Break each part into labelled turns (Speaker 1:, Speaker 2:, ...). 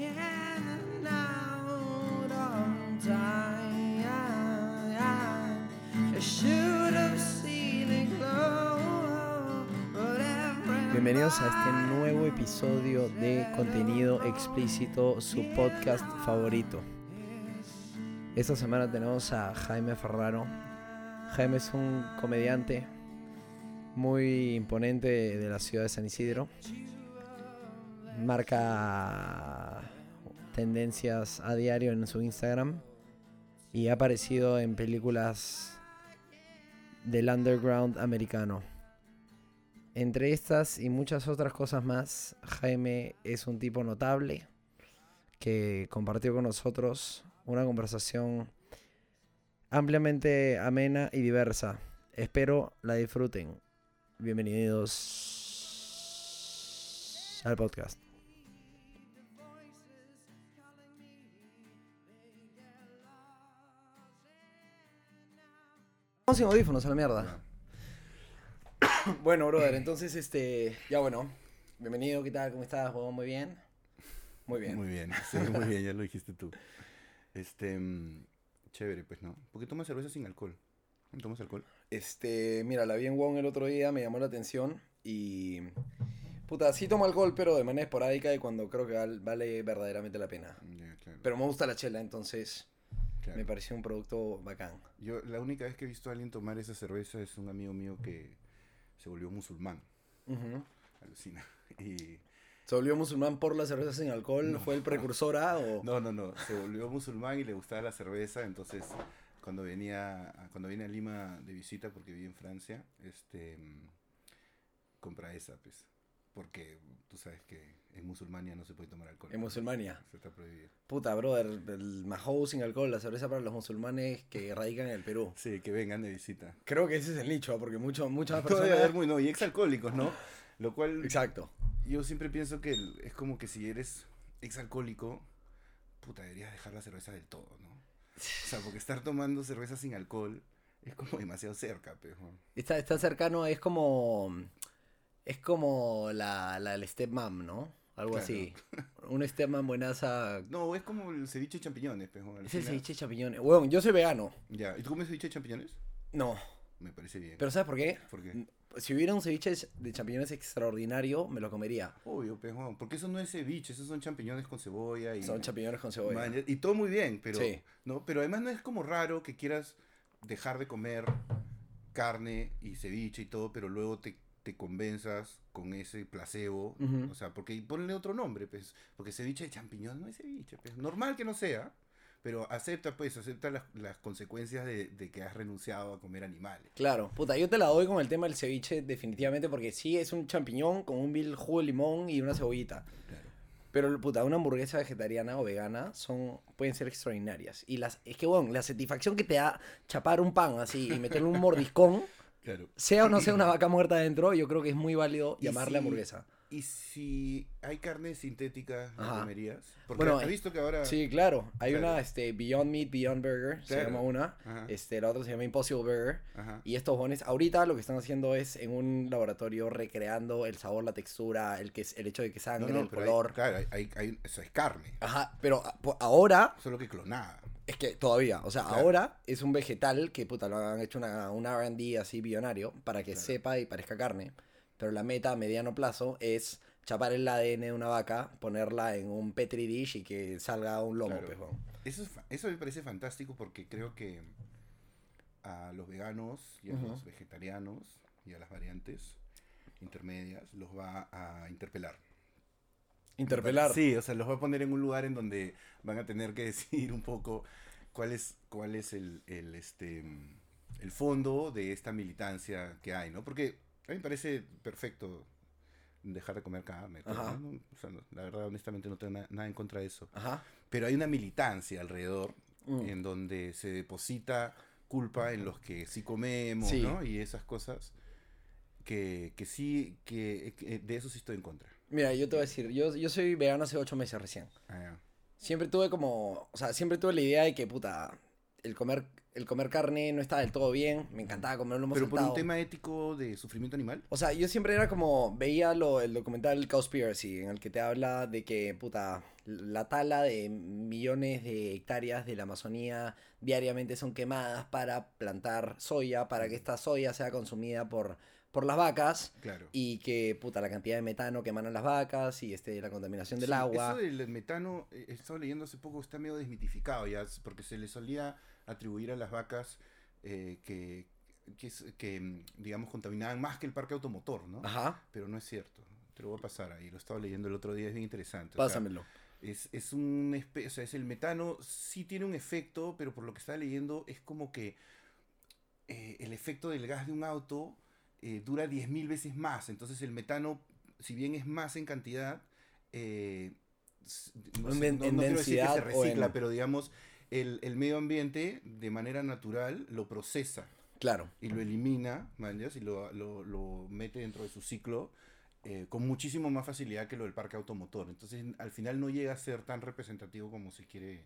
Speaker 1: and out on time. I should have seen it glow, but every
Speaker 2: Bienvenidos a este nuevo episodio de contenido explícito, su podcast favorito. Esta semana tenemos a Jaime Ferraro. Jaime es un comediante muy imponente de la ciudad de San Isidro. Marca tendencias a diario en su Instagram y ha aparecido en películas del underground americano. Entre estas y muchas otras cosas más, Jaime es un tipo notable que compartió con nosotros una conversación ampliamente amena y diversa. Espero la disfruten. Bienvenidos al podcast. Vamos sin audífonos a la mierda. Bueno, brother, entonces, este, ya bueno, bienvenido, ¿qué tal? ¿Cómo estás? huevón? Muy bien. Muy bien.
Speaker 3: Muy bien, sí, muy bien, ya lo dijiste tú. Este, mm, chévere, pues, ¿no? ¿Por qué tomas cerveza sin alcohol? ¿No tomas alcohol?
Speaker 2: Este, mira, la vi en Wong el otro día, me llamó la atención y... Puta, sí tomo alcohol, pero de manera esporádica y cuando creo que val- vale verdaderamente la pena.
Speaker 3: Ya, claro.
Speaker 2: Pero me gusta la chela, entonces
Speaker 3: claro.
Speaker 2: me pareció un producto bacán.
Speaker 3: Yo, la única vez que he visto a alguien tomar esa cerveza es un amigo mío que se volvió musulmán,
Speaker 2: Ujú.
Speaker 3: alucina. Y,
Speaker 2: ¿Se volvió musulmán por la cerveza sin alcohol?
Speaker 3: No.
Speaker 2: ¿Fue el precursor a o...?
Speaker 3: no, no, no, se volvió musulmán y le gustaba la cerveza, entonces cuando venía, cuando viene a Lima de visita, porque viví en Francia, este, mm, compra esa, pues, porque tú sabes que en musulmania no se puede tomar alcohol.
Speaker 2: En musulmania.
Speaker 3: Se está prohibido.
Speaker 2: Puta, brother, el Mahou sin alcohol, la cerveza para los musulmanes que radican en el Perú.
Speaker 3: Sí, que vengan de visita.
Speaker 2: Creo que ese es el nicho, porque mucho, muchas
Speaker 3: Todavía
Speaker 2: personas...
Speaker 3: haber muy, no, y exalcohólicos, ¿no? Lo cual
Speaker 2: Exacto.
Speaker 3: yo siempre pienso que es como que si eres exalcohólico, puta, deberías dejar la cerveza del todo, ¿no? O sea, porque estar tomando cerveza sin alcohol es como demasiado cerca, pero...
Speaker 2: Está, está cercano, es como. Es como la, la del stepmom, ¿no? Algo
Speaker 3: Claro.
Speaker 2: así. Un stepmom buenaza.
Speaker 3: No, es como el ceviche de champiñones, pero...
Speaker 2: Es el ceviche de champiñones. Bueno, yo soy vegano.
Speaker 3: Ya, ¿y tú comes ceviche de champiñones?
Speaker 2: No.
Speaker 3: Me parece bien.
Speaker 2: Pero ¿sabes por qué?
Speaker 3: ¿Por qué?
Speaker 2: Si hubiera un ceviche de champiñones extraordinario, me lo comería.
Speaker 3: Obvio, pero porque eso no es ceviche, esos son champiñones con cebolla y...
Speaker 2: Son champiñones con cebolla.
Speaker 3: Man, y todo muy bien, pero,
Speaker 2: Sí.
Speaker 3: ¿no? pero además no es como raro que quieras dejar de comer carne y ceviche y todo, pero luego te, te convenzas con ese placebo, o sea, porque ponle otro nombre, pues, porque ceviche de champiñón no es ceviche, pues, normal que no sea, pero acepta, pues, acepta las, las consecuencias de, de que has renunciado a comer animales.
Speaker 2: Claro, puta, yo te la doy con el tema del ceviche definitivamente porque sí es un champiñón con un vil jugo de limón y una cebollita. Pero, puta, una hamburguesa vegetariana o vegana son, pueden ser extraordinarias. Y las, es que, bueno, la satisfacción que te da chapar un pan así y meterle un mordiscón,
Speaker 3: Claro.
Speaker 2: sea o no sea una vaca muerta adentro, yo creo que es muy válido llamarle
Speaker 3: si-
Speaker 2: hamburguesa.
Speaker 3: Y si hay carne sintética, ¿la
Speaker 2: Ajá.
Speaker 3: comerías? Porque
Speaker 2: Bueno,
Speaker 3: has visto que ahora...
Speaker 2: Sí, claro. Hay
Speaker 3: Claro.
Speaker 2: una, este, Beyond Meat, Beyond Burger, se llama una.
Speaker 3: Ajá.
Speaker 2: Este, la otra se llama Impossible Burger.
Speaker 3: Ajá.
Speaker 2: Y estos bones, ahorita lo que están haciendo es en un laboratorio recreando el sabor, la textura, el, que, el hecho de que sangre, el
Speaker 3: pero hay-
Speaker 2: color.
Speaker 3: claro, hay- hay- eso es carne,
Speaker 2: Ajá, pero a- ahora,
Speaker 3: solo que clonada.
Speaker 2: Es que todavía, o sea,
Speaker 3: Claro.
Speaker 2: ahora es un vegetal que puta, lo han hecho una, un RD así billonario para que
Speaker 3: Claro.
Speaker 2: sepa y parezca carne. Pero la meta a mediano plazo es chapar el ADN de una vaca, ponerla en un petri dish y que salga un lomo,
Speaker 3: Claro.
Speaker 2: pues.
Speaker 3: Eso, es eso me parece fantástico porque creo que a los veganos y a los vegetarianos y a las variantes intermedias los va a interpelar.
Speaker 2: Interpelar.
Speaker 3: Sí, o sea, los va a poner en un lugar en donde van a tener que decir un poco cuál es, cuál es el, el, este, el fondo de esta militancia que hay, ¿no? Porque a mí me parece perfecto dejar de comer carne. todo,
Speaker 2: Ajá.
Speaker 3: ¿no? O sea, no- la verdad, honestamente, no tengo na- nada en contra de eso.
Speaker 2: Ajá.
Speaker 3: Pero hay una militancia alrededor
Speaker 2: Mm.
Speaker 3: en donde se deposita culpa en los que sí comemos,
Speaker 2: Sí.
Speaker 3: ¿no? Y esas cosas que, que sí, que, que de eso sí estoy en contra.
Speaker 2: Mira, yo te voy a decir, yo, yo soy vegano hace ocho meses recién.
Speaker 3: Ah, ya.
Speaker 2: Siempre tuve como, o sea, siempre tuve la idea de que, puta, el comer, el comer carne no estaba del todo bien. Me encantaba comer lomo
Speaker 3: Pero por un tema ético de sufrimiento animal.
Speaker 2: O sea, yo siempre era como, veía lo, el documental Cowspiracy, en el que te habla de que, puta, la tala de millones de hectáreas de la Amazonía diariamente son quemadas para plantar soya, para que esta soya sea consumida por, por las vacas
Speaker 3: Claro.
Speaker 2: y que, puta, la cantidad de metano que emanan las vacas y este, la contaminación del
Speaker 3: Sí,
Speaker 2: agua.
Speaker 3: Eso del metano, eh, he estado leyendo hace poco, está medio desmitificado ya, porque se le solía atribuir a las vacas eh, que, que, mm, digamos, contaminaban más que el parque automotor, ¿no?
Speaker 2: Ajá,
Speaker 3: Pero no es cierto. Te lo voy a pasar ahí, lo estaba leyendo el otro día, es bien interesante. o sea,
Speaker 2: pásamelo.
Speaker 3: es, es un o sea, es el metano, sí tiene un efecto, pero por lo que estaba leyendo es como que eh, el efecto del gas de un auto eh, dura 10.000 veces más. Entonces el metano, si bien es más en cantidad, eh, no, sé, no-
Speaker 2: en
Speaker 3: no quiero decir que se recicla,
Speaker 2: en-
Speaker 3: pero digamos, el, el medio ambiente de manera natural lo procesa
Speaker 2: Claro.
Speaker 3: y lo elimina, manjas, y lo, lo, lo mete dentro de su ciclo eh, con muchísimo más facilidad que lo del parque automotor. Entonces, al final no llega a ser tan representativo como se quiere,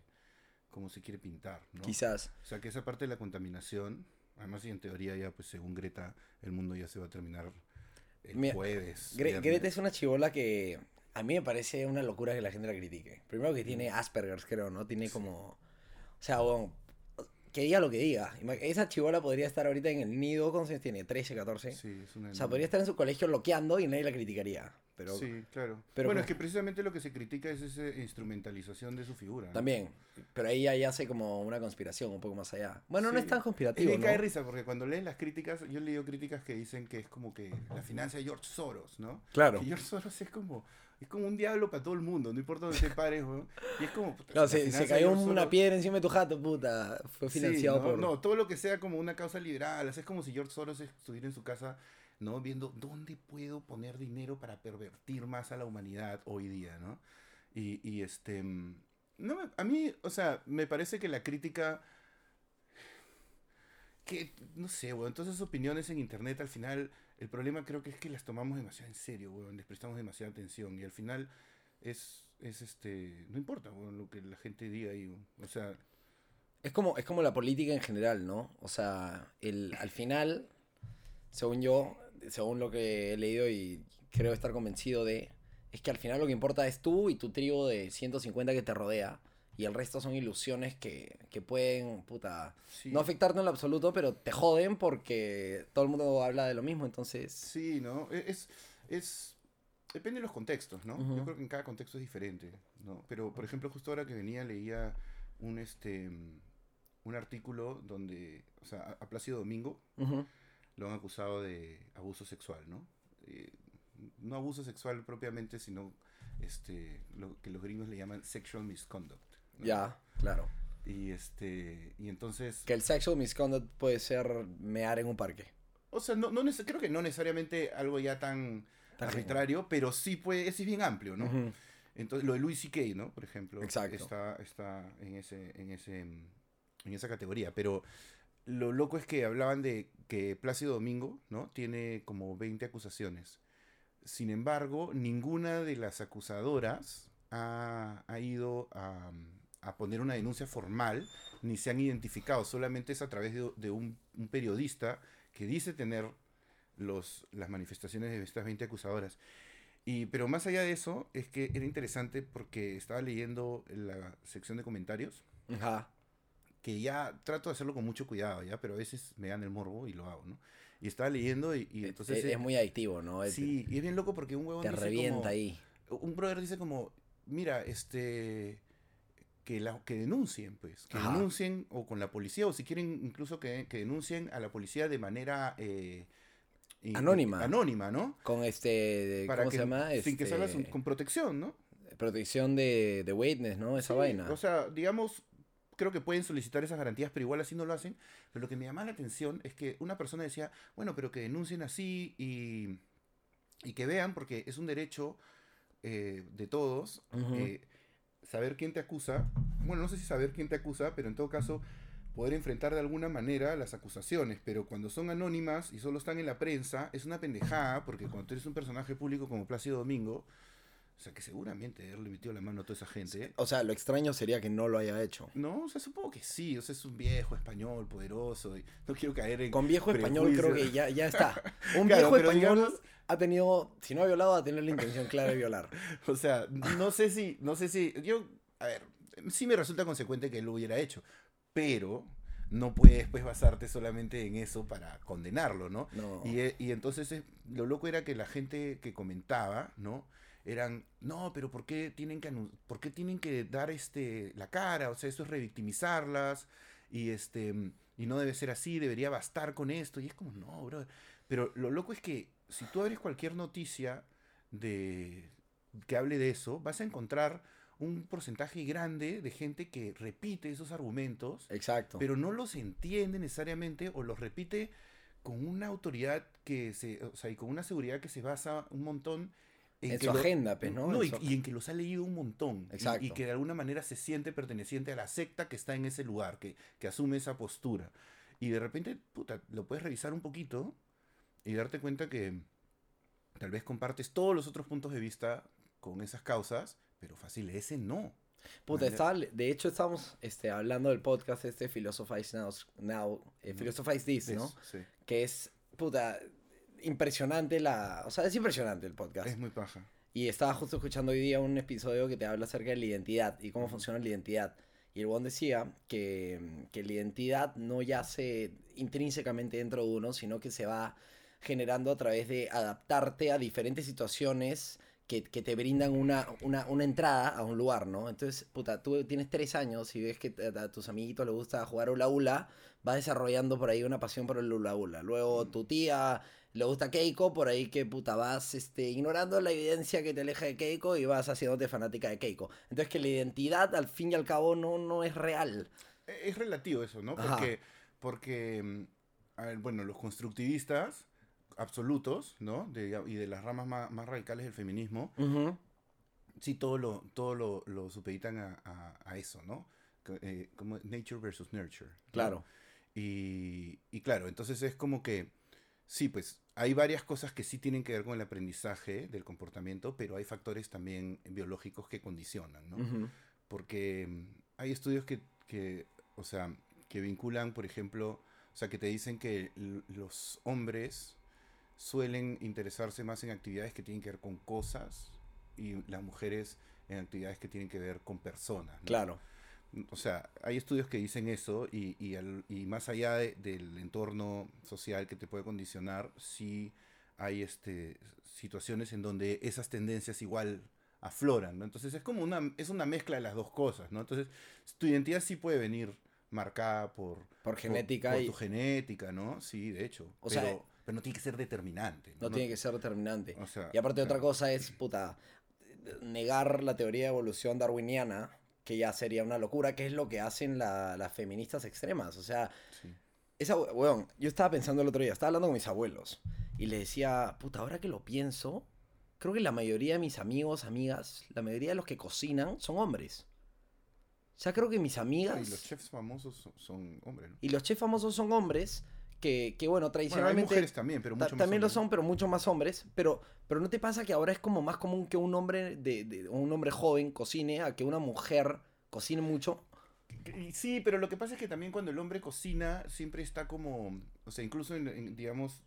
Speaker 3: como se quiere pintar, ¿no?
Speaker 2: Quizás.
Speaker 3: O sea, que esa parte de la contaminación, además y en teoría ya, pues según Greta, el mundo ya se va a terminar el
Speaker 2: Mira,
Speaker 3: jueves.
Speaker 2: Gre-. Greta es una chivola que a mí me parece una locura que la gente la critique. Primero que tiene Asperger's, creo, ¿no? Tiene como... O sea, bueno, que diga lo que diga. Esa chivola podría estar ahorita en el nido, ¿cuántos años tiene? ¿13, 14?
Speaker 3: Sí, es una
Speaker 2: O sea, podría estar en su colegio loqueando y nadie la criticaría. Pero
Speaker 3: Sí, claro.
Speaker 2: pero
Speaker 3: bueno,
Speaker 2: como-
Speaker 3: es que precisamente lo que se critica es esa instrumentalización de su figura. ¿no?
Speaker 2: también. Pero ahí ya hace como una conspiración un poco más allá. Bueno, no
Speaker 3: Sí.
Speaker 2: es tan conspirativo,
Speaker 3: bien
Speaker 2: ¿no?
Speaker 3: cae risa porque cuando lees las críticas, yo he leído críticas que dicen que es como que la financia de George Soros, ¿no?
Speaker 2: Claro.
Speaker 3: Que George Soros es como, es como un diablo para todo el mundo, no importa dónde te pares, weón. Y es como. puta, la
Speaker 2: se, se cayó una
Speaker 3: Soros-
Speaker 2: piedra encima de tu jato, puta. Fue
Speaker 3: Sí,
Speaker 2: financiado
Speaker 3: ¿no?
Speaker 2: por...
Speaker 3: No, todo lo que sea como una causa liberal, o sea, es como si George Soros estuviera en su casa, ¿no? Viendo dónde puedo poner dinero para pervertir más a la humanidad hoy día, ¿no? Y, y este... No, a mí, o sea, me parece que la crítica... Que, no sé, weón, todas opiniones en internet al final, el problema creo que es que las tomamos demasiado en serio, weón, les prestamos demasiada atención y al final es, es este, no importa, lo que la gente diga ahí, o sea,
Speaker 2: Es como, es como la política en general, ¿no? O sea, el, al final, según yo, según lo que he leído y creo estar convencido de, es que al final lo que importa es tú y tu tribu de 150 que te rodea. Y el resto son ilusiones que, que pueden, puta,
Speaker 3: sí.
Speaker 2: no afectarte en lo absoluto, pero te joden porque todo el mundo habla de lo mismo, entonces...
Speaker 3: Sí, ¿no? E- Es, es, depende de los contextos, ¿no? Yo creo que en cada contexto es diferente, ¿no? Pero, por ejemplo, justo ahora que venía leía un, este, un artículo donde, o sea, a, Plácido Domingo. Lo han acusado de abuso sexual, ¿no? Eh, no abuso sexual propiamente, sino este, lo que los gringos le llaman sexual misconduct. ¿no?
Speaker 2: Ya, claro.
Speaker 3: Y, este, y entonces...
Speaker 2: Que el sexual misconduct puede ser mear en un parque.
Speaker 3: O sea, no, creo que no necesariamente algo ya tan
Speaker 2: Tan
Speaker 3: arbitrario, pero sí puede, es bien amplio, ¿no? Entonces, lo de Louis C.K., ¿no? Por ejemplo,
Speaker 2: Exacto.
Speaker 3: está, está en, ese, en, ese, en esa categoría. Pero lo loco es que hablaban de que Plácido Domingo, ¿no? Tiene como 20 acusaciones. Sin embargo, ninguna de las acusadoras ha, ha ido a, a poner una denuncia formal, ni se han identificado. Solamente es a través de, un periodista que dice tener los, las manifestaciones de estas 20 acusadoras. Y, pero más allá de eso, es que era interesante porque estaba leyendo la sección de comentarios,
Speaker 2: Ajá.
Speaker 3: Que ya trato de hacerlo con mucho cuidado, ya, pero a veces me dan el morbo y lo hago, ¿no? Y estaba leyendo y, y entonces...
Speaker 2: es,
Speaker 3: eh,
Speaker 2: es muy adictivo, ¿no? Es-
Speaker 3: Sí, y es bien loco porque un huevón
Speaker 2: te
Speaker 3: dice
Speaker 2: revienta
Speaker 3: como-
Speaker 2: ahí.
Speaker 3: Un brother dice como, mira, este... Que, la, que denuncien, pues. Que
Speaker 2: Ajá.
Speaker 3: denuncien o con la policía, o si quieren incluso que, que denuncien a la policía de manera... eh, y-
Speaker 2: Anónima.
Speaker 3: Anónima, ¿no?
Speaker 2: Con este,
Speaker 3: Para
Speaker 2: ¿cómo
Speaker 3: que,
Speaker 2: se llama?
Speaker 3: Sin que
Speaker 2: Este,
Speaker 3: salgas un- con protección, ¿no?
Speaker 2: Protección de, de witness, ¿no? Esa
Speaker 3: Sí,
Speaker 2: vaina.
Speaker 3: O sea, digamos, creo que pueden solicitar esas garantías, pero igual así no lo hacen. Pero lo que me llama la atención es que una persona decía, bueno, pero que denuncien así y, y que vean, porque es un derecho eh, de todos, eh, saber quién te acusa. Bueno, no sé si saber quién te acusa, pero en todo caso poder enfrentar de alguna manera las acusaciones, pero cuando son anónimas y solo están en la prensa, es una pendejada, porque cuando tú eres un personaje público como Plácido Domingo, O sea, que seguramente haberle metido la mano a toda esa gente.
Speaker 2: O sea, lo extraño sería que no lo haya hecho.
Speaker 3: No, o sea, supongo que sí. O sea, es un viejo español poderoso. Y no quiero caer en.
Speaker 2: Con viejo español creo que ya, ya está. Un
Speaker 3: Claro,
Speaker 2: viejo español
Speaker 3: digamos-
Speaker 2: ha tenido, si no ha violado, ha tenido la intención clara de violar.
Speaker 3: O sea, no sé si, no sé si, yo, a ver, sí me resulta consecuente que él lo hubiera hecho, pero no puedes pues basarte solamente en eso para condenarlo, ¿no?
Speaker 2: No.
Speaker 3: Y, eh, y entonces eh, lo loco era que la gente que comentaba, ¿no? Eran, no, pero ¿por qué tienen que, ¿por qué tienen que dar este, la cara? O sea, eso es revictimizarlas y, este, y no debe ser así, debería bastar con esto. Y es como, no, bro. Pero lo loco es que si tú abres cualquier noticia de, que hable de eso, vas a encontrar un porcentaje grande de gente que repite esos argumentos
Speaker 2: Exacto.
Speaker 3: pero no los entiende necesariamente o los repite con una autoridad que se, o sea, y con una seguridad que se basa un montón
Speaker 2: En su agenda, pues, ¿no? En
Speaker 3: y, en que los ha leído un montón. y- Y,
Speaker 2: Exacto.
Speaker 3: que de alguna manera se siente perteneciente a la secta que está en ese lugar, que, que asume esa postura. Y de repente, puta, lo puedes revisar un poquito y darte cuenta que tal vez compartes todos los otros puntos de vista con esas causas, pero fácil, ese no.
Speaker 2: Puta, estaba, de hecho estábamos este, hablando del podcast este Philosophize Now, Now eh, Philosophize This, ¿no?
Speaker 3: Sí,
Speaker 2: Que es, puta, impresionante la... O sea, es impresionante el podcast.
Speaker 3: es muy paja.
Speaker 2: Y estaba justo escuchando hoy día un episodio que te habla acerca de la identidad y cómo funciona la identidad. Y el buen decía que, que la identidad no yace intrínsecamente dentro de uno, sino que se va generando a través de adaptarte a diferentes situaciones que, que te brindan una, una, una entrada a un lugar, ¿no? Entonces, puta, tú tienes tres años y ves que a, a tus amiguitos les gusta jugar hula hula, vas desarrollando por ahí una pasión por el hula hula. Luego tu tía le gusta Keiko, por ahí que puta vas este, ignorando la evidencia que te aleja de Keiko y vas haciéndote fanática de Keiko. Entonces que la identidad al fin y al cabo no, no es real.
Speaker 3: E- Es relativo eso, ¿no?
Speaker 2: Ajá.
Speaker 3: Porque, porque mm, a ver, bueno, los constructivistas absolutos, ¿no? De- y de las ramas más, más radicales del feminismo, sí, todo lo, todo lo, lo supeditan a, a- a eso, ¿no? Eh, como nature versus nurture. ¿no?
Speaker 2: Claro.
Speaker 3: Y, y claro, entonces es como que, sí, pues hay varias cosas que sí tienen que ver con el aprendizaje del comportamiento, pero hay factores también biológicos que condicionan, ¿no? Porque mm, hay estudios que, que, o sea, que vinculan, por ejemplo, o sea, que te dicen que los hombres suelen interesarse más en actividades que tienen que ver con cosas y las mujeres en actividades que tienen que ver con personas. ¿no?
Speaker 2: Claro.
Speaker 3: O sea, hay estudios que dicen eso y, y, al- y más allá de- del entorno social que te puede condicionar, sí hay este, situaciones en donde esas tendencias igual afloran, ¿no? Entonces es como una, es una mezcla de las dos cosas, ¿no? Entonces tu identidad sí puede venir marcada por,
Speaker 2: Por genética
Speaker 3: por
Speaker 2: y
Speaker 3: tu genética, ¿no? Sí, de hecho.
Speaker 2: O
Speaker 3: pero,
Speaker 2: sea,
Speaker 3: pero no tiene que ser determinante.
Speaker 2: no tiene que ser determinante.
Speaker 3: o sea,
Speaker 2: Y aparte otra
Speaker 3: claro.
Speaker 2: cosa es, puta, negar la teoría de evolución darwiniana, que ya sería una locura, que es lo que hacen la- las feministas extremas. O sea,
Speaker 3: Sí.
Speaker 2: esa, we- weón, yo estaba pensando el otro día, estaba hablando con mis abuelos, y les decía, puta, ahora que lo pienso, creo que la mayoría de mis amigos, amigas, la mayoría de los que cocinan son hombres. O sea, creo que mis
Speaker 3: Ah,
Speaker 2: amigas
Speaker 3: y los chefs famosos son, son hombres, ¿no?
Speaker 2: y los chefs famosos son hombres que, que bueno,
Speaker 3: Bueno, hay
Speaker 2: tradicionalmente...
Speaker 3: mujeres también, pero
Speaker 2: Ta-
Speaker 3: mucho más
Speaker 2: también lo son, pero mucho más hombres. Pero, pero ¿no te pasa que ahora es como más común que un hombre de, de- un hombre joven cocine a que una mujer cocine mucho?
Speaker 3: Sí, pero lo que pasa es que también cuando el hombre cocina siempre está como, o sea, incluso en, en, digamos,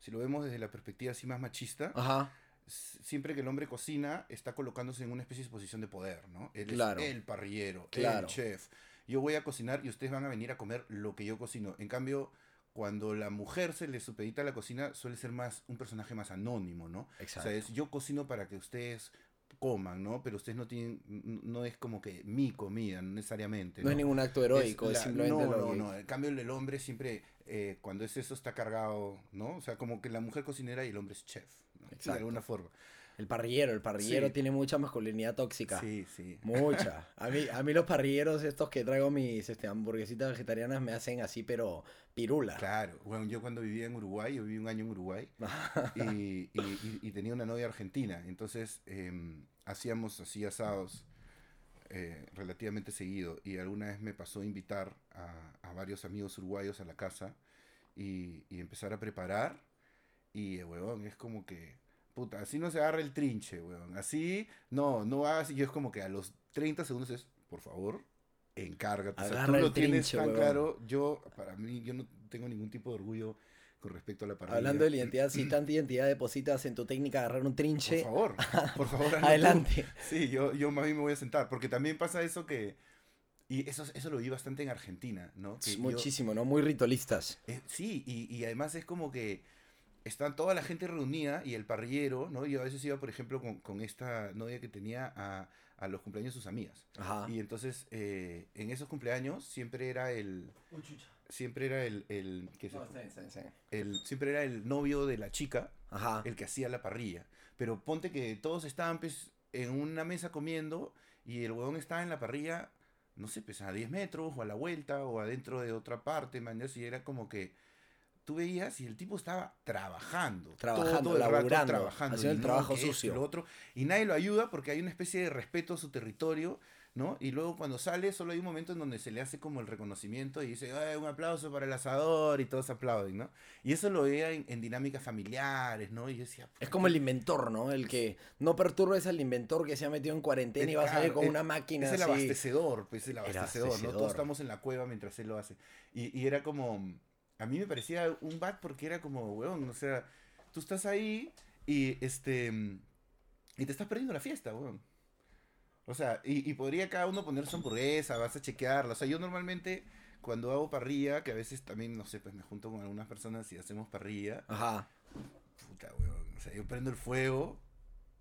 Speaker 3: si lo vemos desde la perspectiva así más machista,
Speaker 2: Ajá.
Speaker 3: siempre que el hombre cocina está colocándose en una especie de posición de poder, ¿no? Él
Speaker 2: Claro.
Speaker 3: es el parrillero,
Speaker 2: Claro.
Speaker 3: el chef. Yo voy a cocinar y ustedes van a venir a comer lo que yo cocino. En cambio, cuando la mujer se le supedita a la cocina, suele ser más un personaje más anónimo, ¿no?
Speaker 2: Exacto.
Speaker 3: O sea, es yo cocino para que ustedes coman, ¿no? Pero ustedes no tienen, no es como que mi comida, no necesariamente.
Speaker 2: no es ningún acto heroico, es,
Speaker 3: la-
Speaker 2: simplemente
Speaker 3: no, no, no. En cambio, el hombre siempre, eh, cuando es eso, está cargado, ¿no? O sea, como que la mujer cocinera y el hombre es chef, ¿no? De alguna forma.
Speaker 2: El parrillero, el parrillero
Speaker 3: Sí.
Speaker 2: tiene mucha masculinidad tóxica.
Speaker 3: Sí, sí.
Speaker 2: Mucha. A mí, a mí los parrilleros estos que traigo mis este, hamburguesitas vegetarianas me hacen así, pero pirula.
Speaker 3: Claro. Bueno, yo cuando vivía en Uruguay, yo viví un año en Uruguay y, y- y- y tenía una novia argentina. Entonces, em, hacíamos así asados eh, relativamente seguido. Y alguna vez me pasó a invitar a, a varios amigos uruguayos a la casa y, y empezar a preparar. Y, eh, huevón, es como que puta, así no se agarra el trinche, weón. Así, no, no hagas. Y yo es como que a los 30 segundos es, por favor, encárgate. O sea,
Speaker 2: Agarra
Speaker 3: tú
Speaker 2: el
Speaker 3: lo tienes tan
Speaker 2: weón.
Speaker 3: claro. Yo, para mí, yo no tengo ningún tipo de orgullo con respecto a la parrilla.
Speaker 2: Hablando de la identidad, si tanta identidad depositas en tu técnica de agarrar un
Speaker 3: Por
Speaker 2: trinche,
Speaker 3: favor, por favor. hazlo tú.
Speaker 2: adelante.
Speaker 3: Sí, yo, yo más bien me voy a sentar, porque también pasa eso que... Y eso, eso lo vi bastante en Argentina, ¿no? Que yo-
Speaker 2: Muchísimo, ¿no? Muy ritualistas.
Speaker 3: eh, sí, y, y además es como que están toda la gente reunida y el parrillero, ¿no? Yo a veces iba, por ejemplo, con, con esta novia que tenía a, a los cumpleaños de sus amigas.
Speaker 2: Ajá.
Speaker 3: Y entonces, eh, en esos cumpleaños siempre era el... Siempre era el, el, siempre era el novio de la chica
Speaker 2: Ajá.
Speaker 3: el que hacía la parrilla. Pero ponte que todos estaban pues, en una mesa comiendo y el huevón estaba en la parrilla, no sé, pues a 10 metros o a la vuelta o adentro de otra parte, man, y era como que tú veías y el tipo estaba trabajando.
Speaker 2: Trabajando,
Speaker 3: todo el rato
Speaker 2: laburando,
Speaker 3: trabajando.
Speaker 2: haciendo el
Speaker 3: no,
Speaker 2: trabajo
Speaker 3: esto
Speaker 2: sucio.
Speaker 3: lo otro, y nadie lo ayuda porque hay una especie de respeto a su territorio. ¿no? Y luego cuando sale, solo hay un momento en donde se le hace como el reconocimiento y dice, "Ay, un aplauso para el asador y todos aplauden, ¿no? Y eso lo veía en, en dinámicas familiares, ¿no? Y yo decía,
Speaker 2: Es como el inventor, ¿no? El que no perturbes al inventor que se ha metido en cuarentena y va a salir con una máquina
Speaker 3: Es el
Speaker 2: así.
Speaker 3: abastecedor, pues el abastecedor, ¿no?
Speaker 2: abastecedor.
Speaker 3: Todos estamos en la cueva mientras él lo hace. Y, y era como, a mí me parecía un bat porque era como, weón, o sea, tú estás ahí y este, y te estás perdiendo la fiesta, weón. O sea, y, y podría cada uno poner su hamburguesa, vas a chequearla. O sea, yo normalmente cuando hago parrilla, que a veces también, no sé, pues me junto con algunas personas y hacemos parrilla,
Speaker 2: Ajá.
Speaker 3: Puta, weón. O sea, yo prendo el fuego.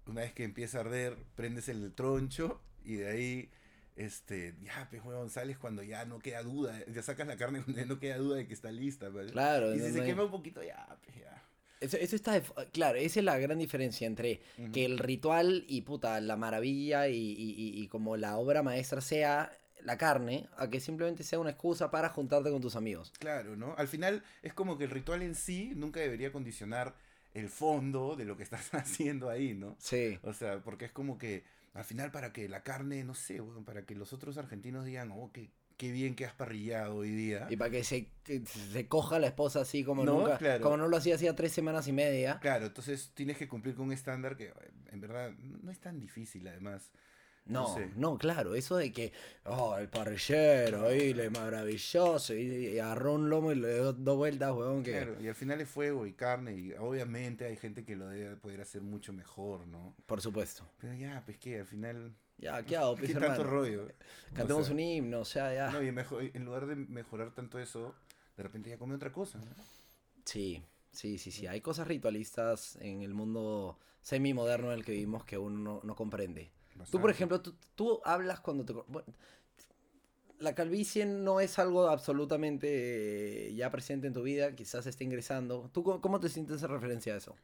Speaker 3: Una vez que empieza a arder, prendes el troncho. Y de ahí, este, ya, pues, sales cuando ya no queda duda. Ya sacas la carne cuando ya no queda duda de que está lista, ¿vale?
Speaker 2: Claro.
Speaker 3: Y si
Speaker 2: no
Speaker 3: se quema un poquito, ya, pues, ya.
Speaker 2: Eso, eso está. Claro, esa es la gran diferencia entre que el ritual y puta, la maravilla y, y- y- y como la obra maestra sea la carne, a que simplemente sea una excusa para juntarte con tus amigos.
Speaker 3: Claro, ¿no? Al final es como que el ritual en sí nunca debería condicionar el fondo de lo que estás haciendo ahí, ¿no?
Speaker 2: Sí.
Speaker 3: O sea, porque es como que al final para que la carne, no sé, weón, para que los otros argentinos digan, oh, qué, qué bien que has parrillado hoy día.
Speaker 2: Y para que se, se coja la esposa así como
Speaker 3: No,
Speaker 2: nunca,
Speaker 3: claro.
Speaker 2: como no lo hacía hacía tres semanas y media.
Speaker 3: Claro, entonces tienes que cumplir con un estándar que en verdad no es tan difícil, además.
Speaker 2: No,
Speaker 3: sé.
Speaker 2: no, claro, eso de que, oh, el parrillero, ahí, le maravilloso, y, y agarró un lomo y le dio dos vueltas, weón, que...
Speaker 3: Claro, y al final es fuego y carne, y obviamente hay gente que lo debe poder hacer mucho mejor, ¿no?
Speaker 2: Por supuesto.
Speaker 3: Pero ya, pues que al final,
Speaker 2: Ya, ¿qué hago,
Speaker 3: ¿qué
Speaker 2: pues,
Speaker 3: tanto rollo?
Speaker 2: Cantemos
Speaker 3: O sea,
Speaker 2: un himno, o sea, ya.
Speaker 3: No, y mejor, en lugar de mejorar tanto eso, de repente ya come otra cosa, ¿no?
Speaker 2: Sí, sí, sí, sí. Hay cosas ritualistas en el mundo semi-moderno en el que vivimos que uno no, no comprende. Tú, por ejemplo, tú, tú hablas cuando te... bueno, la calvicie no es algo absolutamente eh, ya presente en tu vida, quizás esté ingresando. ¿Tú cómo, cómo te sientes en referencia a eso?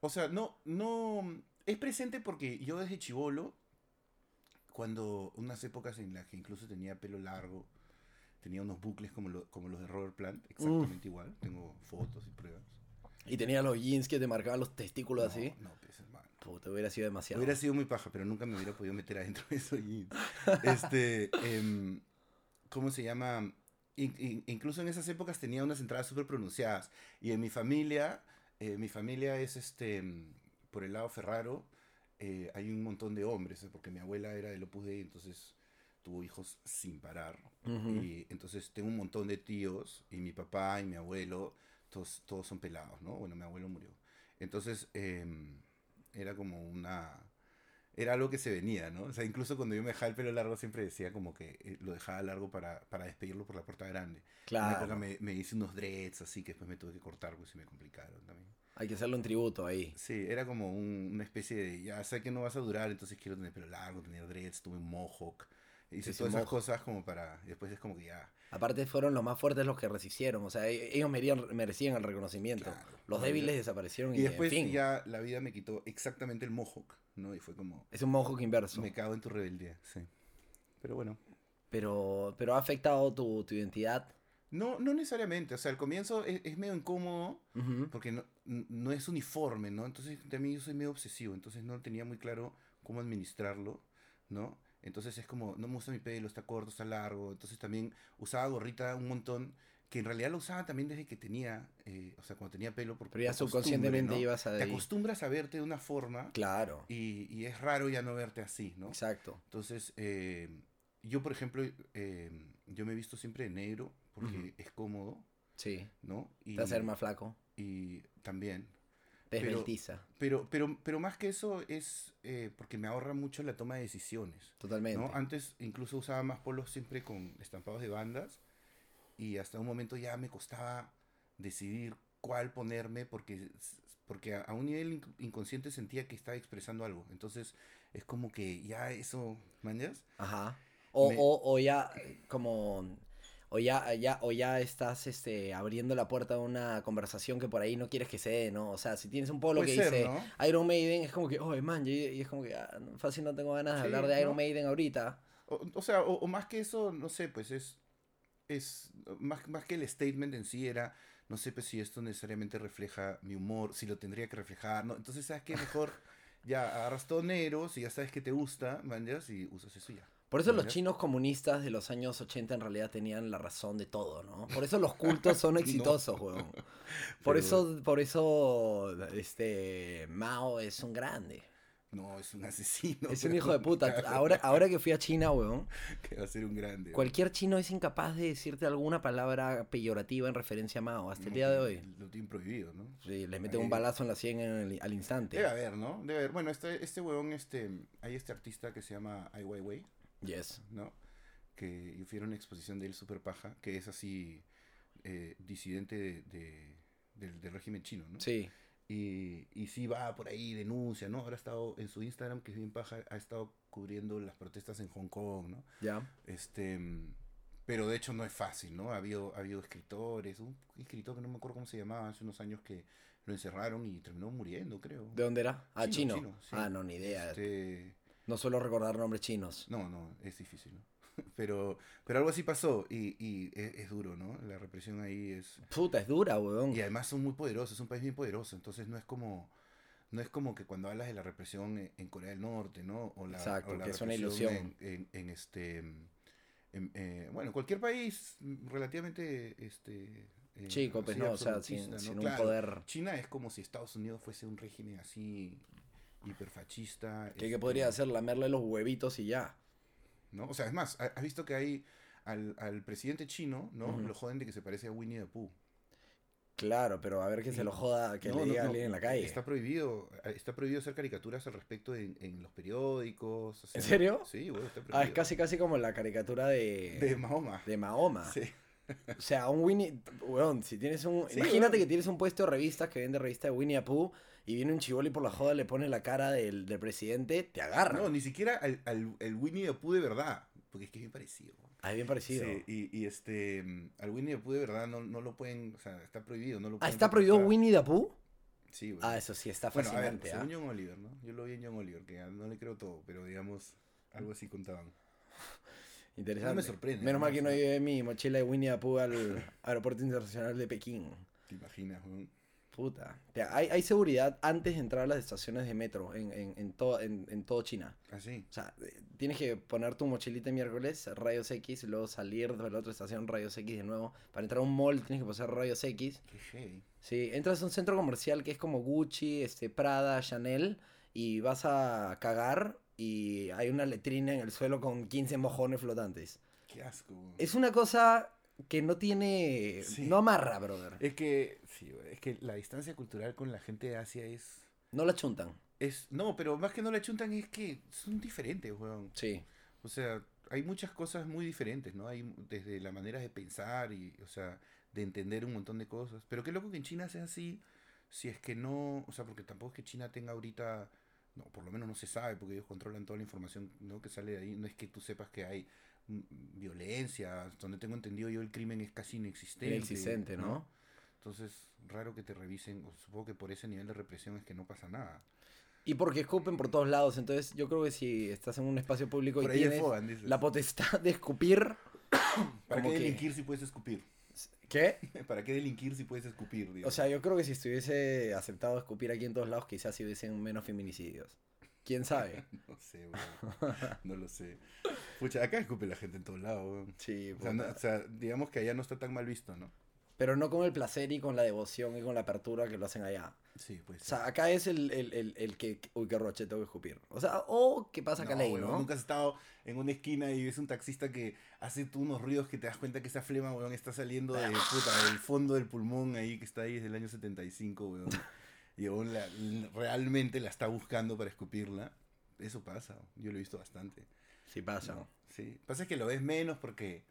Speaker 3: O sea, no, no. Es presente porque yo desde chivolo, cuando unas épocas en las que incluso tenía pelo largo, tenía unos bucles como, lo- como los de Robert Plant, exactamente igual. Tengo fotos y pruebas.
Speaker 2: Y tenía los jeans que te marcaban los testículos así.
Speaker 3: No, pues.
Speaker 2: Puta, hubiera sido demasiado.
Speaker 3: Hubiera sido muy paja, pero nunca me hubiera podido meter adentro de jeans. Este, em, ¿cómo se llama? In- in- incluso en esas épocas tenía unas entradas súper pronunciadas. Y en mi familia, eh, mi familia es este, por el lado Ferraro, eh, hay un montón de hombres, ¿eh? porque mi abuela era del Opus Dei, entonces tuvo hijos sin parar.
Speaker 2: Ujú.
Speaker 3: Y entonces tengo un montón de tíos, y mi papá y mi abuelo, todos, todos son pelados, ¿no? Bueno, mi abuelo murió. Entonces, em, era como una... Era algo que se venía, ¿no? O sea, incluso cuando yo me dejaba el pelo largo siempre decía como que eh, lo dejaba largo para, para despedirlo por la puerta grande. En una época
Speaker 2: Claro.
Speaker 3: me, me hice unos dreads así que después me tuve que cortar pues se me complicaron también.
Speaker 2: Hay que hacerle un tributo ahí.
Speaker 3: Sí, era como un- una especie de, ya sé que no vas a durar, entonces quiero tener pelo largo, tener dreads, tuve un mohawk. Hice todas esas cosas como para, después es como que ya,
Speaker 2: Aparte fueron los más fuertes los que resistieron. O sea, e- ellos merecían, merecían el reconocimiento.
Speaker 3: Claro.
Speaker 2: Los débiles desaparecieron y,
Speaker 3: Y después
Speaker 2: en fin.
Speaker 3: ya la vida me quitó exactamente el mohawk, ¿no? Y fue como,
Speaker 2: Es un mohawk inverso.
Speaker 3: me cago en tu rebeldía, sí. Pero bueno,
Speaker 2: Pero, pero ha afectado tu, tu identidad.
Speaker 3: no, no necesariamente, o sea, al comienzo es, es medio incómodo
Speaker 2: Ujú.
Speaker 3: porque no, no es uniforme, ¿no? Entonces también yo soy medio obsesivo, entonces no tenía muy claro cómo administrarlo, ¿no? Entonces es como, no me gusta mi pelo, está corto, está largo, entonces también usaba gorrita un montón que en realidad lo usaba también desde que tenía, eh, o sea, cuando tenía pelo. Por,
Speaker 2: Pero ya subconscientemente
Speaker 3: ¿no?
Speaker 2: ibas a
Speaker 3: Te acostumbras a verte de una forma
Speaker 2: Claro,
Speaker 3: y, y es raro ya no verte así, ¿no?
Speaker 2: exacto.
Speaker 3: Entonces, eh, yo, por ejemplo, eh, yo me he visto siempre de negro porque es cómodo,
Speaker 2: Sí,
Speaker 3: ¿no? Y,
Speaker 2: te hacer más flaco.
Speaker 3: y también.
Speaker 2: Te
Speaker 3: Pero- Pero, pero, pero más que eso es eh, porque me ahorra mucho la toma de decisiones.
Speaker 2: totalmente.
Speaker 3: ¿no? Antes incluso usaba más polos siempre con estampados de bandas y hasta un momento ya me costaba decidir cuál ponerme porque, porque a, a un nivel inc- inconsciente sentía que estaba expresando algo. Entonces es como que ya eso, ¿mañas?
Speaker 2: Ajá. O,
Speaker 3: Me-
Speaker 2: o, o ya eh, como o ya, ya o ya estás este abriendo la puerta a una conversación que por ahí no quieres que se dé, ¿no? O sea, si tienes un polo
Speaker 3: Puede
Speaker 2: que
Speaker 3: ser,
Speaker 2: dice
Speaker 3: ¿no?
Speaker 2: Iron Maiden, es como que, "Oye, man", y, y es como que ah, fácil no tengo ganas de
Speaker 3: Sí,
Speaker 2: hablar de Iron
Speaker 3: ¿no?
Speaker 2: Maiden ahorita.
Speaker 3: O, o sea, o, o más que eso, no sé, pues es, es más, más que el statement en sí era, no sé pues si esto necesariamente refleja mi humor, si lo tendría que reflejar, ¿no? Entonces, ¿sabes qué? Mejor ya agarras todo negro, si ya sabes que te gusta, manjas, y usas eso y ya.
Speaker 2: Por eso los chinos comunistas de los años 80 en realidad tenían la razón de todo, ¿no? Por eso los cultos son
Speaker 3: No.
Speaker 2: exitosos, weón. Por
Speaker 3: Pero-
Speaker 2: eso, por eso, este, Mao es un grande.
Speaker 3: No, es un asesino.
Speaker 2: Es un hijo de puta. Ahora, ahora que fui a China, weón,
Speaker 3: Que va a ser un grande.
Speaker 2: cualquier chino es incapaz de decirte alguna palabra peyorativa en referencia a Mao hasta el
Speaker 3: No,
Speaker 2: día de hoy.
Speaker 3: Lo tienen prohibido, ¿no?
Speaker 2: Sí, le meten un balazo en la sien en el- al instante.
Speaker 3: Debe haber, ¿no? Debe haber. Bueno, este, este huevón, este, hay este artista que se llama Ai Weiwei,
Speaker 2: Yes.
Speaker 3: ¿no? Que yo fui a una exposición de él super paja, que es así eh, disidente de, de- del, del régimen chino, ¿no?
Speaker 2: Sí.
Speaker 3: Y, y sí va por ahí, denuncia, ¿no? Ahora ha estado en su Instagram, que es bien paja, ha estado cubriendo las protestas en Hong Kong, ¿no?
Speaker 2: Ya.
Speaker 3: Este, pero de hecho no es fácil, ¿no? Ha habido, ha habido escritores, un escritor que no me acuerdo cómo se llamaba hace unos años que lo encerraron y terminó muriendo, creo.
Speaker 2: ¿De dónde era? Ah, chino.
Speaker 3: Chino, chino, sí.
Speaker 2: Ah, no, ni idea.
Speaker 3: Este,
Speaker 2: No suelo recordar nombres chinos.
Speaker 3: no, no, es difícil, ¿no? Pero, pero algo así pasó y, y es, es duro, ¿no? La represión ahí es...
Speaker 2: Puta, es dura, weón.
Speaker 3: Y además son muy poderosos, es un país bien poderoso, entonces no es como... No es como que cuando hablas de la represión en, Corea del Norte, ¿no? O la,
Speaker 2: Exacto,
Speaker 3: o la
Speaker 2: que es una ilusión.
Speaker 3: En, en- en este... en- eh, bueno, cualquier país relativamente... Este, eh,
Speaker 2: Chico, pues no, o sea, sin, un poder.
Speaker 3: China es como si Estados Unidos fuese un régimen así hiperfachista.
Speaker 2: ¿Qué,
Speaker 3: este,
Speaker 2: podría hacer? Lamerle los huevitos y ya.
Speaker 3: ¿no? O sea, es más, ha- has visto que hay al, al presidente chino, ¿no? Lo joden de que se parece a Winnie the Pooh.
Speaker 2: Claro, pero a ver que se lo joda, que
Speaker 3: No,
Speaker 2: le diga a
Speaker 3: no,
Speaker 2: alguien en la calle.
Speaker 3: Está prohibido, está prohibido hacer caricaturas al respecto en, en los periódicos. o sea,
Speaker 2: ¿En serio?
Speaker 3: Sí, bueno, está
Speaker 2: Ah, es casi casi como la caricatura de,
Speaker 3: De Mahoma.
Speaker 2: de Mahoma.
Speaker 3: Sí.
Speaker 2: O sea, un Winnie. Weón, si tienes un.
Speaker 3: Sí,
Speaker 2: imagínate que tienes un puesto de revistas que vende revista de Winnie the Pooh y viene un chivoli por la joda, le pone la cara del, del presidente, te agarra.
Speaker 3: No, ni siquiera al, al, el Winnie the Pooh de verdad, porque es que es bien parecido.
Speaker 2: Ah, es bien parecido.
Speaker 3: Sí, y, y este, mm, al Winnie the Pooh de verdad no, no lo pueden, o sea, está prohibido, no lo
Speaker 2: ah, ¿está prohibido. Winnie the Pooh?
Speaker 3: Sí, güey.
Speaker 2: Ah, eso sí, está
Speaker 3: Bueno, a ver,
Speaker 2: fascinante. ¿ah?
Speaker 3: según John Oliver, ¿no? Yo lo vi en John Oliver, que no le creo todo, pero digamos, algo así contaban.
Speaker 2: Interesante.
Speaker 3: No me sorprende,
Speaker 2: Menos
Speaker 3: ¿no?
Speaker 2: mal que no llevé mi mochila de Winnie the Pooh al aeropuerto internacional de Pekín.
Speaker 3: ¿Te imaginas, weón?
Speaker 2: Puta. O sea, hay, hay seguridad antes de entrar a las estaciones de metro en, en, en, todo, en, en todo China.
Speaker 3: Así.
Speaker 2: O sea, eh, tienes que poner tu mochilita miércoles, rayos X, y luego salir de la otra estación, rayos X de nuevo. Para entrar a un mall tienes que pasar rayos X.
Speaker 3: Qué heavy.
Speaker 2: Sí, entras a un centro comercial que es como Gucci, este, Prada, Chanel, y vas a cagar y hay una letrina en el suelo con 15 mojones flotantes.
Speaker 3: Qué asco.
Speaker 2: Es una cosa que no tiene...
Speaker 3: Sí.
Speaker 2: No amarra, brother.
Speaker 3: Es que, sí, es que la distancia cultural con la gente de Asia es...
Speaker 2: No la chuntan.
Speaker 3: es no, pero más que no la chuntan es que son diferentes, weón.
Speaker 2: Sí.
Speaker 3: O sea, hay muchas cosas muy diferentes, ¿no? Hay desde la manera de pensar y, o sea, de entender un montón de cosas. Pero qué loco que en China sea así, si es que no, o sea, porque tampoco es que China tenga ahorita, no, por lo menos no se sabe, porque ellos controlan toda la información ¿no? que sale de ahí. No es que tú sepas que hay violencia, donde tengo entendido yo el crimen es casi inexistente.
Speaker 2: Inexistente, ¿no?
Speaker 3: Entonces, raro que te revisen, supongo que por ese nivel de represión es que no pasa nada.
Speaker 2: Y porque escupen por todos lados. Entonces, yo creo que si estás en un espacio público
Speaker 3: Por
Speaker 2: y tienes
Speaker 3: dices.
Speaker 2: la potestad de escupir.
Speaker 3: ¿Para qué
Speaker 2: que-
Speaker 3: delinquir si puedes escupir?
Speaker 2: ¿Qué?
Speaker 3: ¿Para qué delinquir si puedes escupir?
Speaker 2: O sea, yo creo que si estuviese aceptado escupir aquí en todos lados, quizás si hubiesen menos feminicidios. ¿Quién sabe?
Speaker 3: No sé, weón. No lo sé. Pucha, acá escupe la gente en todos lados, weón.
Speaker 2: Sí,
Speaker 3: O sea, no- o sea, digamos que allá no está tan mal visto, ¿no?
Speaker 2: Pero no con el placer y con la devoción y con la apertura que lo hacen allá.
Speaker 3: Sí, pues.
Speaker 2: O sea, acá es el, el, el, el que, uy, qué roche, tengo que escupir. O sea, o que pasa acá ley,
Speaker 3: huevón,
Speaker 2: ¿no?
Speaker 3: Nunca has estado en una esquina y ves un taxista que hace tú unos ruidos que te das cuenta que esa flema, weón, está saliendo de, puta, del fondo del pulmón ahí que está ahí desde el año 75, weón. Y weón, la- realmente la está buscando para escupirla. Eso pasa, yo lo he visto bastante.
Speaker 2: Sí pasa.
Speaker 3: ¿no? Sí, pasa que lo ves menos porque,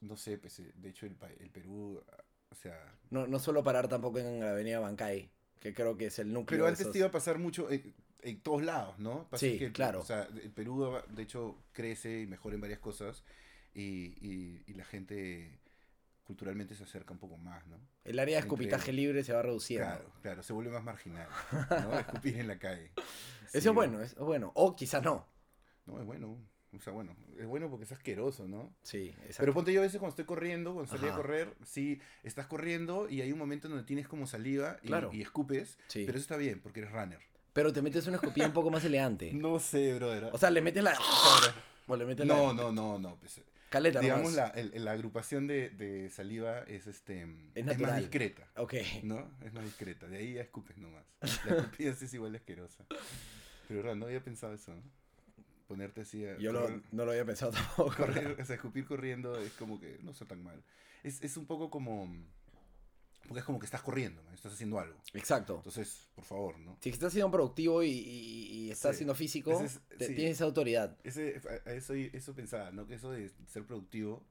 Speaker 3: no sé, pues, eh, de hecho el, el Perú, o sea...
Speaker 2: No, no suelo parar tampoco en la avenida Bancay, que creo que es el núcleo
Speaker 3: Pero
Speaker 2: de
Speaker 3: antes
Speaker 2: esos-
Speaker 3: te iba a pasar mucho en, en todos lados, ¿no? Pasa
Speaker 2: Sí,
Speaker 3: que el-
Speaker 2: claro.
Speaker 3: O sea, el Perú, de hecho, crece y mejora en varias cosas y, y- y la gente culturalmente se acerca un poco más, ¿no?
Speaker 2: El área de
Speaker 3: Entre-
Speaker 2: escupitaje libre se va reduciendo.
Speaker 3: Claro, claro, se vuelve más marginal, ¿no? Escupir en la calle.
Speaker 2: Eso es bueno, es bueno. O quizás no.
Speaker 3: No, es bueno. O sea, bueno, es bueno porque es asqueroso, ¿no?
Speaker 2: Sí, exacto.
Speaker 3: Pero ponte yo a veces cuando estoy corriendo, cuando salí a correr, sí, estás corriendo y hay un momento donde tienes como saliva y,
Speaker 2: Claro.
Speaker 3: y escupes,
Speaker 2: Sí.
Speaker 3: pero eso está bien porque eres runner.
Speaker 2: Pero te metes una escupida un poco más elegante.
Speaker 3: No sé, brother.
Speaker 2: O sea, le metes la... O le metes
Speaker 3: no,
Speaker 2: la...
Speaker 3: no, no, no. pues,
Speaker 2: Caleta
Speaker 3: digamos, la, el- la agrupación de, de saliva es, este, es más discreta,
Speaker 2: Ok.
Speaker 3: ¿no? Es más discreta. De ahí ya escupes nomás. La escupida sí es igual de asquerosa. Pero, verdad, no había pensado eso, ¿no? Ponerte así a
Speaker 2: Yo lo- no lo había pensado tampoco.
Speaker 3: correr, o sea, escupir corriendo es como que no está tan mal. Es, es un poco como... Porque es como que estás corriendo, estás haciendo algo.
Speaker 2: Exacto.
Speaker 3: Entonces, por favor, ¿no?
Speaker 2: Si estás siendo productivo y, y- y estás
Speaker 3: Sí.
Speaker 2: siendo físico,
Speaker 3: Ese es-
Speaker 2: te-
Speaker 3: sí.
Speaker 2: tienes esa autoridad.
Speaker 3: Ese, eso, eso pensaba, ¿no? Que eso de ser productivo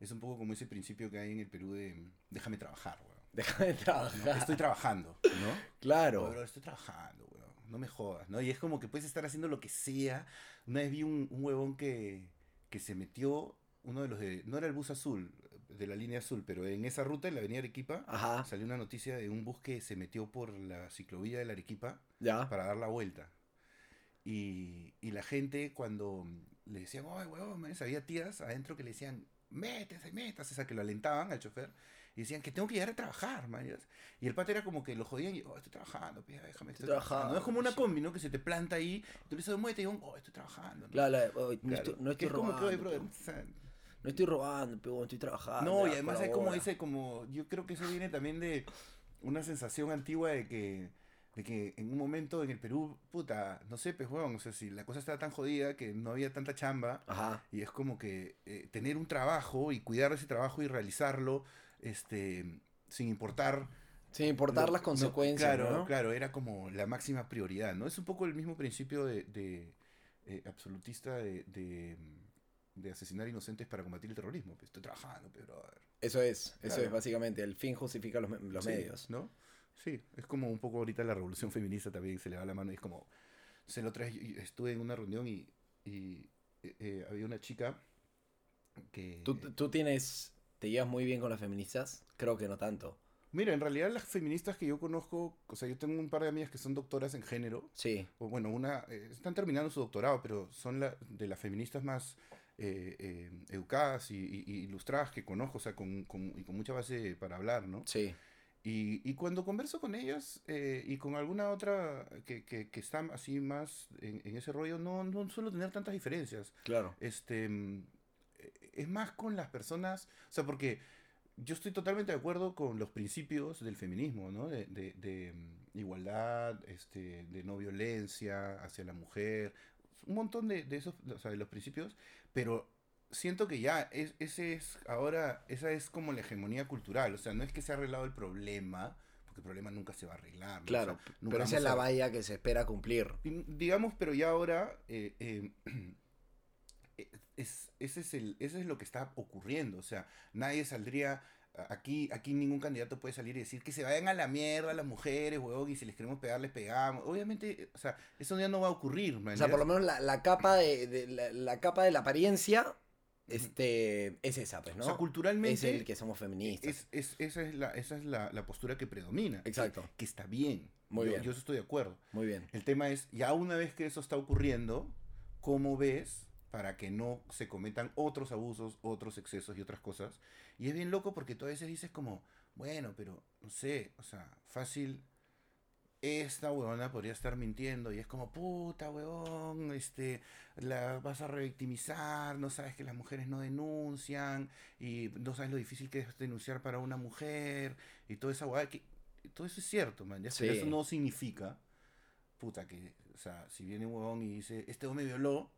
Speaker 3: es un poco como ese principio que hay en el Perú de déjame trabajar, weón.
Speaker 2: Déjame
Speaker 3: ¿no?
Speaker 2: trabajar.
Speaker 3: Estoy trabajando, ¿no?
Speaker 2: Claro.
Speaker 3: Bro, estoy trabajando, weón. No me jodas, ¿no? Y es como que puedes estar haciendo lo que sea. Una vez vi un, un huevón que, que se metió, uno de los de... No era el bus azul, de la línea azul, pero en esa ruta, en la avenida Arequipa,
Speaker 2: Ajá.
Speaker 3: salió una noticia de un bus que se metió por la ciclovía de la Arequipa
Speaker 2: Ya.
Speaker 3: para dar la vuelta. Y, y la gente cuando le decían, ay, huevón, man", había tías adentro que le decían, métese, métase, o sea, que lo alentaban al chofer. Y decían que tengo que llegar a trabajar, man. Y el pata era como que lo jodían y, oh, estoy trabajando, pía, déjame, estoy,
Speaker 2: Estoy
Speaker 3: trabajando.
Speaker 2: trabajando,
Speaker 3: es como una combi, ¿no? Que se te planta ahí, tú le dices, muévete y oh, estoy trabajando. ¿no?
Speaker 2: La- la- oh, no,
Speaker 3: Claro,
Speaker 2: estoy, no
Speaker 3: que
Speaker 2: estoy
Speaker 3: es como que,
Speaker 2: robando. No estoy robando, pero estoy trabajando.
Speaker 3: no, y además hay como ese, como, yo creo que eso viene también de una sensación antigua de que, de que en un momento en el Perú, puta, no sé, pues, weón, o sea, si la cosa estaba tan jodida que no había tanta chamba,
Speaker 2: Ajá.
Speaker 3: y es como que eh, tener un trabajo y cuidar ese trabajo y realizarlo, este, sin importar...
Speaker 2: Sin importar
Speaker 3: lo-
Speaker 2: las
Speaker 3: no,
Speaker 2: consecuencias,
Speaker 3: claro,
Speaker 2: ¿no?
Speaker 3: claro, era como la máxima prioridad, ¿no? Es un poco el mismo principio de, de, eh, absolutista de, de, de asesinar inocentes para combatir el terrorismo. Pues estoy trabajando, pero...
Speaker 2: Eso es, eso
Speaker 3: Claro.
Speaker 2: es básicamente. El fin justifica los, los
Speaker 3: Sí,
Speaker 2: medios.
Speaker 3: ¿No? Sí, es como un poco ahorita la revolución feminista también se le va la mano y es como, se lo yo estuve en una reunión y, y, eh, eh, había una chica que...
Speaker 2: ¿Tú, tú tienes, te llevas muy bien con las feministas? Creo que no tanto.
Speaker 3: Mira, en realidad las feministas que yo conozco, o sea, yo tengo un par de amigas que son doctoras en género,
Speaker 2: Sí,
Speaker 3: o bueno, una, eh, están terminando su doctorado, pero son la, de las feministas más eh, eh, educadas y, y- y ilustradas que conozco, o sea, con, con- y con mucha base para hablar, ¿no?
Speaker 2: sí.
Speaker 3: Y, y cuando converso con ellas eh, y con alguna otra que, que, que está así más en, en ese rollo, no, no suelo tener tantas diferencias.
Speaker 2: Claro.
Speaker 3: Este, mm, eh, es más con las personas, o sea, porque yo estoy totalmente de acuerdo con los principios del feminismo, ¿no? De, de- de, mm, igualdad, este, de no violencia hacia la mujer, un montón de, de esos, o sea, de los principios, pero siento que ya es, ese es ahora, esa es como la hegemonía cultural, o sea, no es que se ha arreglado el problema, porque el problema nunca se va a arreglar. ¿no? O
Speaker 2: Claro,
Speaker 3: sea, nunca
Speaker 2: pero esa es la
Speaker 3: a-
Speaker 2: valla que se espera cumplir.
Speaker 3: Digamos, pero ya ahora eh, eh, es, ese, es el, ese es lo que está ocurriendo. O sea, nadie saldría. Aquí, aquí ningún candidato puede salir y decir que se vayan a la mierda las mujeres, huevón, y si les queremos pegar, les pegamos. Obviamente, o sea, eso ya no va a ocurrir, man.
Speaker 2: O sea, por lo menos la, la capa de, de- la, la capa de la apariencia este, es esa, pues, ¿no?
Speaker 3: O sea, culturalmente.
Speaker 2: es el que somos feministas.
Speaker 3: es- es- esa es, la, esa es la, la postura que predomina.
Speaker 2: Exacto.
Speaker 3: Que, está bien.
Speaker 2: Muy
Speaker 3: yo,
Speaker 2: bien.
Speaker 3: Yo estoy de acuerdo.
Speaker 2: Muy bien.
Speaker 3: El tema es, ya una vez que eso está ocurriendo, ¿cómo ves para que no se cometan otros abusos, otros excesos y otras cosas? Y es bien loco porque tú a veces dices como, bueno, pero no sé, o sea, fácil, esta huevona podría estar mintiendo y es como, puta huevón, huevón, este, la vas a revictimizar, no sabes que las mujeres no denuncian, y no sabes lo difícil que es denunciar para una mujer, y toda esa hueá, que todo eso es cierto, man, ya, pero
Speaker 2: Sí.
Speaker 3: eso no significa, puta, que, o sea, si viene un huevón y dice, este hombre me violó,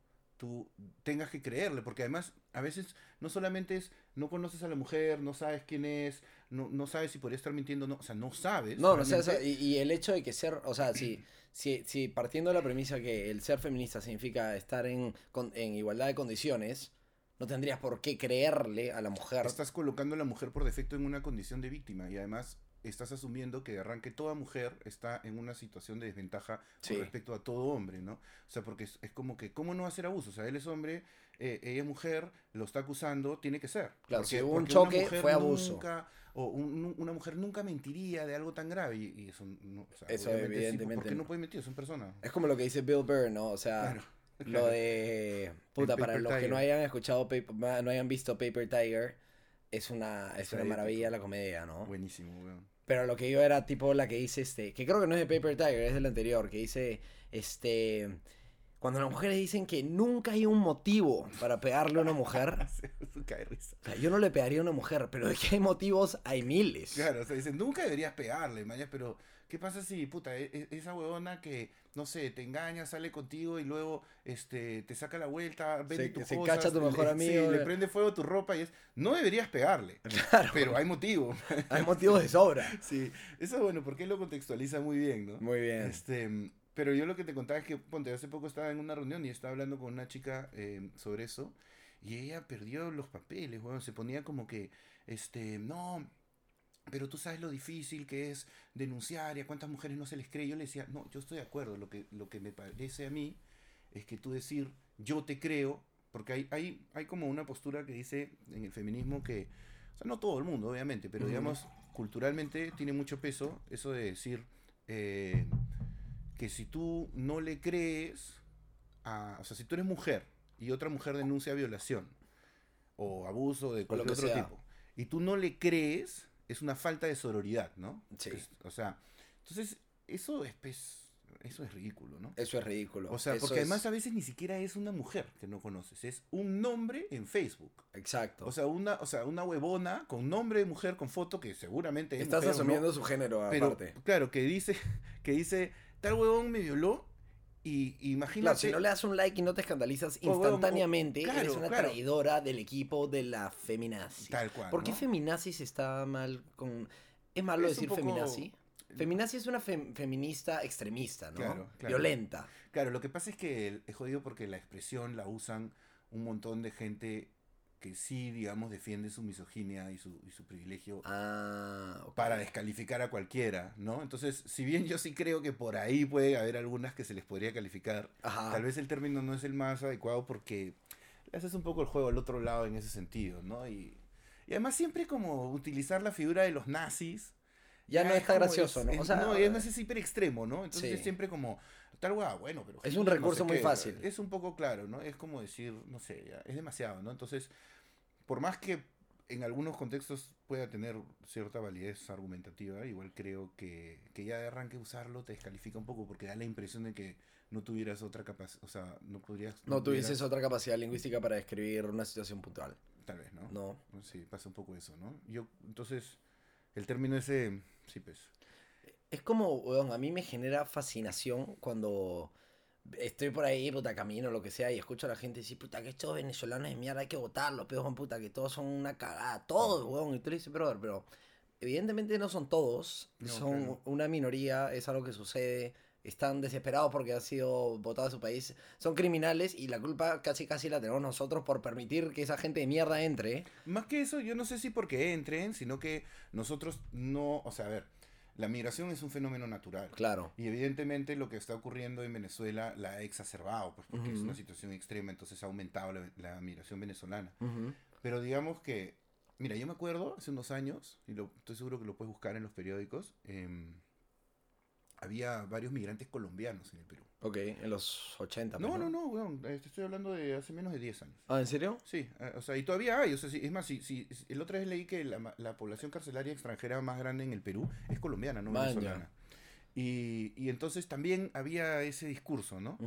Speaker 3: tú tengas que creerle, porque además a veces no solamente es, no conoces a la mujer, no sabes quién es, no, no sabes si podría estar mintiendo, no, o sea, no sabes.
Speaker 2: No, o sea, y, y el hecho de que ser, o sea, si, si, si partiendo de la premisa que el ser feminista significa estar en, con- en igualdad de condiciones, no tendrías por qué creerle a la mujer.
Speaker 3: Estás colocando a la mujer por defecto en una condición de víctima y además estás asumiendo que de arranque toda mujer está en una situación de desventaja
Speaker 2: Sí.
Speaker 3: con respecto a todo hombre, ¿no? O sea, porque es, es como que, ¿cómo no va a ser abuso? O sea, él es hombre, eh, ella es mujer, lo está acusando, tiene que ser.
Speaker 2: Claro,
Speaker 3: Porque-
Speaker 2: si hubo un choque, fue abuso.
Speaker 3: nunca- o un- una mujer nunca mentiría de algo tan grave y, y eso, no, o sea,
Speaker 2: Eso
Speaker 3: sí,
Speaker 2: evidentemente
Speaker 3: ¿Por qué
Speaker 2: no.
Speaker 3: puede mentir? Son personas.
Speaker 2: Es como lo que dice Bill Burr, ¿no? O sea,
Speaker 3: Claro,
Speaker 2: lo
Speaker 3: claro.
Speaker 2: de... Puta, para los que no hayan escuchado, Paper- no hayan visto Paper Tiger, es una, es una maravilla la comedia, ¿no?
Speaker 3: Buenísimo, weón.
Speaker 2: Pero lo que yo era tipo la que dice este, que creo que no es de Paper Tiger, es del anterior, que dice, este, cuando las mujeres dicen que nunca hay un motivo para pegarle a una mujer,
Speaker 3: risa.
Speaker 2: o sea, yo no le pegaría a una mujer, pero de que hay motivos, hay miles.
Speaker 3: Claro, o sea, dicen, nunca deberías pegarle, mañas, pero ¿qué pasa si, puta, e- e- esa huevona que, no sé, te engaña, sale contigo y luego este, te saca la vuelta, vende tus
Speaker 2: se
Speaker 3: cosas,
Speaker 2: cacha a tu
Speaker 3: le-
Speaker 2: mejor
Speaker 3: sí,
Speaker 2: amigo,
Speaker 3: le
Speaker 2: eh.
Speaker 3: prende fuego a tu ropa y es, no deberías pegarle,
Speaker 2: Claro,
Speaker 3: pero hay motivo.
Speaker 2: hay motivos de sobra.
Speaker 3: sí, eso es bueno, porque él lo contextualiza muy bien, ¿no?
Speaker 2: Muy bien.
Speaker 3: Este, pero yo lo que te contaba es que, ponte, hace poco estaba en una reunión y estaba hablando con una chica eh, sobre eso y ella perdió los papeles, weón, se ponía como que, este, no, pero tú sabes lo difícil que es denunciar y a cuántas mujeres no se les cree. Yo le decía, no, yo estoy de acuerdo, lo que, lo que me parece a mí es que tú decir, yo te creo, porque hay, hay, hay como una postura que dice en el feminismo que, o sea, no todo el mundo, obviamente, pero digamos, culturalmente tiene mucho peso eso de decir eh, que si tú no le crees, a, o sea, si tú eres mujer y otra mujer denuncia violación o abuso de cualquier otro
Speaker 2: sea.
Speaker 3: tipo, y tú no le crees, es una falta de sororidad, ¿no?
Speaker 2: Sí.
Speaker 3: Es- o sea, entonces, eso es, pues, eso es ridículo, ¿no?
Speaker 2: Eso es ridículo.
Speaker 3: O sea,
Speaker 2: Eso
Speaker 3: porque
Speaker 2: es-
Speaker 3: además a veces ni siquiera es una mujer que no conoces, es un nombre en Facebook.
Speaker 2: Exacto.
Speaker 3: O sea, una, o sea, una huevona con nombre de mujer con foto que seguramente es
Speaker 2: Estás
Speaker 3: mujer o no,
Speaker 2: asumiendo su género
Speaker 3: pero
Speaker 2: aparte.
Speaker 3: claro, que dice, que dice, tal huevón me violó y imagínate.
Speaker 2: Claro, si no le das un like y no te escandalizas instantáneamente, eres
Speaker 3: claro,
Speaker 2: una
Speaker 3: claro.
Speaker 2: traidora del equipo de la feminazi.
Speaker 3: Tal cual.
Speaker 2: ¿Por qué
Speaker 3: ¿no?
Speaker 2: feminazis está mal con... ¿Es malo
Speaker 3: Es
Speaker 2: decir
Speaker 3: poco-
Speaker 2: feminazi? Feminazi es una fem- feminista extremista, ¿no? Violenta.
Speaker 3: Claro, lo que pasa es que es jodido porque la expresión la usan un montón de gente que sí, digamos, defiende su misoginia y su, y su privilegio
Speaker 2: Ah,
Speaker 3: para descalificar a cualquiera, ¿no? Entonces, si bien yo sí creo que por ahí puede haber algunas que se les podría calificar,
Speaker 2: Ajá.
Speaker 3: tal vez el término no es el más adecuado porque le haces un poco el juego al otro lado en ese sentido, ¿no? Y, y además siempre como utilizar la figura de los nazis.
Speaker 2: Ya no está
Speaker 3: como
Speaker 2: gracioso,
Speaker 3: es-
Speaker 2: ¿no? O sea,
Speaker 3: no, además es hiper extremo, ¿no? Entonces
Speaker 2: Sí.
Speaker 3: es siempre como, tal bueno, pero...
Speaker 2: Es un
Speaker 3: no
Speaker 2: recurso
Speaker 3: sé
Speaker 2: muy
Speaker 3: qué,
Speaker 2: fácil.
Speaker 3: Es un poco claro, ¿no? Es como decir, no sé, ya, es demasiado, ¿no? Entonces, por más que en algunos contextos pueda tener cierta validez argumentativa, igual creo que, que ya de arranque usarlo te descalifica un poco porque da la impresión de que no tuvieras otra capacidad, o sea, no podrías...
Speaker 2: no tuvieses
Speaker 3: tuvieras-
Speaker 2: otra capacidad lingüística para describir una situación puntual.
Speaker 3: Tal vez, ¿no?
Speaker 2: No.
Speaker 3: Sí, pasa un poco eso, ¿no? Yo, entonces, el término ese, sí, pues.
Speaker 2: Es como, weón, a mí me genera fascinación cuando estoy por ahí, puta, camino, lo que sea, y escucho a la gente decir, puta, que estos venezolanos de mierda hay que votarlos, peor, puta, que todos son una cagada, todos, weón. Y tú le dices, brother, pero evidentemente no son todos,
Speaker 3: No,
Speaker 2: son
Speaker 3: claro.
Speaker 2: una minoría, es algo que sucede, están desesperados porque han sido votados de su país, son criminales y la culpa casi casi la tenemos nosotros por permitir que esa gente de mierda entre.
Speaker 3: Más que eso, yo no sé si porque entren, sino que nosotros no, o sea, a ver, la migración es un fenómeno natural.
Speaker 2: Claro.
Speaker 3: Y evidentemente lo que está ocurriendo en Venezuela la ha exacerbado, pues porque es una situación extrema, entonces ha aumentado la, la migración venezolana. Pero digamos que, mira, yo me acuerdo hace unos años, y lo, estoy seguro que lo puedes buscar en los periódicos, em, había varios migrantes colombianos en el Perú.
Speaker 2: Ok, en los 80.
Speaker 3: No,
Speaker 2: pues,
Speaker 3: no, no, weón, eh, te estoy hablando de hace menos de 10 años.
Speaker 2: Ah, ¿en serio?
Speaker 3: Sí, eh, o sea, y todavía hay, o sea, sí, es más, si, si, si- el otra vez leí que la, la población carcelaria extranjera más grande en el Perú es colombiana, no
Speaker 2: Maña.
Speaker 3: venezolana. Y, y entonces también había ese discurso, ¿no?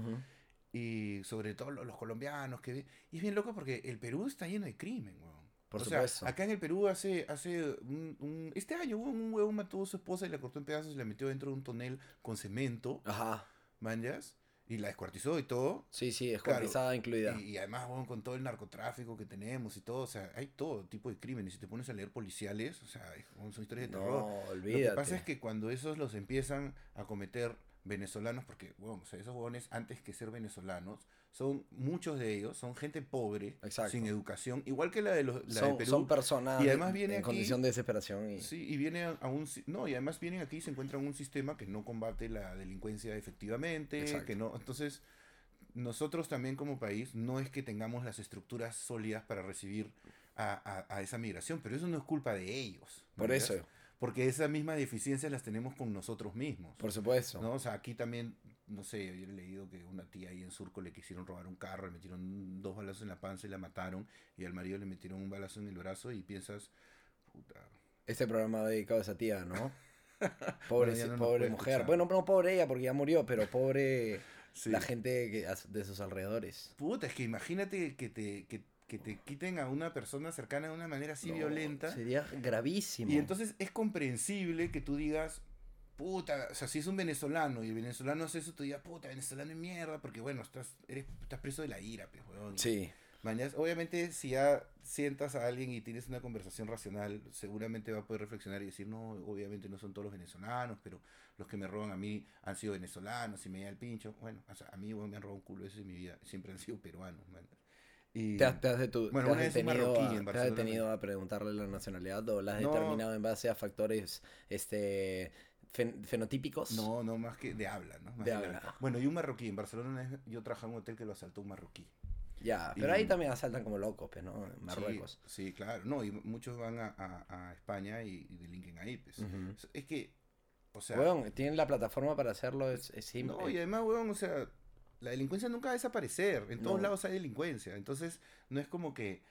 Speaker 3: Y sobre todo lo- los colombianos que y es bien loco porque el Perú está lleno de crimen, weón.
Speaker 2: Por
Speaker 3: O sea,
Speaker 2: supuesto.
Speaker 3: acá en el Perú hace, hace un, un- este año hubo un huevón mató a su esposa y la cortó en pedazos y la metió dentro de un tonel con cemento,
Speaker 2: Ajá.
Speaker 3: Manjas, y la descuartizó y todo.
Speaker 2: Sí, sí, es
Speaker 3: Claro,
Speaker 2: cotizada incluida.
Speaker 3: Y, y además, weón, con todo el narcotráfico que tenemos y todo, o sea, hay todo tipo de crímenes. Si te pones a leer policiales, o sea, son historias de terror.
Speaker 2: No,
Speaker 3: Lo
Speaker 2: olvídate.
Speaker 3: que pasa es que cuando esos los empiezan a cometer venezolanos, porque, bueno, o sea, esos huevones antes que ser venezolanos, son muchos de ellos, son gente pobre,
Speaker 2: Exacto.
Speaker 3: sin educación, igual que la de los la de
Speaker 2: son,
Speaker 3: Perú.
Speaker 2: son personas
Speaker 3: Y además viene
Speaker 2: en
Speaker 3: aquí-
Speaker 2: condición de desesperación. Y...
Speaker 3: Sí, y viene a, un no, y además vienen aquí y se encuentran un sistema que no combate la delincuencia efectivamente,
Speaker 2: Exacto.
Speaker 3: que no, entonces nosotros también como país no es que tengamos las estructuras sólidas para recibir a, a- a esa migración, pero eso no es culpa de ellos.
Speaker 2: Por eso,
Speaker 3: Porque esas mismas deficiencias las tenemos con nosotros mismos.
Speaker 2: por supuesto.
Speaker 3: ¿no? O sea, aquí también, no sé, yo he leído que una tía ahí en Surco le quisieron robar un carro, le metieron dos balazos en la panza y la mataron, y al marido le metieron un balazo en el brazo y piensas, puta,
Speaker 2: Este programa dedicado a esa tía, ¿no? Pobre,
Speaker 3: Bueno, no
Speaker 2: pobre mujer.
Speaker 3: escuchar.
Speaker 2: Bueno, no pobre ella porque ya murió, pero pobre
Speaker 3: Sí.
Speaker 2: la gente que, de sus alrededores.
Speaker 3: Puta, es que imagínate que te, que, que te quiten a una persona cercana de una manera así
Speaker 2: No,
Speaker 3: violenta.
Speaker 2: Sería gravísimo.
Speaker 3: Y entonces es comprensible que tú digas, puta, o sea, si es un venezolano y el venezolano hace eso, tú digas, puta, venezolano es mierda, porque bueno, estás, eres, estás preso de la ira, pues, weón.
Speaker 2: Sí,
Speaker 3: Mañas, obviamente, si ya sientas a alguien y tienes una conversación racional, seguramente va a poder reflexionar y decir, no, obviamente no son todos los venezolanos, pero los que me roban a mí han sido venezolanos y me da el pincho. Bueno, o sea, a mí me han robado un culo de eso en mi vida, siempre han sido peruanos. man. Y,
Speaker 2: te has, te has detu-
Speaker 3: Bueno,
Speaker 2: te has detenido,
Speaker 3: marroquí
Speaker 2: a,
Speaker 3: en
Speaker 2: te has detenido a preguntarle la nacionalidad o la has
Speaker 3: No.
Speaker 2: determinado en base a factores este fen- fenotípicos.
Speaker 3: no, no, más que de habla, ¿no? Más
Speaker 2: De
Speaker 3: la-
Speaker 2: habla.
Speaker 3: Bueno, y un marroquí. En Barcelona yo trabajaba en un hotel que lo asaltó un marroquí.
Speaker 2: Ya,
Speaker 3: Y-
Speaker 2: pero ahí también asaltan como locos, pues, ¿no? En Marruecos.
Speaker 3: Sí, sí, claro. No, y muchos van a, a- a España y, y delinquen ahí, pues. Es que, o sea...
Speaker 2: Weón, tienen la plataforma para hacerlo, es, es simple.
Speaker 3: No, y además, weón, o sea, la delincuencia nunca va a desaparecer. En todos
Speaker 2: No.
Speaker 3: lados hay delincuencia. Entonces, no es como que,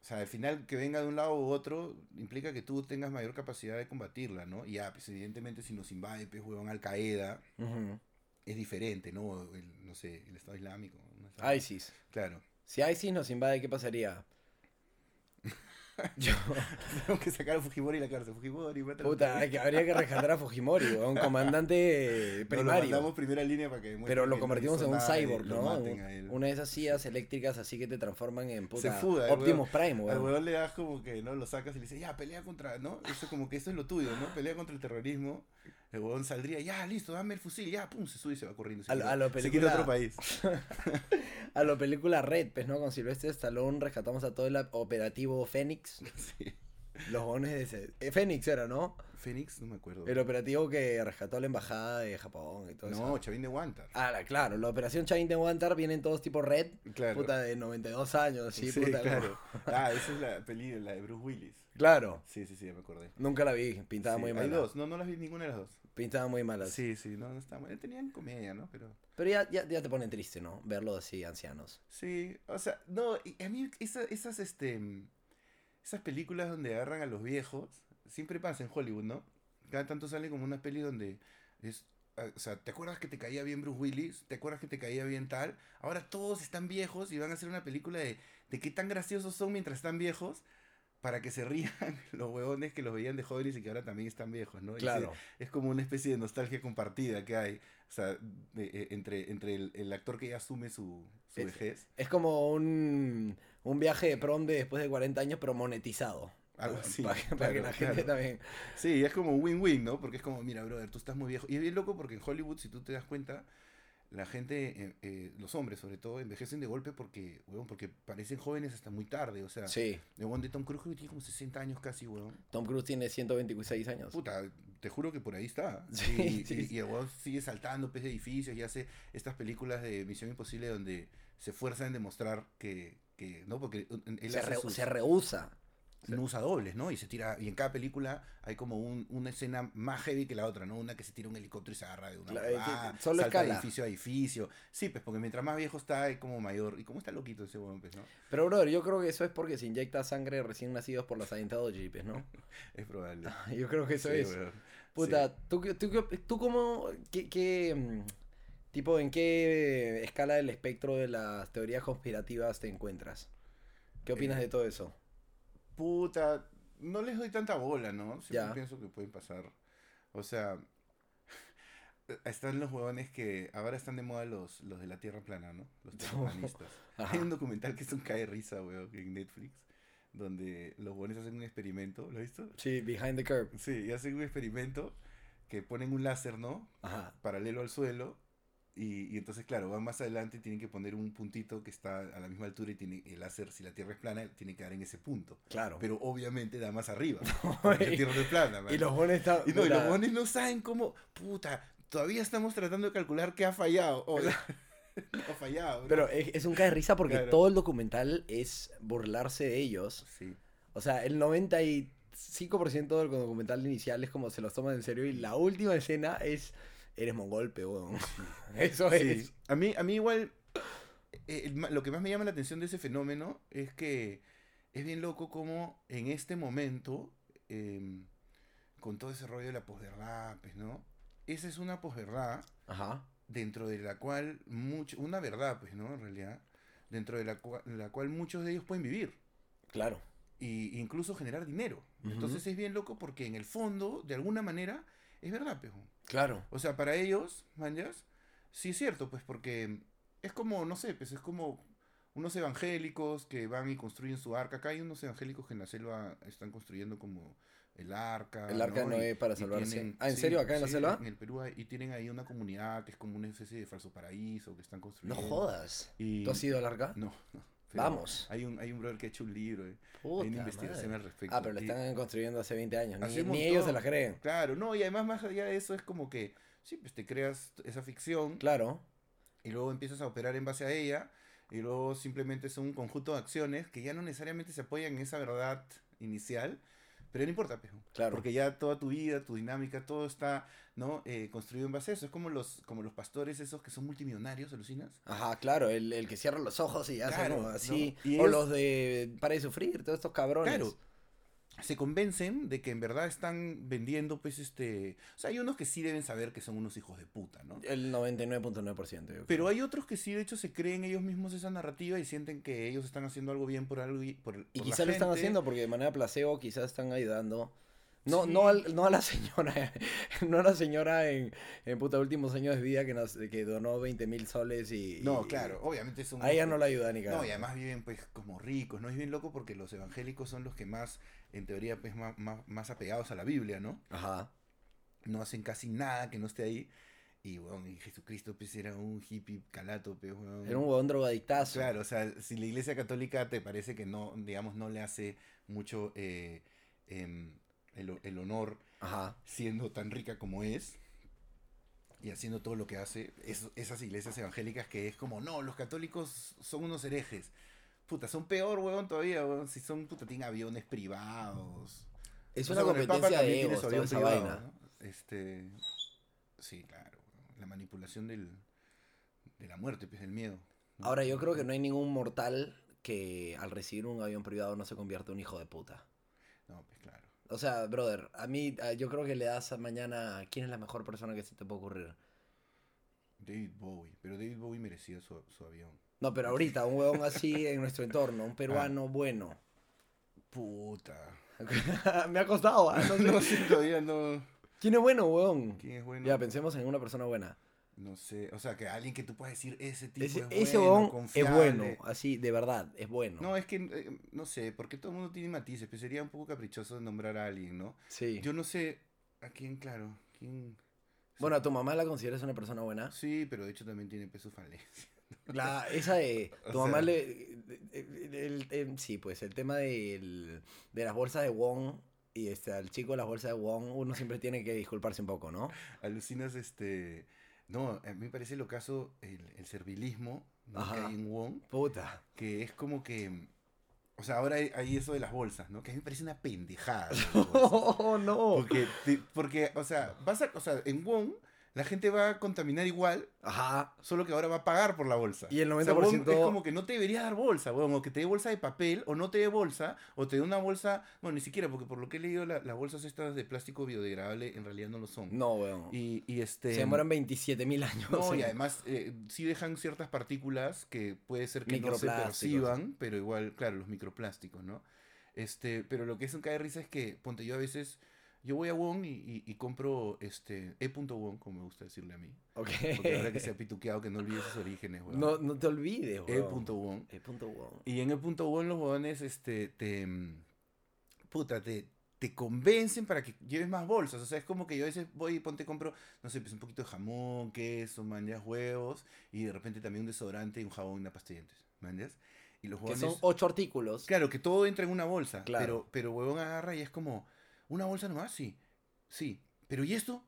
Speaker 3: o sea, al final que venga de un lado u otro, implica que tú tengas mayor capacidad de combatirla, ¿no? Y ya, pues evidentemente si nos invade, pues, weón, Al Qaeda,
Speaker 2: Ujú.
Speaker 3: es diferente, ¿no? El, no sé, el Estado Islámico.
Speaker 2: ISIS.
Speaker 3: Claro.
Speaker 2: Si ISIS nos invade, ¿qué pasaría? Yo,
Speaker 3: Tenemos que sacar a Fujimori de la cárcel. Fujimori, mátalo.
Speaker 2: puta, que- habría que rescatar a Fujimori, weón, comandante
Speaker 3: Nos lo
Speaker 2: primario.
Speaker 3: primera línea para que
Speaker 2: Pero lo
Speaker 3: que no
Speaker 2: convertimos en un
Speaker 3: y
Speaker 2: cyborg, ¿no?
Speaker 3: a.
Speaker 2: Una de esas sillas eléctricas así que te transforman en puta Optimus Prime,
Speaker 3: Al
Speaker 2: weón.
Speaker 3: le das como que, ¿no? Lo sacas y le dices, ya, pelea contra, ¿no? Eso como que eso es lo tuyo, ¿no? Pelea contra el terrorismo. El huevón saldría, ya, listo, dame el fusil, ya, pum, se sube y se va corriendo. Se
Speaker 2: A
Speaker 3: quita-
Speaker 2: a lo
Speaker 3: se
Speaker 2: película-
Speaker 3: a otro país.
Speaker 2: A lo película Red, pues, ¿no? Con Silvestre Stallone rescatamos a todo el operativo Fénix.
Speaker 3: Sí.
Speaker 2: Los gones de ese... eh, Fénix era, ¿no?
Speaker 3: Fénix, no me acuerdo.
Speaker 2: El operativo que rescató a la embajada de Japón y todo eso.
Speaker 3: no, Chavín de Wantar.
Speaker 2: Ah, la- claro, la operación Chain de Wantar vienen todos tipo Red,
Speaker 3: claro.
Speaker 2: puta de 92 años,
Speaker 3: sí,
Speaker 2: puta.
Speaker 3: claro. Ah, esa es la peli, la de Bruce Willis.
Speaker 2: Claro,
Speaker 3: Sí, sí, sí, me acordé.
Speaker 2: nunca la vi, pintaba
Speaker 3: Sí,
Speaker 2: muy
Speaker 3: Hay
Speaker 2: mala.
Speaker 3: dos, no, no las vi ninguna de las dos.
Speaker 2: Pintaba muy mala.
Speaker 3: Sí, sí, no, no está mal. Tenían comedia, ¿no? Pero...
Speaker 2: Pero ya, ya, ya te pone triste, ¿no? Verlo así, ancianos.
Speaker 3: Sí, o sea, no, y a mí esa- esas, este, esas películas donde agarran a los viejos, siempre pasa en Hollywood, ¿no? Cada tanto salen como unas pelis donde es, ah, o sea, ¿te acuerdas que te caía bien Bruce Willis? ¿Te acuerdas que te caía bien tal? Ahora todos están viejos y van a hacer una película de, de qué tan graciosos son mientras están viejos para que se rían los huevones que los veían de jóvenes y que ahora también están viejos, ¿no?
Speaker 2: Claro.
Speaker 3: se- es como una especie de nostalgia compartida que hay, o sea, eh, entre, entre el, el actor que ya asume su, su
Speaker 2: Es-
Speaker 3: vejez.
Speaker 2: Es como un, un viaje de prom de después de 40 años, pero monetizado.
Speaker 3: Algo así,
Speaker 2: Para, que- para
Speaker 3: claro,
Speaker 2: que la gente
Speaker 3: claro.
Speaker 2: también...
Speaker 3: Sí, es como un win-win, ¿no? Porque es como, mira, brother, tú estás muy viejo. Y es bien loco porque en Hollywood, si tú te das cuenta, la gente, eh, eh, los hombres sobre todo, envejecen de golpe porque, weón, porque parecen jóvenes hasta muy tarde. O sea,
Speaker 2: Sí,
Speaker 3: el weón de Tom Cruise creo que tiene como 60 años casi, weón.
Speaker 2: Tom Cruise tiene 126 años.
Speaker 3: Puta, te juro que por ahí está.
Speaker 2: Sí,
Speaker 3: y,
Speaker 2: sí,
Speaker 3: y- y el weón sigue saltando pez de edificios y hace estas películas de Misión Imposible donde se esfuerza en demostrar que, que ¿no? Porque él
Speaker 2: Se, re-
Speaker 3: sus-
Speaker 2: se rehúsa.
Speaker 3: No usa dobles, ¿no? Y se tira, y en cada película hay como un- una escena más heavy que la otra, ¿no? Una que se tira un helicóptero y se agarra de una huevada,
Speaker 2: solo
Speaker 3: salta de edificio a edificio. Sí, pues porque mientras más viejo está, es como mayor. ¿Y cómo está loquito ese huevón, pues, no?
Speaker 2: Pero, brother, yo creo que eso es porque se inyecta sangre recién nacidos por la Scientology, pues, ¿no?
Speaker 3: Es probable.
Speaker 2: Yo creo que eso
Speaker 3: Sí,
Speaker 2: es. Puta, ¿tú, tú, tú cómo, qué, qué, mm, Tipo, ¿en qué escala del espectro de las teorías conspirativas te encuentras? ¿Qué opinas
Speaker 3: Eh,
Speaker 2: de todo eso?
Speaker 3: Puta, no les doy tanta bola, ¿no? Siempre pienso que pueden pasar. O sea, están los huevones que ahora están de moda los, los de la Tierra plana, ¿no? Los terraplanistas. Hay un documental que es un cae risa, weón, en Netflix, donde los huevones hacen un experimento, ¿lo has visto?
Speaker 2: Sí, behind the curve.
Speaker 3: Sí, y hacen un experimento que ponen un láser, ¿no?
Speaker 2: Ajá.
Speaker 3: Paralelo al suelo. Y, y entonces, claro, van más adelante y tienen que poner un puntito que está a la misma altura y tiene, el láser, si la Tierra es plana, tiene que dar en ese punto.
Speaker 2: Claro.
Speaker 3: Pero obviamente da más arriba. la
Speaker 2: y,
Speaker 3: Tierra no es plana, man.
Speaker 2: y los están.
Speaker 3: Y no, y los saben cómo. Puta, todavía estamos tratando de calcular qué ha fallado. O, no ha fallado. ¿no?
Speaker 2: Pero es, es un cae de risa porque
Speaker 3: Claro.
Speaker 2: todo el documental es burlarse de ellos.
Speaker 3: Sí.
Speaker 2: O sea, el 95% del documental inicial es como se los toman en serio y la última escena es eres mongolpe, weón. Eso
Speaker 3: Sí.
Speaker 2: es.
Speaker 3: A mí, a mí igual, eh, lo que más me llama la atención de ese fenómeno es que es bien loco como en este momento, em, con todo ese rollo de la posverdad, pues, ¿no? Esa es una posverdad
Speaker 2: Ajá.
Speaker 3: dentro de la cual, mucho, una verdad, pues, ¿no? En realidad, dentro de la, cua- la cual muchos de ellos pueden vivir.
Speaker 2: Claro.
Speaker 3: y incluso generar dinero. Entonces es bien loco porque en el fondo, de alguna manera, es verdad, pejo.
Speaker 2: Claro.
Speaker 3: O sea, para ellos, manjas, sí es cierto, pues porque es como, no sé, pues es como unos evangélicos que van y construyen su arca. Acá hay unos evangélicos que en la selva están construyendo como el arca.
Speaker 2: El arca de
Speaker 3: ¿no?
Speaker 2: Noé
Speaker 3: Y-
Speaker 2: para salvarse. Ah, ¿en serio? ¿Acá en la
Speaker 3: sí,
Speaker 2: selva?
Speaker 3: En el Perú hay- y tienen ahí una comunidad que es como una especie de falso paraíso que están
Speaker 2: No
Speaker 3: construyendo.
Speaker 2: jodas.
Speaker 3: Y-
Speaker 2: ¿Tú has ido al arca?
Speaker 3: No, no.
Speaker 2: Vamos.
Speaker 3: Hay un, hay un brother que ha hecho un libro. eh.
Speaker 2: Puta
Speaker 3: hay una investigación
Speaker 2: madre.
Speaker 3: al respecto.
Speaker 2: Ah, pero lo están construyendo hace 20 años. Ni, ellos se la creen.
Speaker 3: Claro, no, y además más allá de eso es como que, sí, pues te creas esa ficción
Speaker 2: Claro.
Speaker 3: y luego empiezas a operar en base a ella y luego simplemente son un conjunto de acciones que ya no necesariamente se apoyan en esa verdad inicial, pero no importa, pejo.
Speaker 2: Claro.
Speaker 3: Porque ya toda tu vida, tu dinámica, todo está, ¿no? Eh, construido en base a eso. Es como los, como los pastores esos que son multimillonarios, ¿alucinas?
Speaker 2: Ajá, claro, el, el que cierra los ojos y hace
Speaker 3: Claro,
Speaker 2: como así.
Speaker 3: ¿no? Y
Speaker 2: O
Speaker 3: ellos-
Speaker 2: los de Para de Sufrir, todos estos cabrones.
Speaker 3: Claro. Se convencen de que en verdad están vendiendo, pues, este... O sea, hay unos que sí deben saber que son unos hijos de puta, ¿no?
Speaker 2: El 99.9%. yo creo.
Speaker 3: Pero hay otros que sí, de hecho, se creen ellos mismos esa narrativa y sienten que ellos están haciendo algo bien por algo y por,
Speaker 2: Y
Speaker 3: por la
Speaker 2: quizás lo están haciendo porque de manera placebo quizás están ayudando. No,
Speaker 3: Sí.
Speaker 2: no, al- no a la señora, no a la señora en, en puta últimos años de vida que, nos, que donó 20 mil soles y...
Speaker 3: No,
Speaker 2: y-
Speaker 3: claro, obviamente son...
Speaker 2: A ella no la ayuda ni
Speaker 3: No,
Speaker 2: cagando.
Speaker 3: y además viven pues como ricos, ¿no? Es bien loco porque los evangélicos son los que más, en teoría, pues más, más, más apegados a la Biblia, ¿no?
Speaker 2: Ajá.
Speaker 3: No hacen casi nada que no esté ahí. Y, bueno, y Jesucristo pues era un hippie calato, pues, weón.
Speaker 2: Era un huevón drogadictazo.
Speaker 3: Claro, o sea, si la iglesia católica te parece que no, digamos, no le hace mucho eh, em, el, el honor
Speaker 2: Ajá.
Speaker 3: siendo tan rica como es y haciendo todo lo que hace, es- esas iglesias evangélicas que es como, no, los católicos son unos herejes. Puta, son peor, weón, todavía, si son, puta, tienen aviones privados.
Speaker 2: Es
Speaker 3: O
Speaker 2: una
Speaker 3: sea, Papa
Speaker 2: competencia de egos,
Speaker 3: su
Speaker 2: toda
Speaker 3: avión
Speaker 2: esa
Speaker 3: privado,
Speaker 2: vaina.
Speaker 3: ¿no? Este, sí, claro, la manipulación del, de la muerte, pues, del miedo. ¿no?
Speaker 2: Ahora, yo creo que no hay ningún mortal que al recibir un avión privado no se convierta en un hijo de puta.
Speaker 3: No, pues, claro.
Speaker 2: O sea, brother, a mí, yo creo que le das a mañana. ¿Quién es la mejor persona que se te puede ocurrir?
Speaker 3: David Bowie, pero David Bowie merecía su, su avión.
Speaker 2: No, pero ahorita, un huevón así en nuestro entorno, un peruano bueno.
Speaker 3: Puta.
Speaker 2: Me ha costado, ¿ah? No sé.
Speaker 3: No sé, todavía no.
Speaker 2: ¿Quién es bueno, huevón?
Speaker 3: ¿Quién es bueno?
Speaker 2: Ya, pensemos en una persona buena.
Speaker 3: No sé, o sea, que alguien que tú puedas decir, ese tipo
Speaker 2: Ese,
Speaker 3: es
Speaker 2: ese
Speaker 3: bueno,
Speaker 2: huevón es
Speaker 3: confiable".
Speaker 2: bueno, así, de verdad, es bueno.
Speaker 3: No, es que, eh, no sé, porque todo el mundo tiene matices, pero sería un poco caprichoso de nombrar a alguien, ¿no?
Speaker 2: sí.
Speaker 3: Yo no sé a quién, claro, quién...
Speaker 2: Bueno, ¿a tu mamá la consideras una persona buena?
Speaker 3: Sí, pero de hecho también tiene peso falencia.
Speaker 2: La, esa de.
Speaker 3: O
Speaker 2: Tu mamá
Speaker 3: sea-
Speaker 2: le. el- el- el- sí, pues el tema del- de las bolsas de Wong y este, al chico de las bolsas de Wong, uno siempre tiene que disculparse un poco, ¿no?
Speaker 3: Alucinas, este... No, a mí me parece lo caso el, el servilismo ¿no? que hay en Wong,
Speaker 2: Puta.
Speaker 3: que es como que... O sea, ahora hay, hay eso de las bolsas, ¿no? Que a mí me parece una pendejada.
Speaker 2: Oh, no.
Speaker 3: Porque, te- porque, o sea, vas a, o sea, en Wong la gente va a contaminar igual,
Speaker 2: Ajá.
Speaker 3: solo que ahora va a pagar por la bolsa.
Speaker 2: Y el
Speaker 3: O sea,
Speaker 2: 90%...
Speaker 3: huevón, es como que no te debería dar bolsa, huevón, o que te dé bolsa de papel, o no te dé bolsa, o te dé una bolsa, bueno, ni siquiera, porque por lo que he leído, la- las bolsas estas de plástico biodegradable en realidad no lo son.
Speaker 2: No, weón.
Speaker 3: Y, y este...
Speaker 2: Se demoran 27 mil años.
Speaker 3: No, y además eh, sí dejan ciertas partículas que puede ser que no se perciban, pero igual, claro, los microplásticos, ¿no? Este, pero lo que es un cae de risa es que, ponte, yo a veces, yo voy a Wong y, y- y compro este e.wong, como me gusta decirle a mí.
Speaker 2: Ok.
Speaker 3: Porque ahora que se ha pituqueado, que no olvides sus orígenes, weón.
Speaker 2: No, no te olvides, weón.
Speaker 3: e.wong.
Speaker 2: E.wong.
Speaker 3: Y en e.wong los huevones, este, te... Puta, te... Te convencen para que lleves más bolsas. O sea, es como que yo a veces voy y ponte, compro, no sé, pues un poquito de jamón, queso, manjas, huevos. Y de repente también un desodorante, y un jabón y una pasta de dientes. ¿Manjas? Y los
Speaker 2: Que
Speaker 3: huevones.
Speaker 2: son ocho artículos.
Speaker 3: Claro, que todo entra en una bolsa.
Speaker 2: Claro.
Speaker 3: Pero, pero huevón agarra y es como, ¿una bolsa nomás? Sí. Sí. ¿Pero y esto?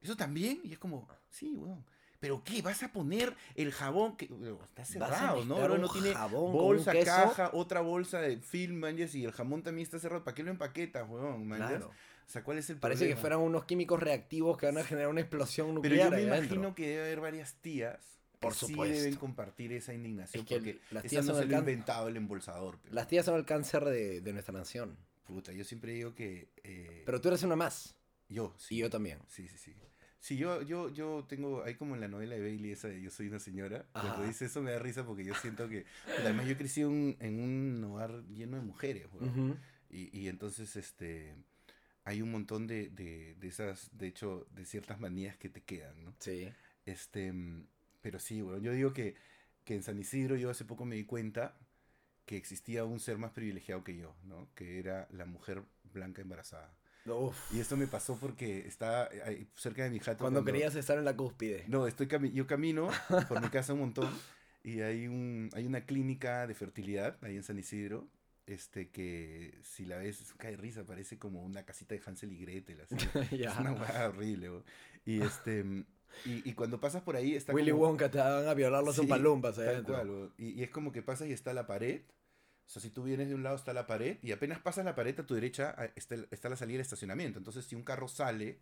Speaker 3: ¿Eso también? Y es como, sí, huevón. ¿Pero qué? ¿Vas a poner el jabón que está cerrado, no?
Speaker 2: un
Speaker 3: no tiene
Speaker 2: jabón
Speaker 3: bolsa, caja, otra bolsa de film, manches, y el jamón también está cerrado. ¿Para qué lo empaquetas, huevón? manjas?
Speaker 2: Claro.
Speaker 3: O sea, ¿cuál es el
Speaker 2: Parece que fueran unos químicos reactivos que van a generar una explosión
Speaker 3: Pero
Speaker 2: nuclear.
Speaker 3: yo me imagino
Speaker 2: adentro.
Speaker 3: que debe haber varias tías
Speaker 2: Por
Speaker 3: sí
Speaker 2: supuesto.
Speaker 3: deben compartir esa indignación
Speaker 2: Es que
Speaker 3: porque
Speaker 2: las
Speaker 3: esa
Speaker 2: tías
Speaker 3: no se lo ha inventado el embolsador. pero-
Speaker 2: Las tías son el cáncer de, de nuestra nación.
Speaker 3: Puta, yo siempre digo que... eh,
Speaker 2: Pero tú eres una más.
Speaker 3: yo, sí.
Speaker 2: Y yo también.
Speaker 3: Sí, sí, sí. Sí, yo, yo, yo tengo, hay como en la novela de Bailey esa de Yo soy una señora, cuando dice eso me da risa porque yo siento que, además yo crecí un- en un hogar lleno de mujeres.
Speaker 2: Ujú.
Speaker 3: y, y entonces, este, hay un montón de, de, de esas, de hecho, de ciertas manías que te quedan, ¿no?
Speaker 2: Sí.
Speaker 3: Este, pero sí, weón, yo digo que, que en San Isidro yo hace poco me di cuenta que existía un ser más privilegiado que yo, ¿no? Que era la mujer blanca embarazada.
Speaker 2: Uf.
Speaker 3: Y esto me pasó porque estaba ahí cerca de mi jato.
Speaker 2: Cuando querías estar en la cúspide.
Speaker 3: No, estoy cami- yo camino por mi casa un montón y hay, un, hay una clínica de fertilidad ahí en San Isidro. Este que si la ves cae risa, parece como una casita de Hansel y Gretel. Así. Es una hueá horrible. Y este y, y cuando pasas por ahí está
Speaker 2: Willy
Speaker 3: como-
Speaker 2: Wonka te van a violar los
Speaker 3: Sí,
Speaker 2: palumpas ahí
Speaker 3: tal cual, y, y es como que pasas y está la pared. O sea, si tú vienes de un lado está la pared y apenas pasas la pared a tu derecha ah, está, está la salida del estacionamiento. Entonces, si un carro sale,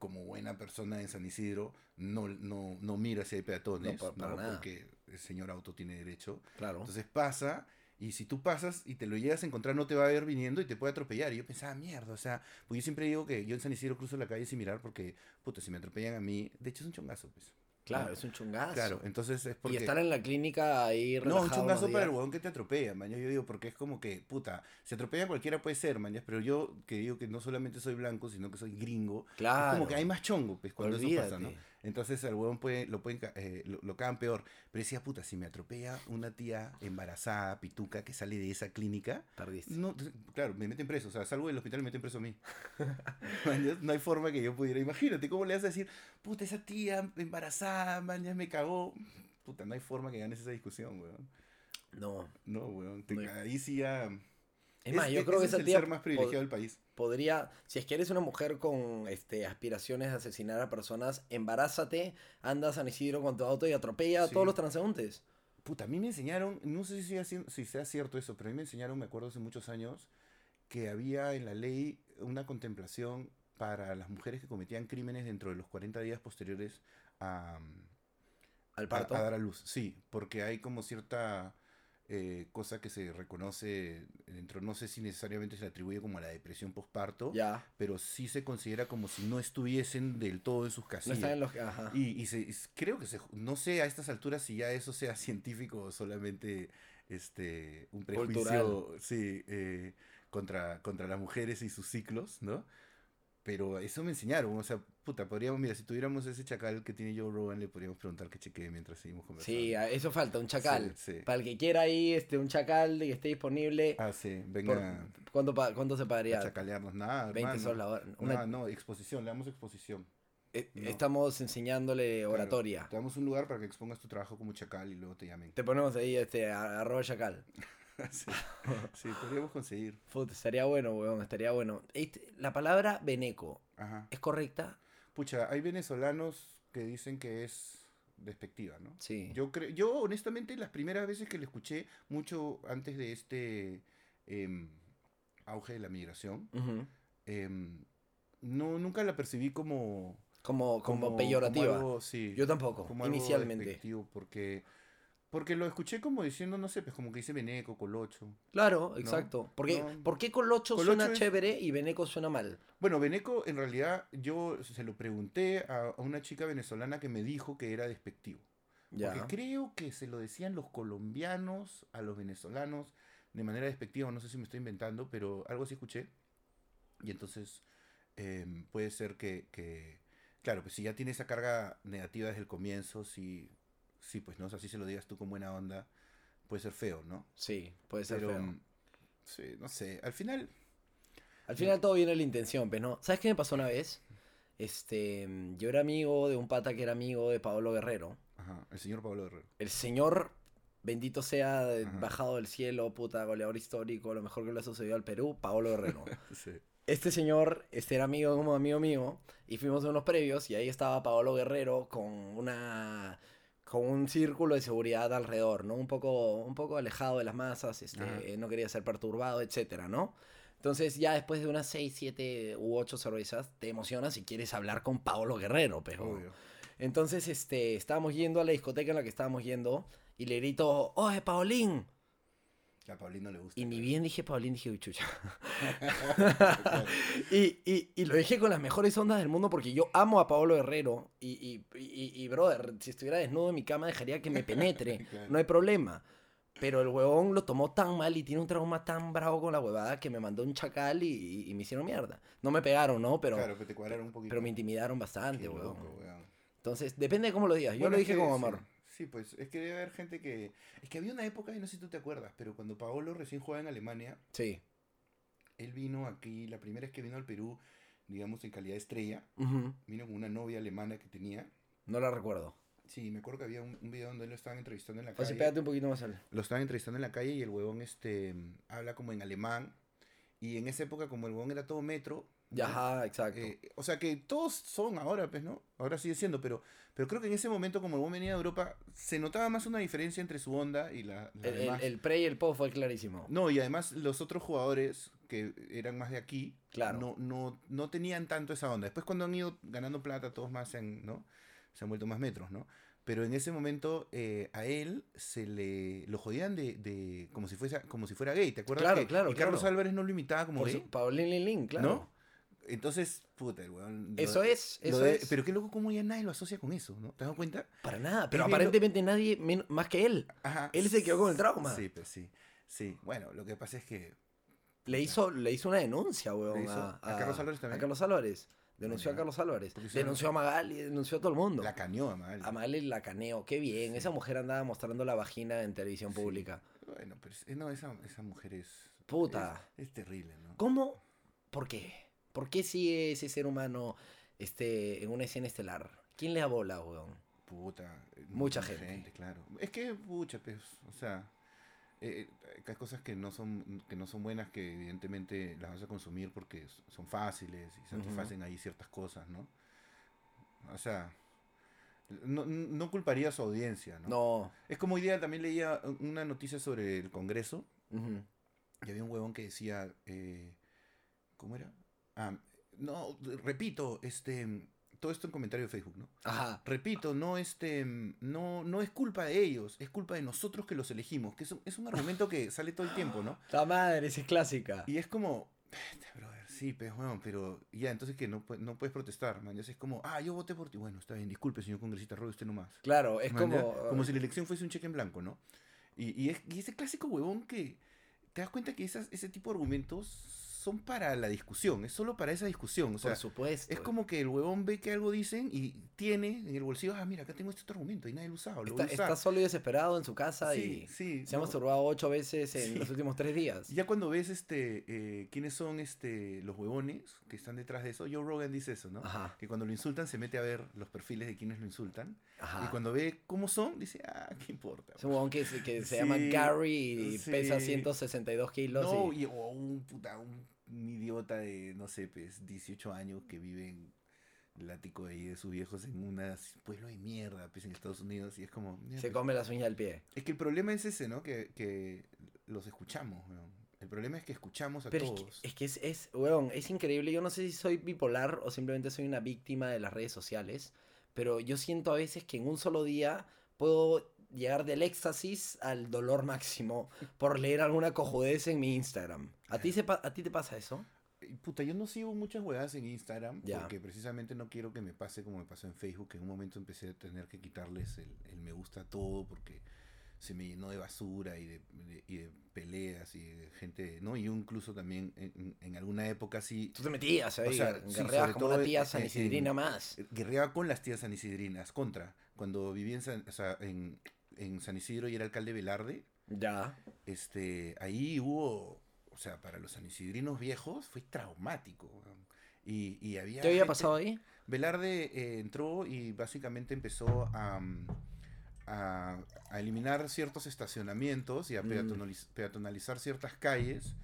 Speaker 3: como buena persona en San Isidro, no, no, no mira si hay peatones,
Speaker 2: No, pa- para
Speaker 3: ¿no?
Speaker 2: nada.
Speaker 3: porque el señor auto tiene derecho.
Speaker 2: Claro.
Speaker 3: Entonces pasa y si tú pasas y te lo llegas a encontrar, no te va a ver viniendo y te puede atropellar. Y yo pensaba, mierda, o sea, pues yo siempre digo que yo en San Isidro cruzo la calle sin mirar porque, puta, si me atropellan a mí, de hecho es un chongazo, pues.
Speaker 2: Claro, es un chungazo.
Speaker 3: Claro, entonces es porque...
Speaker 2: Y estar en la clínica ahí
Speaker 3: No, un chungazo para el huevón que te atropella, man. Yo digo, porque es como que, puta, si atropella cualquiera puede ser, man. Pero yo que digo que no solamente soy blanco, sino que soy gringo,
Speaker 2: Claro.
Speaker 3: es como que hay más chongo, pues, cuando eso pasa, ¿no? Entonces al huevón puede, lo pueden, eh, lo, lo cagan peor. Pero decía, puta, si me atropella una tía embarazada, pituca, que sale de esa clínica,
Speaker 2: Perdiste.
Speaker 3: no, claro, me meten preso. O sea, salgo del hospital y me meten preso a mí. Mañas, no hay forma que yo pudiera. Imagínate, ¿cómo le vas a decir, puta, esa tía embarazada, mañas, me cagó? Puta, no hay forma que ganes esa discusión, weón.
Speaker 2: No.
Speaker 3: No, weón. te-
Speaker 2: No hay-
Speaker 3: ahí sí ya.
Speaker 2: Es más, yo
Speaker 3: ese
Speaker 2: creo que
Speaker 3: es
Speaker 2: esa
Speaker 3: el
Speaker 2: tía
Speaker 3: ser más privilegiado del país.
Speaker 2: Podría, si es que eres una mujer con este, aspiraciones de asesinar a personas, embarázate, anda a San Isidro con tu auto y atropella a todos los transeúntes.
Speaker 3: Puta, a mí me enseñaron, no sé si sea, cien- si sea cierto eso, pero a mí me enseñaron, me acuerdo hace muchos años, que había en la ley una contemplación para las mujeres que cometían crímenes dentro de los 40 días posteriores a,
Speaker 2: Al
Speaker 3: a-
Speaker 2: parto.
Speaker 3: a dar a luz. Sí, porque hay como cierta eh, cosa que se reconoce dentro, no sé si necesariamente se le atribuye como a la depresión postparto,
Speaker 2: ya.
Speaker 3: pero sí se considera como si no estuviesen del todo en sus
Speaker 2: No
Speaker 3: casillas.
Speaker 2: están en los. Ajá.
Speaker 3: Y, y se- creo que se, no sé a estas alturas si ya eso sea científico o solamente este, un prejuicio
Speaker 2: Cultural.
Speaker 3: sí, eh, contra, contra las mujeres y sus ciclos, ¿no? Pero eso me enseñaron, o sea, puta, podríamos, mira, si tuviéramos ese chacal que tiene Joe Rogan, le podríamos preguntar que chequee mientras seguimos conversando.
Speaker 2: Sí, a- eso falta, un chacal.
Speaker 3: Sí, sí.
Speaker 2: Para el que quiera ahí, este, un chacal que esté disponible.
Speaker 3: Ah, sí,
Speaker 2: por-
Speaker 3: venga
Speaker 2: ¿cuánto, pa- ¿Cuánto se
Speaker 3: a
Speaker 2: pagaría?
Speaker 3: chacalearnos, nada,
Speaker 2: 20
Speaker 3: hermano.
Speaker 2: soles la hora. Una-
Speaker 3: No, no, exposición, le damos exposición.
Speaker 2: eh,
Speaker 3: no.
Speaker 2: Estamos enseñándole
Speaker 3: Claro,
Speaker 2: oratoria.
Speaker 3: Te damos un lugar para que expongas tu trabajo como chacal y luego te llamen.
Speaker 2: Te ponemos ahí, este, a- arroba chacal.
Speaker 3: sí, sí, podríamos conseguir.
Speaker 2: Puta, estaría bueno, weón, estaría bueno. Este, la palabra veneco,
Speaker 3: Ajá.
Speaker 2: ¿es correcta?
Speaker 3: Pucha, hay venezolanos que dicen que es despectiva, ¿no?
Speaker 2: Sí.
Speaker 3: Yo creo, yo honestamente las primeras veces que lo escuché, mucho antes de este em, auge de la migración, em, no, nunca la percibí como,
Speaker 2: como, como,
Speaker 3: como
Speaker 2: peyorativa.
Speaker 3: algo- sí,
Speaker 2: Yo tampoco,
Speaker 3: como algo
Speaker 2: inicialmente.
Speaker 3: despectivo, porque, porque lo escuché como diciendo, no sé, pues como que dice Beneco, Colocho.
Speaker 2: Claro, exacto. Porque,
Speaker 3: no.
Speaker 2: ¿Por qué Colocho,
Speaker 3: Colocho
Speaker 2: suena
Speaker 3: es-
Speaker 2: chévere y Beneco suena mal?
Speaker 3: Bueno, Beneco, en realidad, yo se lo pregunté a, a una chica venezolana que me dijo que era despectivo.
Speaker 2: Ya.
Speaker 3: Porque creo que se lo decían los colombianos a los venezolanos de manera despectiva, no sé si me estoy inventando, pero algo así escuché. Y entonces em, puede ser que, que- claro, pues si ya tiene esa carga negativa desde el comienzo, si, sí, pues no, o sea, si se lo digas tú con buena onda, puede ser feo, ¿no?
Speaker 2: Sí, puede ser
Speaker 3: Pero,
Speaker 2: feo.
Speaker 3: mm, sí, no sé, al final,
Speaker 2: Al final todo viene de la intención, pero no. ¿Sabes qué me pasó una vez? Este, yo era amigo de un pata que era amigo de Pablo Guerrero.
Speaker 3: ajá, el señor Pablo Guerrero.
Speaker 2: El señor, bendito sea,
Speaker 3: Ajá.
Speaker 2: bajado del cielo, puta, goleador histórico, lo mejor que le ha sucedido al Perú, Pablo Guerrero.
Speaker 3: Sí.
Speaker 2: este señor este era amigo como amigo mío y fuimos a unos previos y ahí estaba Paolo Guerrero con una con un círculo de seguridad alrededor, ¿no? Un poco un poco alejado de las masas, este, eh, no quería ser perturbado, etcétera, ¿no? Entonces ya después de unas 6, 7 u 8 cervezas te emocionas y quieres hablar con Paolo Guerrero, pero
Speaker 3: Obvio.
Speaker 2: entonces este estábamos yendo a la discoteca en la que estábamos yendo y le grito, "Oye, Paulín."
Speaker 3: A Paulino le gusta.
Speaker 2: Y ni bien dije Paulín, dije, "Uy, chucha." Y, y, y lo dije con las mejores ondas del mundo porque yo amo a Pablo Herrero y, y, brother, si estuviera desnudo en mi cama dejaría que me penetre,
Speaker 3: Claro.
Speaker 2: no hay problema. Pero el huevón lo tomó tan mal y tiene un trauma tan bravo con la huevada que me mandó un chacal y, me hicieron mierda. No me pegaron, ¿no? Pero,
Speaker 3: claro, que te cuadraron un poquito.
Speaker 2: pero me intimidaron bastante, huevón. Entonces, depende de cómo lo digas. Yo
Speaker 3: Bueno,
Speaker 2: lo dije
Speaker 3: sí,
Speaker 2: amor.
Speaker 3: Sí, pues es que debe haber gente que... Es que había una época, y no sé si tú te acuerdas, pero cuando Paolo recién jugaba en Alemania,
Speaker 2: Sí.
Speaker 3: él vino aquí, la primera vez que vino al Perú, digamos en calidad de estrella, vino con una novia alemana que tenía.
Speaker 2: No la recuerdo.
Speaker 3: Sí, me acuerdo que había un, un video donde lo estaban entrevistando en la
Speaker 2: O
Speaker 3: calle.
Speaker 2: pégate un poquito más al.
Speaker 3: Lo estaban entrevistando en la calle y el huevón este, habla como en alemán. Y en esa época, como el huevón era todo metro...
Speaker 2: Ajá, exacto.
Speaker 3: Eh, o sea que todos son ahora, pues, ¿no? Ahora sigue siendo, pero, pero creo que en ese momento, como el huevón venía de Europa, se notaba más una diferencia entre su onda y la, la
Speaker 2: el,
Speaker 3: demás.
Speaker 2: el pre y el post fue clarísimo.
Speaker 3: No, y además los otros jugadores que eran más de aquí,
Speaker 2: Claro.
Speaker 3: no, no, no tenían tanto esa onda. Después cuando han ido ganando plata, todos más en, ¿no? Se han vuelto más metros, ¿no? Pero en ese momento eh, a él se le lo jodían de, de como si fuese como si fuera gay, ¿te acuerdas?
Speaker 2: Claro,
Speaker 3: que,
Speaker 2: claro,
Speaker 3: y Carlos
Speaker 2: claro.
Speaker 3: Álvarez no lo imitaba como
Speaker 2: Por
Speaker 3: gay,
Speaker 2: Paulín Lin Lin, claro.
Speaker 3: ¿no? Entonces, puta, el weón.
Speaker 2: Eso
Speaker 3: de-
Speaker 2: es, eso
Speaker 3: de-
Speaker 2: es.
Speaker 3: Pero qué loco cómo ya nadie lo asocia con eso, ¿no? ¿Te das cuenta?
Speaker 2: Para nada, pero
Speaker 3: lo-
Speaker 2: aparentemente nadie más que él.
Speaker 3: Ajá.
Speaker 2: Él se quedó con el trauma.
Speaker 3: Sí, pues sí. Sí, bueno, lo que pasa es que
Speaker 2: Le hizo, le hizo una denuncia, weón. A,
Speaker 3: ¿A Carlos Álvarez también?
Speaker 2: A Carlos Álvarez. Denunció a. Carlos Álvarez. Denunció a Magali, denunció a todo el mundo.
Speaker 3: la cañó a Magali.
Speaker 2: A Magali la caneo. Qué bien.
Speaker 3: Sí.
Speaker 2: Esa mujer andaba mostrando la vagina en televisión
Speaker 3: Sí.
Speaker 2: pública.
Speaker 3: Bueno, pero no, esa, esa mujer es.
Speaker 2: Puta.
Speaker 3: Es, es terrible, ¿no?
Speaker 2: ¿Cómo? ¿Por qué? ¿Por qué sigue ese ser humano este, en una escena estelar? ¿Quién le abola, weón?
Speaker 3: Puta. eh,
Speaker 2: Mucha gente.
Speaker 3: claro. Es que, pucha, pues, o sea. eh, eh, hay cosas que no son que no son buenas que evidentemente las vas a consumir porque son fáciles y satisfacen ahí ciertas cosas, ¿no? O sea, no, no culparía a su audiencia, ¿no?
Speaker 2: No.
Speaker 3: Es como hoy día también leía una noticia sobre el Congreso y había un huevón que decía, eh, ¿cómo era? Ah, no, repito, este, todo esto en comentario de Facebook, ¿no?
Speaker 2: Ajá.
Speaker 3: Repito, no, este, no, no es culpa de ellos, es culpa de nosotros que los elegimos, que es un, es un argumento que sale todo el tiempo, ¿no?
Speaker 2: La madre, esa es clásica.
Speaker 3: Y es como, brother, sí, pues, huevón, pero ya, entonces que no, no puedes protestar, man, es como, ah, yo voté por ti, bueno, está bien, disculpe, señor congresista, robe usted nomás.
Speaker 2: Claro, es
Speaker 3: Man, ya,
Speaker 2: como.
Speaker 3: como si la elección fuese un cheque en blanco, ¿no? Y, y, es, y ese clásico huevón que te das cuenta que esas, ese tipo de argumentos son para la discusión, es solo para esa discusión. O sea,
Speaker 2: por supuesto.
Speaker 3: es como que el huevón ve que algo dicen y tiene en el bolsillo, ah, mira, acá tengo este otro argumento y nadie lo ha lo
Speaker 2: Está, solo y desesperado en su casa
Speaker 3: sí,
Speaker 2: y
Speaker 3: sí.
Speaker 2: se ha
Speaker 3: ¿no?
Speaker 2: masturbado ocho veces en
Speaker 3: Sí.
Speaker 2: los últimos tres días.
Speaker 3: Ya cuando ves este eh, quiénes son este los huevones que están detrás de eso, Joe Rogan dice eso, ¿no?
Speaker 2: Ajá,
Speaker 3: Que cuando lo insultan se mete a ver los perfiles de quienes lo insultan
Speaker 2: ajá.
Speaker 3: y cuando ve cómo son, dice, ah, ¿qué importa?
Speaker 2: Es un huevón que, se- que se llama Gary y pesa 162 kilos.
Speaker 3: No,
Speaker 2: y-
Speaker 3: y, o un puta, un, un idiota de, no sé, pues, 18 años que vive en el ático de ahí de sus viejos en un pueblo de mierda, pues, en Estados Unidos, y es como...
Speaker 2: se
Speaker 3: pues.
Speaker 2: come las uñas del pie.
Speaker 3: Es que el problema es ese, ¿no? Que, que los escuchamos, weón. El problema es que escuchamos a
Speaker 2: Pero es
Speaker 3: todos.
Speaker 2: que, es que es, es, weón, es increíble. Yo no sé si soy bipolar o simplemente soy una víctima de las redes sociales, pero yo siento a veces que en un solo día puedo llegar del éxtasis al dolor máximo por leer alguna cojudez en mi Instagram. ¿A ti, se ¿A ti te pasa eso?
Speaker 3: Puta, yo no sigo muchas huevadas en Instagram
Speaker 2: Ya.
Speaker 3: porque precisamente no quiero que me pase como me pasó en Facebook, que en un momento empecé a tener que quitarles el, el me gusta todo porque se me llenó de basura y de, de- y de peleas y de gente, ¿no? Y yo incluso también en, en- alguna época sí
Speaker 2: Tú te metías ahí,
Speaker 3: O sea,
Speaker 2: guerreabas
Speaker 3: sí,
Speaker 2: como una tía sanisidrina más.
Speaker 3: guerreaba con las tías sanisidrinas, contra. Cuando vivía en San, o sea, en, en San Isidro y era alcalde Velarde,
Speaker 2: Ya.
Speaker 3: este, ahí hubo, o sea, para los sanisidrinos viejos fue traumático. Y, y había
Speaker 2: ¿Qué había
Speaker 3: gente-
Speaker 2: pasado ahí?
Speaker 3: Velarde eh, entró y básicamente empezó a, a, a eliminar ciertos estacionamientos y a
Speaker 2: Mm.
Speaker 3: peatonaliz- peatonalizar ciertas calles.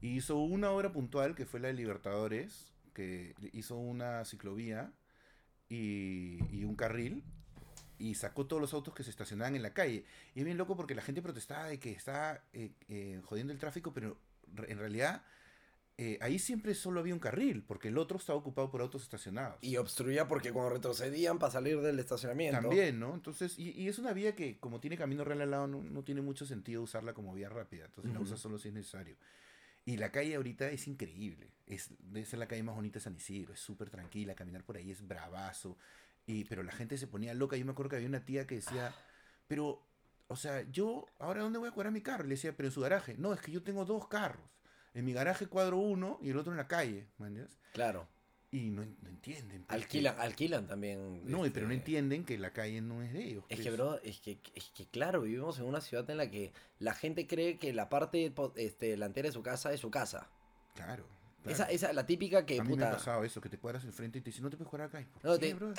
Speaker 3: Y hizo una obra puntual que fue la de Libertadores, que hizo una ciclovía y, y un carril y sacó todos los autos que se estacionaban en la calle. Y es bien loco porque la gente protestaba de que está eh, eh, jodiendo el tráfico, pero en realidad eh, ahí siempre solo había un carril, porque el otro estaba ocupado por autos estacionados.
Speaker 2: Y obstruía porque cuando retrocedían para salir del estacionamiento.
Speaker 3: También, ¿no? Entonces, y, y es una vía que como tiene camino real al lado, no, no tiene mucho sentido usarla como vía rápida. Entonces la usas solo si es necesario. Y la calle ahorita es increíble. Es, debe ser la calle más bonita de San Isidro. Es súper tranquila. Caminar por ahí es bravazo. Y, pero la gente se ponía loca. Yo me acuerdo que había una tía que decía, pero, o sea, yo, ¿ahora dónde voy a cuadrar mi carro? Le decía, pero en su garaje. No, es que yo tengo dos carros. En mi garaje cuadro uno y el otro en la calle. ¿me entiendes?
Speaker 2: Claro.
Speaker 3: Y no, en- no entienden. pues, que-
Speaker 2: Alquilan, alquilan también.
Speaker 3: No, y pero no
Speaker 2: este,
Speaker 3: entienden que la calle no es de ellos.
Speaker 2: Es
Speaker 3: pues.
Speaker 2: que, bro, es que, es que claro, vivimos en una ciudad en la que la gente cree que la parte este, delantera de su casa es su casa.
Speaker 3: Claro.
Speaker 2: Esa,
Speaker 3: claro.
Speaker 2: esa, la típica que,
Speaker 3: a mí me ha
Speaker 2: puta...
Speaker 3: pasado eso, que te cuadras enfrente y te dicen, no te puedes jugar acá. ¿Y ¿Por
Speaker 2: No,
Speaker 3: qué,
Speaker 2: te-
Speaker 3: bro?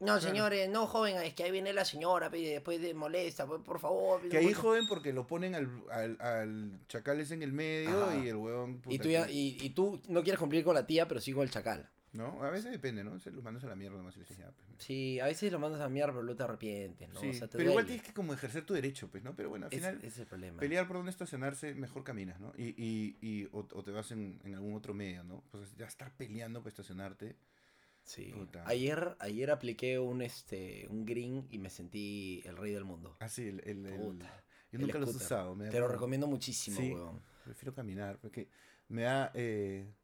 Speaker 2: No, señores, no, joven, es que ahí viene la señora, y después de molesta, pues, por favor.
Speaker 3: Que ahí joden porque lo ponen al, al, al chacal ese en el medio
Speaker 2: Ajá.
Speaker 3: y el huevón...
Speaker 2: Y tú, ya- y, y tú no quieres cumplir con la tía, pero sí con el chacal.
Speaker 3: ¿No? A veces depende, ¿no? Se los mandas a la mierda nomás y le dices, ya, pues.
Speaker 2: Sí, a veces lo mandas a mierda, pero luego te arrepientes, ¿no?
Speaker 3: Sí,
Speaker 2: o sea, te
Speaker 3: pero igual tienes que como ejercer tu derecho, pues, ¿no? Pero bueno, al
Speaker 2: Es-
Speaker 3: final...
Speaker 2: es el problema.
Speaker 3: Pelear por dónde estacionarse, mejor caminas, ¿no? Y, y, y o, o te vas en, en algún otro medio, ¿no? Pues ya estar peleando para estacionarte.
Speaker 2: Sí.
Speaker 3: Puta.
Speaker 2: Ayer, ayer apliqué un, este, un green y me sentí el rey del mundo.
Speaker 3: Ah, sí, el... el, yo nunca los he usado. me da
Speaker 2: Te lo recomiendo muchísimo,
Speaker 3: Sí.
Speaker 2: weón.
Speaker 3: Prefiero caminar, porque me da, eh,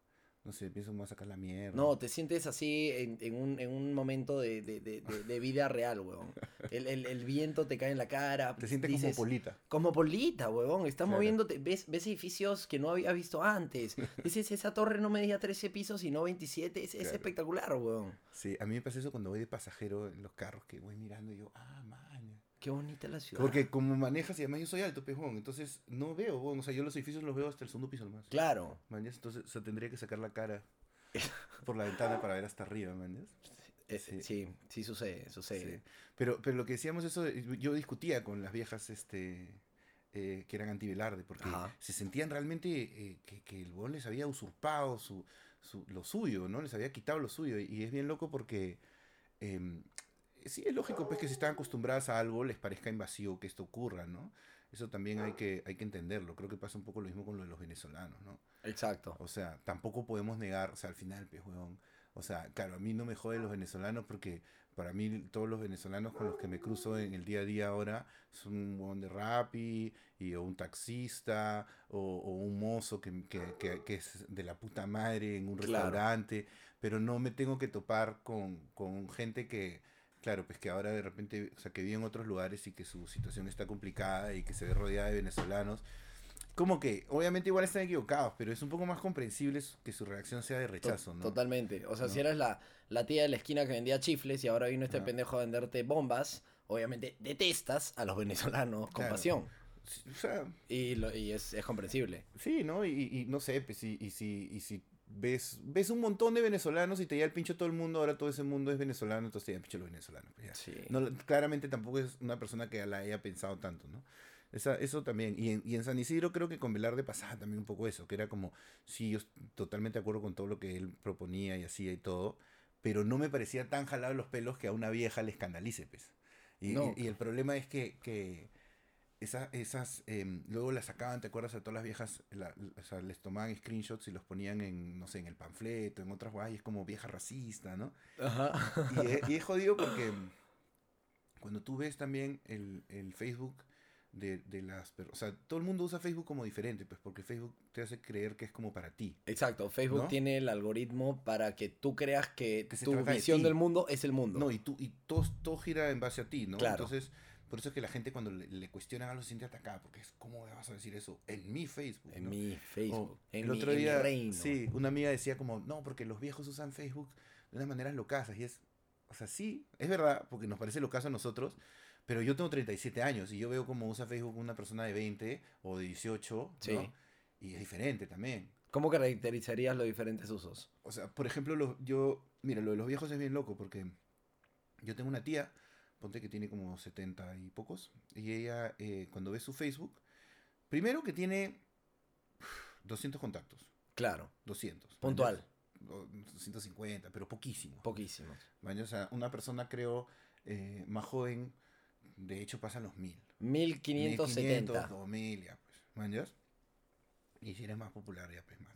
Speaker 3: no sé, pienso me voy a sacar la mierda.
Speaker 2: No, te sientes así en, en un, en un momento de, de- de- de- vida real, weón. El, el- el viento te cae en la cara.
Speaker 3: Te sientes
Speaker 2: dices-
Speaker 3: como polita.
Speaker 2: Como polita, huevón. Estás
Speaker 3: Claro.
Speaker 2: moviéndote. Ves, ves edificios que no había visto antes. Dices, esa torre no medía 13 pisos y no 27. Es, espectacular, huevón.
Speaker 3: Sí, a mí me pasa eso cuando voy de pasajero en los carros, que voy mirando y yo, ah, man.
Speaker 2: Qué bonita la ciudad.
Speaker 3: Porque como manejas y además yo soy alto, pejón, entonces no veo, weón, o sea, yo los edificios los veo hasta el segundo piso nomás.
Speaker 2: Claro.
Speaker 3: ¿Mañas? Entonces, o sea, tendría que sacar la cara por la ventana para ver hasta arriba, ¿mañas?
Speaker 2: Eh,
Speaker 3: Sí.
Speaker 2: sí. sí, sucede, sucede.
Speaker 3: Sí. Pero, pero lo que decíamos eso, eh, yo discutía con las viejas este, eh, que eran anti-Velarde, porque
Speaker 2: Ajá.
Speaker 3: se sentían realmente eh, que, que el huevón les había usurpado su, su- lo suyo, ¿no? Les había quitado lo suyo. Y es bien loco porque em, sí, es lógico pues que si están acostumbradas a algo les parezca invasivo que esto ocurra, ¿no? Eso también hay que, hay que entenderlo. Creo que pasa un poco lo mismo con lo de los venezolanos, ¿no?
Speaker 2: Exacto.
Speaker 3: O sea, tampoco podemos negar, o sea, al final, pues, huevón. O sea, claro, a mí no me joden los venezolanos porque para mí todos los venezolanos con los que me cruzo en el día a día ahora son un huevón de rapi y, o un taxista o, o un mozo que, que- que- que es de la puta madre en un
Speaker 2: Claro.
Speaker 3: restaurante, pero no me tengo que topar con, con gente que, claro, pues que ahora de repente, o sea, que vive en otros lugares y que su situación está complicada y que se ve rodeada de venezolanos como que, obviamente igual están equivocados, pero es un poco más comprensible que su reacción sea de rechazo, ¿no?
Speaker 2: Totalmente. O sea,
Speaker 3: ¿No?
Speaker 2: si eres la, la tía de la esquina que vendía chifles y ahora vino este pendejo a venderte bombas, obviamente detestas a los venezolanos con
Speaker 3: Claro.
Speaker 2: pasión.
Speaker 3: O sea,
Speaker 2: Y, lo- y es, es comprensible.
Speaker 3: sí, ¿no? Y, y no sé, pues, y, y si, y si ves, ves un montón de venezolanos y te da el pincho todo el mundo, ahora todo ese mundo es venezolano, entonces te da el pincho los venezolanos. pues.
Speaker 2: Sí.
Speaker 3: No, claramente tampoco es una persona que la haya pensado tanto, ¿no? Esa, eso también. Y en, y en San Isidro creo que con Velarde pasaba también un poco eso, que era como, sí, yo estoy totalmente de acuerdo con todo lo que él proponía y hacía y todo, pero no me parecía tan jalado los pelos que a una vieja le escandalice, pues. Y,
Speaker 2: No.
Speaker 3: y- y el problema es que, que esa- esas, em, luego las sacaban, ¿te acuerdas? A todas las viejas, la- o sea, les tomaban screenshots y los ponían en, no sé, en el panfleto, en otras guayas, como vieja racista, ¿no?
Speaker 2: Ajá.
Speaker 3: Y es, y es jodido porque cuando tú ves también el, el Facebook de, de las personas, o sea, todo el mundo usa Facebook como diferente, pues porque Facebook te hace creer que es como para ti.
Speaker 2: Exacto, Facebook
Speaker 3: ¿No?
Speaker 2: tiene el algoritmo para que tú creas que, tu
Speaker 3: de
Speaker 2: visión del mundo es el mundo.
Speaker 3: No, y tú, y todo, todo gira en base a ti, ¿no?
Speaker 2: Claro.
Speaker 3: Entonces, por eso es que la gente cuando le, le cuestionan algo se siente atacada, porque es, ¿cómo me vas a decir eso? En mi Facebook.
Speaker 2: en
Speaker 3: ¿no?
Speaker 2: mi Facebook,
Speaker 3: O
Speaker 2: en,
Speaker 3: el
Speaker 2: mi,
Speaker 3: otro
Speaker 2: en mi
Speaker 3: día,
Speaker 2: reino.
Speaker 3: sí, una amiga decía como, no, porque los viejos usan Facebook de unas maneras locasas. Y es, o sea, sí, es verdad, porque nos parece locazo a nosotros, pero yo tengo 37 años y yo veo cómo usa Facebook una persona de 20 o de 18, ¿no?
Speaker 2: Sí.
Speaker 3: Y es diferente también.
Speaker 2: ¿Cómo caracterizarías los diferentes usos?
Speaker 3: O sea, por ejemplo, los, yo, mira, lo de los viejos es bien loco porque yo tengo una tía, ponte que tiene como 70 y pocos, y ella eh, cuando ve su Facebook, primero que tiene uf, 200 contactos,
Speaker 2: Claro,
Speaker 3: 200.
Speaker 2: puntual,
Speaker 3: o 150, pero poquísimo.
Speaker 2: poquísimos.
Speaker 3: ¿mañas? O sea, una persona creo eh, más joven, de hecho pasan los 1000.
Speaker 2: 1570.
Speaker 3: 2000 ya, pues, ¿mañas? Y si eres más popular ya, pues más.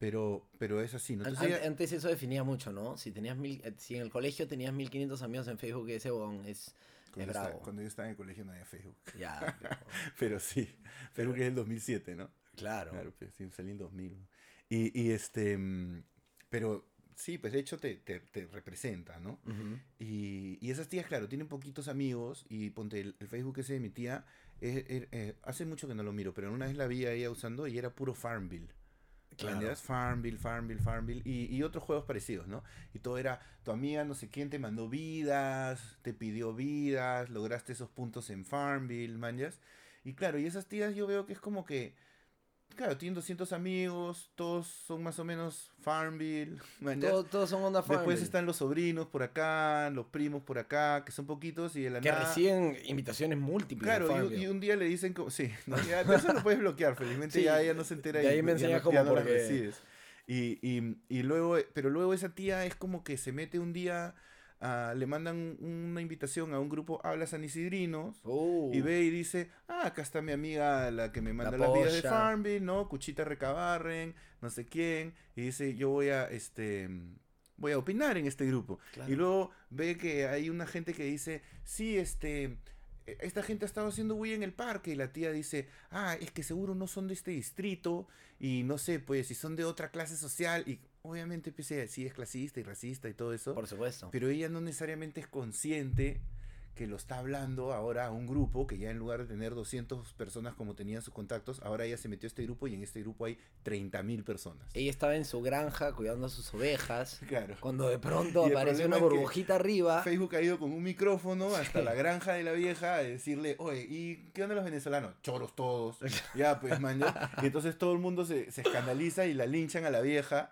Speaker 3: Pero, pero es así, ¿no? Entonces
Speaker 2: an-
Speaker 3: ella-
Speaker 2: Antes eso definía mucho, ¿no? Si tenías mil, eh, si en el colegio tenías 1500 amigos en Facebook, ese bon es, es
Speaker 3: cuando, yo estaba,
Speaker 2: bravo.
Speaker 3: cuando yo estaba en el colegio no había Facebook.
Speaker 2: Ya, pero-
Speaker 3: Pero sí, Facebook es el 2007, ¿no?
Speaker 2: claro.
Speaker 3: Claro, pues sí, salí en 2000. ¿no? Y, y este, mm, pero sí, pues de hecho te, te, te representa, ¿no? Y, y esas tías, claro, tienen poquitos amigos y ponte el, el Facebook ese de mi tía, eh, eh, eh, hace mucho que no lo miro, pero una vez la vi a ella usando y era puro Farmville. Farmville, Farmville, Farmville y, y otros juegos parecidos, ¿no? Y todo era, tu amiga no sé quién te mandó vidas, te pidió vidas, lograste esos puntos en Farmville, manjas. Y claro, y esas tías yo veo que es como que, claro, tienen 200 amigos, todos son más o menos Farmville.
Speaker 2: Todo- todos son onda
Speaker 3: Después
Speaker 2: Farmville,
Speaker 3: están los sobrinos por acá, los primos por acá, que son poquitos y de la
Speaker 2: que
Speaker 3: nada...
Speaker 2: reciben invitaciones múltiples.
Speaker 3: Claro, y un, y día le dicen como... Sí, no, ya, eso lo puedes bloquear, felizmente
Speaker 2: Sí,
Speaker 3: ya ella no se entera
Speaker 2: de ahí
Speaker 3: y
Speaker 2: me enseñas cómo
Speaker 3: no
Speaker 2: porque-
Speaker 3: recibes. Y, y, y luego, pero luego esa tía es como que se mete un día, a- le mandan una invitación a un grupo Habla San Isidrinos,
Speaker 2: Uh,
Speaker 3: y ve y dice, ah, acá está mi amiga la que me manda
Speaker 2: La
Speaker 3: las vidas de. Farmville, ¿no? Cuchita Recabarren, no sé quién. Y dice, yo voy a, este, voy a opinar en este grupo.
Speaker 2: claro.
Speaker 3: Y luego ve que hay una gente que dice, sí, este, e- esta gente ha estado haciendo bulla en el parque. Y la tía dice, ah, es que seguro no son de este distrito. Y no sé, pues, si son de otra clase social. Y obviamente, pues, ella sí es clasista y racista y todo eso.
Speaker 2: Por supuesto.
Speaker 3: Pero ella no necesariamente es consciente que lo está hablando ahora a un grupo que ya en lugar de tener 200 personas como tenían sus contactos, ahora ella se metió a este grupo y en este grupo hay 30.000 personas.
Speaker 2: Ella estaba en su granja cuidando a sus ovejas.
Speaker 3: Claro.
Speaker 2: Cuando de pronto apareció una burbujita arriba.
Speaker 3: Facebook ha ido con un micrófono hasta la granja de la vieja a decirle, oye, ¿y qué onda los venezolanos? Choros todos. Ya, pues, man. Y entonces todo el mundo se, se escandaliza y la linchan a la vieja.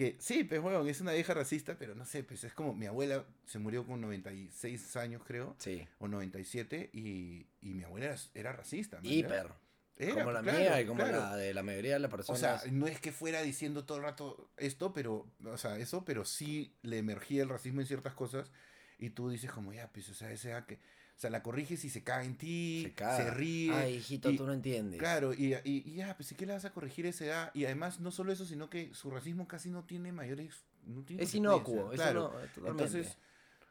Speaker 3: Que sí, pues, bueno, es una vieja racista, pero no sé, pues es como mi abuela se murió con 96 años, creo,
Speaker 2: Sí,
Speaker 3: o 97, y, y mi abuela era, era racista.
Speaker 2: hiper.
Speaker 3: Era,
Speaker 2: como la
Speaker 3: claro,
Speaker 2: mía y como
Speaker 3: claro.
Speaker 2: la de la mayoría de las
Speaker 3: O
Speaker 2: personas.
Speaker 3: sea, no es que fuera diciendo todo el rato esto, pero, o sea, eso, pero sí le emergía el racismo en ciertas cosas y tú dices como, ya, pues, o sea, ese a que, o sea, la corriges y se cae en ti,
Speaker 2: se
Speaker 3: se,
Speaker 2: caga.
Speaker 3: ríe.
Speaker 2: Ay, hijito,
Speaker 3: y-
Speaker 2: tú no entiendes.
Speaker 3: Claro, y, y, y ya, pues, ¿y qué le vas a corregir esa edad? Y además, no solo eso, sino que su racismo casi no tiene mayores, no tiene
Speaker 2: Es inocuo, eso
Speaker 3: claro.
Speaker 2: no.
Speaker 3: Entonces,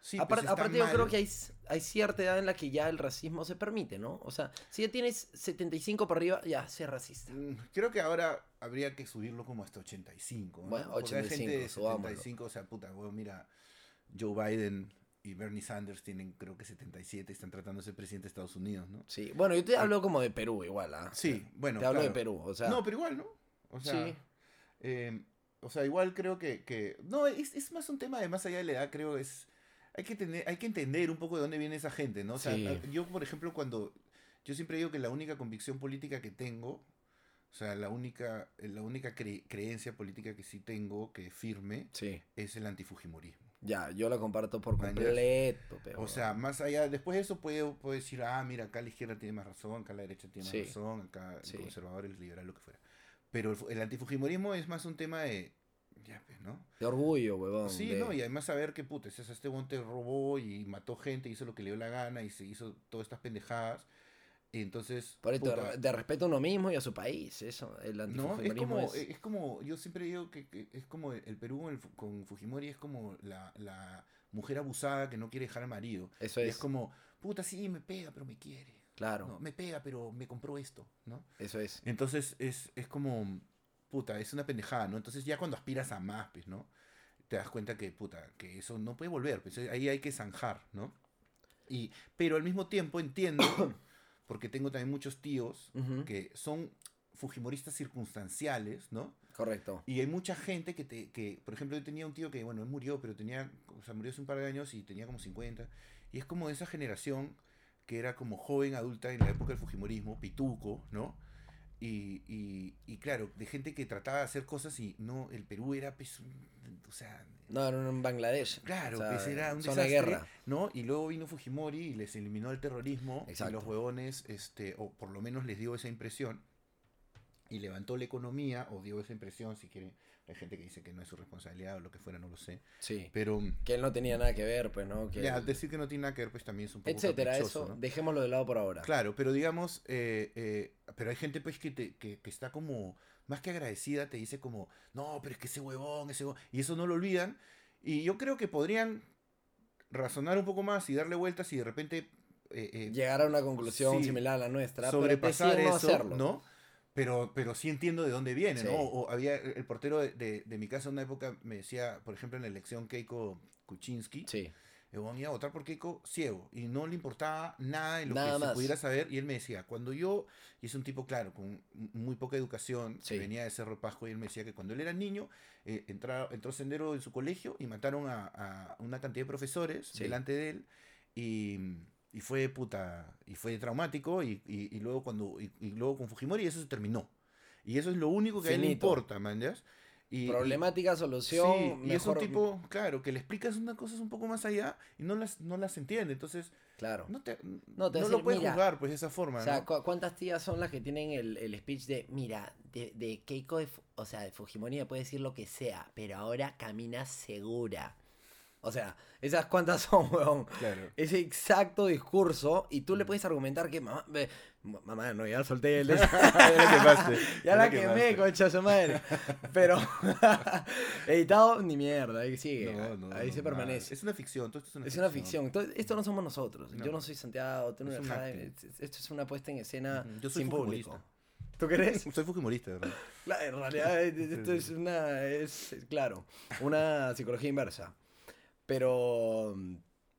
Speaker 3: sí,
Speaker 2: Apar-
Speaker 3: pues,
Speaker 2: aparte yo creo que hay, hay cierta edad en la que ya el racismo se permite, ¿no? O sea, si ya tienes 75 para arriba, ya, sé racista.
Speaker 3: Mm, Creo que ahora habría que subirlo como hasta 85. ¿no?
Speaker 2: Bueno,
Speaker 3: Porque hay gente de
Speaker 2: 85, subámoslo.
Speaker 3: 75, o sea, puta, weón, mira, Joe Biden y Bernie Sanders tienen creo que 77, están tratando de ser presidente de Estados Unidos, ¿no?
Speaker 2: Sí, bueno, yo te hablo como de Perú igual, ¿ah?
Speaker 3: Sí, bueno.
Speaker 2: Te hablo de. Perú, o sea.
Speaker 3: no, pero igual, ¿no? O sea,
Speaker 2: sí,
Speaker 3: eh, o sea, igual creo que, que no, es, es más un tema de más allá de la edad, creo es hay que tener, hay que entender un poco de dónde viene esa gente, ¿no? O sea,
Speaker 2: Sí.
Speaker 3: yo por ejemplo cuando yo siempre digo que la única convicción política que tengo, o sea, la única la única cre- creencia política que sí tengo que firme
Speaker 2: sí.
Speaker 3: es el antifujimorismo.
Speaker 2: Ya, yo la comparto por completo, pero...
Speaker 3: O sea, más allá, después de eso puedo, puedo decir, ah, mira, acá la izquierda tiene más razón, acá la derecha tiene más
Speaker 2: Sí.
Speaker 3: razón, acá el
Speaker 2: Sí.
Speaker 3: conservador, el liberal, lo que fuera. Pero el, el antifujimorismo es más un tema de, ya, pues, ¿no?
Speaker 2: de orgullo, huevón.
Speaker 3: Sí,
Speaker 2: de-
Speaker 3: no, y además saber que, puta, ese- este monte robó y mató gente, hizo lo que le dio la gana y se hizo todas estas pendejadas. Entonces,
Speaker 2: Por esto,
Speaker 3: puta,
Speaker 2: de, respeto a uno mismo y a su país, eso, el
Speaker 3: no, es
Speaker 2: antifujimorismo
Speaker 3: como,
Speaker 2: es...
Speaker 3: es como, yo siempre digo que, que es como el Perú con, el Fu- con Fujimori es como la, la mujer abusada que no quiere dejar al marido.
Speaker 2: eso
Speaker 3: Y
Speaker 2: es,
Speaker 3: es como, puta, sí, me pega, pero me quiere.
Speaker 2: claro,
Speaker 3: No, me pega, pero me compró esto, ¿no?
Speaker 2: eso es.
Speaker 3: Entonces es, es como, puta, es una pendejada, ¿no? Entonces ya cuando aspiras a más, pues, ¿no? Te das cuenta que, puta, que eso no puede volver, pues ahí hay que zanjar, ¿no? Y, pero al mismo tiempo entiendo, porque tengo también muchos tíos
Speaker 2: Ujú,
Speaker 3: que son fujimoristas circunstanciales, ¿no?
Speaker 2: Correcto.
Speaker 3: Y hay mucha gente que, te, que, por ejemplo, yo tenía un tío que, bueno, él murió, pero tenía, o sea, murió hace un par de años y tenía como 50. Y es como de esa generación que era como joven, adulta en la época del Fujimorismo, pituco, ¿no? Y, y, y claro, de gente que trataba de hacer cosas y no, el Perú era, pues, un- o sea,
Speaker 2: No, no, en Bangladesh.
Speaker 3: claro,
Speaker 2: o sea,
Speaker 3: pues era un
Speaker 2: zona
Speaker 3: desastre,
Speaker 2: guerra.
Speaker 3: ¿no? Y luego vino Fujimori y les eliminó el terrorismo y los huevones, este, o por lo menos les dio esa impresión y levantó la economía, o dio esa impresión, si quieren, hay gente que dice que no es su responsabilidad o lo que fuera, no lo sé,
Speaker 2: Sí.
Speaker 3: pero
Speaker 2: Que él no tenía nada que ver, pues, ¿no? Que
Speaker 3: ya, decir que no tiene nada que ver, pues también es un poco
Speaker 2: etcétera, eso,
Speaker 3: ¿no?
Speaker 2: dejémoslo de lado por ahora.
Speaker 3: Claro, pero digamos, eh, eh, pero hay gente pues que, te- que, que está como, más que agradecida, te dice como, no, pero es que ese huevón, ese huevón, y eso no lo olvidan, y yo creo que podrían razonar un poco más y darle vueltas y de repente eh,
Speaker 2: Llegar a una conclusión
Speaker 3: Sí,
Speaker 2: similar a la nuestra,
Speaker 3: sobrepasar
Speaker 2: pero
Speaker 3: eso,
Speaker 2: hacerlo.
Speaker 3: ¿no? Pero, pero sí entiendo de dónde viene,
Speaker 2: Sí.
Speaker 3: ¿no? O había el portero de, de, de mi casa en una época me decía, por ejemplo, en la elección Keiko Kuczynski,
Speaker 2: Sí,
Speaker 3: el huevón iba a votar por Keiko ciego y no le importaba nada de lo
Speaker 2: Nada
Speaker 3: que
Speaker 2: más.
Speaker 3: se pudiera saber y él me decía, cuando yo, y es un tipo claro, con muy poca educación,
Speaker 2: Sí.
Speaker 3: que venía de Cerro Pasco y él me decía que cuando él era niño, eh, entra- entró sendero en su colegio y mataron a, a una cantidad de profesores
Speaker 2: Sí.
Speaker 3: delante de él y, y fue puta, y fue traumático y, y- y luego cuando, y, y luego con Fujimori eso se terminó. Y eso es lo único que a él le
Speaker 2: Finito.
Speaker 3: importa, man, ¿ya? Y,
Speaker 2: problemática, solución,
Speaker 3: Sí, y es un
Speaker 2: mejor-
Speaker 3: tipo, claro, que le explicas unas cosas un poco más allá y no las, no las entiende. Entonces,
Speaker 2: Claro.
Speaker 3: no, te,
Speaker 2: No,
Speaker 3: no,
Speaker 2: te va a
Speaker 3: lo
Speaker 2: decir,
Speaker 3: puedes
Speaker 2: "Mira".
Speaker 3: juzgar pues de esa forma.
Speaker 2: O sea,
Speaker 3: ¿no?
Speaker 2: ¿cu- ¿cuántas tías son las que tienen el, el speech de, mira, de, de Keiko, de o sea, de Fujimori me puede decir lo que sea, pero ahora camina segura? O sea, esas cuantas son, weón.
Speaker 3: Claro.
Speaker 2: Ese exacto discurso, y tú le puedes argumentar que, mamá, mamá, no, ya solté el...
Speaker 3: Ya la quemaste,
Speaker 2: ya la
Speaker 3: la
Speaker 2: quemé,
Speaker 3: quemaste.
Speaker 2: concha su madre. Pero, editado, ni mierda, ahí sigue.
Speaker 3: No, no,
Speaker 2: ahí
Speaker 3: no,
Speaker 2: se
Speaker 3: nada.
Speaker 2: permanece.
Speaker 3: Es una ficción, todo esto es una
Speaker 2: Es una ficción. Entonces, esto no somos nosotros. Yo
Speaker 3: No.
Speaker 2: soy Santiago, tú no
Speaker 3: Es
Speaker 2: eres
Speaker 3: un acting.
Speaker 2: Esto es una puesta en escena
Speaker 3: Ujú, yo soy
Speaker 2: sin público. ¿Tú crees?
Speaker 3: Soy fujimorista, ¿verdad?
Speaker 2: Claro, en realidad eh, esto es una, es, claro, una psicología inversa. Pero,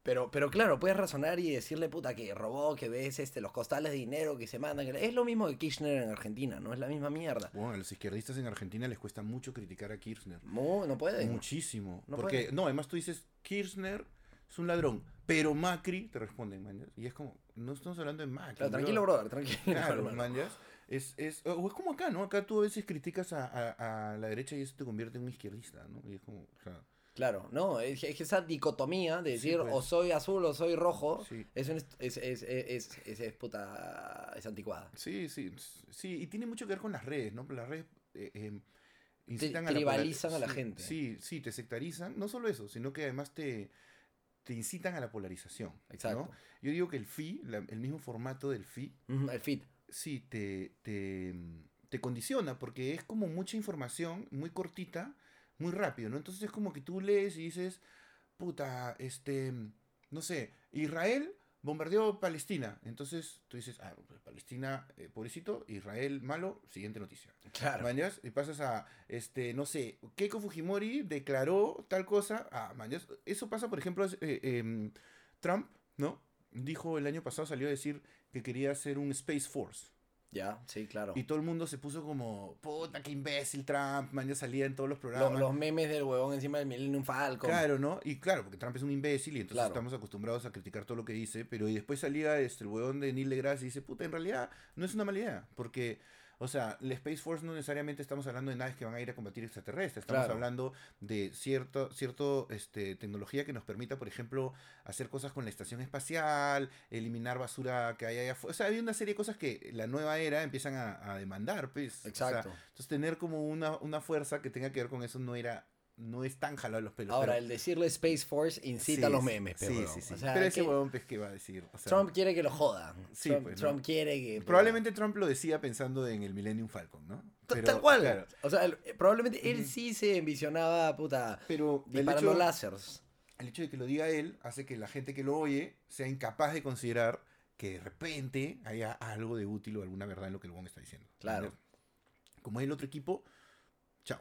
Speaker 2: pero, pero claro, puedes razonar y decirle, puta, que robó, que ves este, los costales de dinero que se mandan. que- Es lo mismo que Kirchner en Argentina, no es la misma mierda.
Speaker 3: Bueno, a los izquierdistas en Argentina les cuesta mucho criticar a Kirchner.
Speaker 2: No, no pueden.
Speaker 3: Muchísimo.
Speaker 2: No
Speaker 3: porque,
Speaker 2: pueden.
Speaker 3: no, además tú dices, Kirchner es un ladrón, pero Macri te responden, man. ¿ya? Y es como, no estamos hablando de Macri.
Speaker 2: Claro, tranquilo, brother, tranquilo.
Speaker 3: Claro,
Speaker 2: hermano.
Speaker 3: man, ¿ya? Es, es, o es como acá, ¿no? Acá tú a veces criticas a, a- a la derecha y eso te convierte en un izquierdista, ¿no? Y es como, o sea,
Speaker 2: Claro, no, es, es esa dicotomía de
Speaker 3: Sí,
Speaker 2: decir
Speaker 3: pues.
Speaker 2: o soy azul o soy rojo
Speaker 3: sí.
Speaker 2: es, un es, es, es, es, es puta, es anticuada.
Speaker 3: Sí, sí, sí, y tiene mucho que ver con las redes, ¿no? Las redes eh, eh,
Speaker 2: Te
Speaker 3: incitan a la
Speaker 2: tribalizan
Speaker 3: polar-
Speaker 2: a la
Speaker 3: sí,
Speaker 2: gente.
Speaker 3: Sí, sí, te sectarizan, no solo eso, sino que además te, te incitan a la polarización. ¿no?
Speaker 2: Exacto.
Speaker 3: Yo digo que el FI, la- el mismo formato del FI,
Speaker 2: El fit.
Speaker 3: sí, te, te, te condiciona porque es como mucha información, muy cortita, muy rápido, ¿no? Entonces es como que tú lees y dices, puta, este, no sé, Israel bombardeó Palestina. Entonces tú dices, ah, Palestina, eh, pobrecito, Israel malo, siguiente noticia.
Speaker 2: Claro.
Speaker 3: Mañas, y pasas a, este, no sé, Keiko Fujimori declaró tal cosa. Ah, mañas, eso pasa, por ejemplo, eh, em, Trump, ¿no? Dijo el año pasado, salió a decir que quería hacer un Space Force.
Speaker 2: Ya, sí, claro.
Speaker 3: Y todo el mundo se puso como, puta, qué imbécil Trump, man, ya salía en todos los
Speaker 2: Lo-
Speaker 3: programas.
Speaker 2: los memes del huevón encima del Millennium Falcon.
Speaker 3: Claro, ¿no? Y claro, porque Trump es un imbécil y entonces
Speaker 2: Claro.
Speaker 3: estamos acostumbrados a criticar todo lo que dice, pero y después salía este, el huevón de Neil deGrasse y dice, puta, en realidad no es una mala idea, porque, o sea, la Space Force no necesariamente estamos hablando de naves que van a ir a combatir extraterrestres, estamos
Speaker 2: Claro.
Speaker 3: hablando de cierto, cierto este, tecnología que nos permita, por ejemplo, hacer cosas con la estación espacial, eliminar basura que hay allá afuera. O sea, había una serie de cosas que la nueva era empiezan a, a demandar, pues. O sea,
Speaker 2: Exacto.
Speaker 3: entonces tener como una, una fuerza que tenga que ver con eso no era no es tan jalado los pelos.
Speaker 2: Ahora,
Speaker 3: pero-
Speaker 2: el decirle Space Force incita
Speaker 3: Sí,
Speaker 2: los
Speaker 3: sí,
Speaker 2: memes,
Speaker 3: Sí,
Speaker 2: pero,
Speaker 3: sí, sí.
Speaker 2: o sea,
Speaker 3: pero ese
Speaker 2: que-
Speaker 3: huevón, pues, ¿qué va a decir? O sea,
Speaker 2: Trump quiere que lo jodan.
Speaker 3: Sí,
Speaker 2: Trump,
Speaker 3: pues, ¿no?
Speaker 2: Trump quiere que...
Speaker 3: Probablemente Trump lo decía pensando en el Millennium Falcon, ¿no? Pero,
Speaker 2: Tal cual.
Speaker 3: claro,
Speaker 2: O sea, el- probablemente él sí se envisionaba, puta,
Speaker 3: pero
Speaker 2: disparando
Speaker 3: hecho,
Speaker 2: láseres.
Speaker 3: el hecho de que lo diga él hace que la gente que lo oye sea incapaz de considerar que de repente haya algo de útil o alguna verdad en lo que el huevón está diciendo.
Speaker 2: Claro.
Speaker 3: Como es el otro equipo, chao.